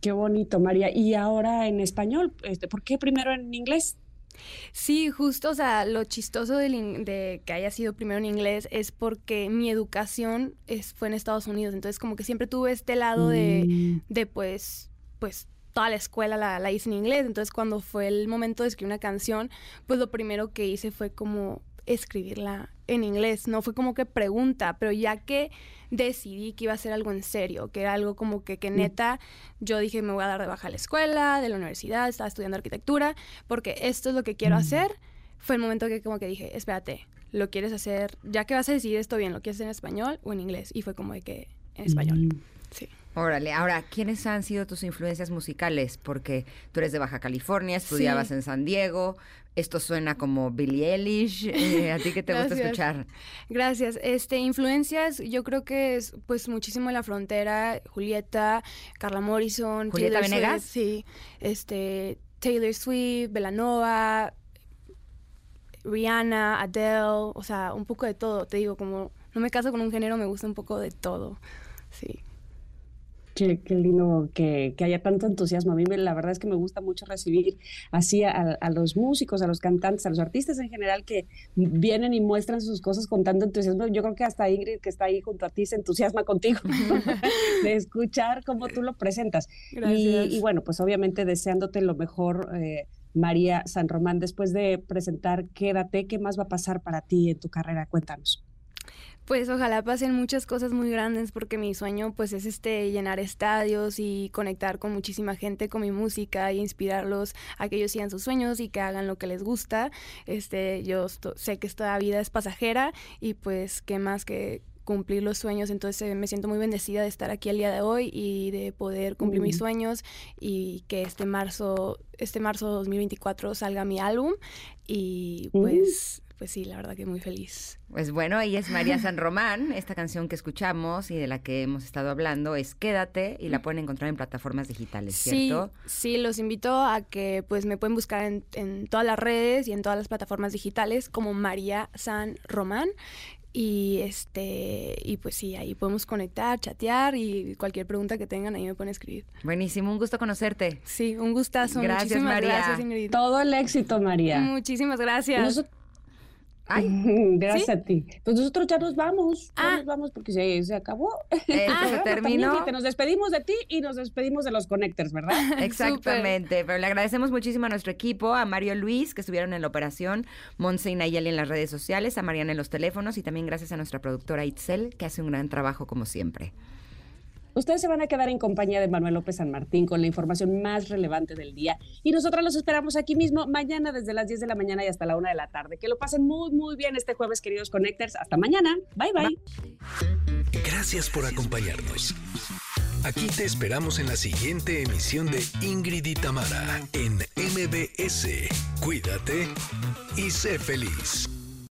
Qué bonito, María. Y ahora en español, este, ¿por qué primero en inglés?
Sí, justo, o sea, lo chistoso de, que haya sido primero en inglés es porque mi educación es, fue en Estados Unidos, entonces como que siempre tuve este lado de, mm. de pues, pues toda la escuela la, la hice en inglés, entonces cuando fue el momento de escribir una canción, pues lo primero que hice fue como escribirla en inglés, no fue como que pregunta, pero ya que decidí que iba a ser algo en serio, que era algo como que, que mm. neta, yo dije me voy a dar de baja a la escuela, de la universidad, estaba estudiando arquitectura, porque esto es lo que quiero mm. hacer, fue el momento que como que dije, espérate, lo quieres hacer, ya que vas a decidir esto bien, lo quieres hacer en español o en inglés, y fue como de que en español, mm. sí.
Órale, ahora, ¿quiénes han sido tus influencias musicales? Porque tú eres de Baja California, estudiabas en San Diego, esto suena como Billie Eilish, eh, ¿a ti qué te gusta escuchar?
Gracias, este, influencias, yo creo que es pues muchísimo La Frontera, Julieta, Carla Morrison.
¿Julieta Venegas?
sí, este, Taylor Swift, Belanova, Rihanna, Adele, o sea, un poco de todo, te digo, como no me caso con un género, me gusta un poco de todo, sí.
Qué, lindo que, haya tanto entusiasmo. A mí la verdad es que me gusta mucho recibir así a, los músicos, a los cantantes, a los artistas en general que vienen y muestran sus cosas con tanto entusiasmo. Yo creo que hasta Ingrid, que está ahí junto a ti, se entusiasma contigo (laughs) (laughs) de escuchar cómo tú lo presentas. Y, bueno, pues obviamente deseándote lo mejor. Eh, María San Román, después de presentar Quédate, ¿qué más va a pasar para ti en tu carrera? Cuéntanos.
Pues ojalá pasen muchas cosas muy grandes porque mi sueño pues es este llenar estadios y conectar con muchísima gente con mi música y inspirarlos a que ellos sigan sus sueños y que hagan lo que les gusta. Este, yo sé que esta vida es pasajera y pues qué más que cumplir los sueños, entonces eh, me siento muy bendecida de estar aquí el día de hoy y de poder cumplir mis sueños y que este marzo, este marzo 2024 salga mi álbum y pues pues sí, la verdad que muy feliz.
Pues bueno, ella es María San Román. Esta canción que escuchamos y de la que hemos estado hablando es Quédate y la pueden encontrar en plataformas digitales, ¿cierto?
Sí, sí los invito a que pues me pueden buscar en, en todas las redes y en todas las plataformas digitales como María San Román. Y este, y pues sí, ahí podemos conectar, chatear y cualquier pregunta que tengan ahí me pueden escribir.
Buenísimo, un gusto conocerte.
Sí, un gustazo.
Gracias, María.
Gracias, Ingrid.
Todo el éxito, María.
Muchísimas gracias.
Ay, (laughs) Gracias a ti. Pues nosotros ya nos vamos. Ya ah. nos vamos porque se, se acabó. (laughs)
Eh, se terminó.
nos despedimos de ti y nos despedimos de los connectors, ¿verdad? (laughs)
Exactamente. Pero le agradecemos muchísimo a nuestro equipo, a Mario Luis, que estuvieron en la operación, Monse y Nayeli en las redes sociales, a Mariana en los teléfonos y también gracias a nuestra productora Itzel, que hace un gran trabajo como siempre.
Ustedes se van a quedar en compañía de Manuel López San Martín con la información más relevante del día. Y nosotros los esperamos aquí mismo mañana desde las 10 de la mañana y hasta la 1 de la tarde. Que lo pasen muy, muy bien este jueves, queridos Connectors. Hasta mañana. Bye, bye.
Gracias por acompañarnos. Aquí te esperamos en la siguiente emisión de Ingrid y Tamara en MBS. Cuídate y sé feliz.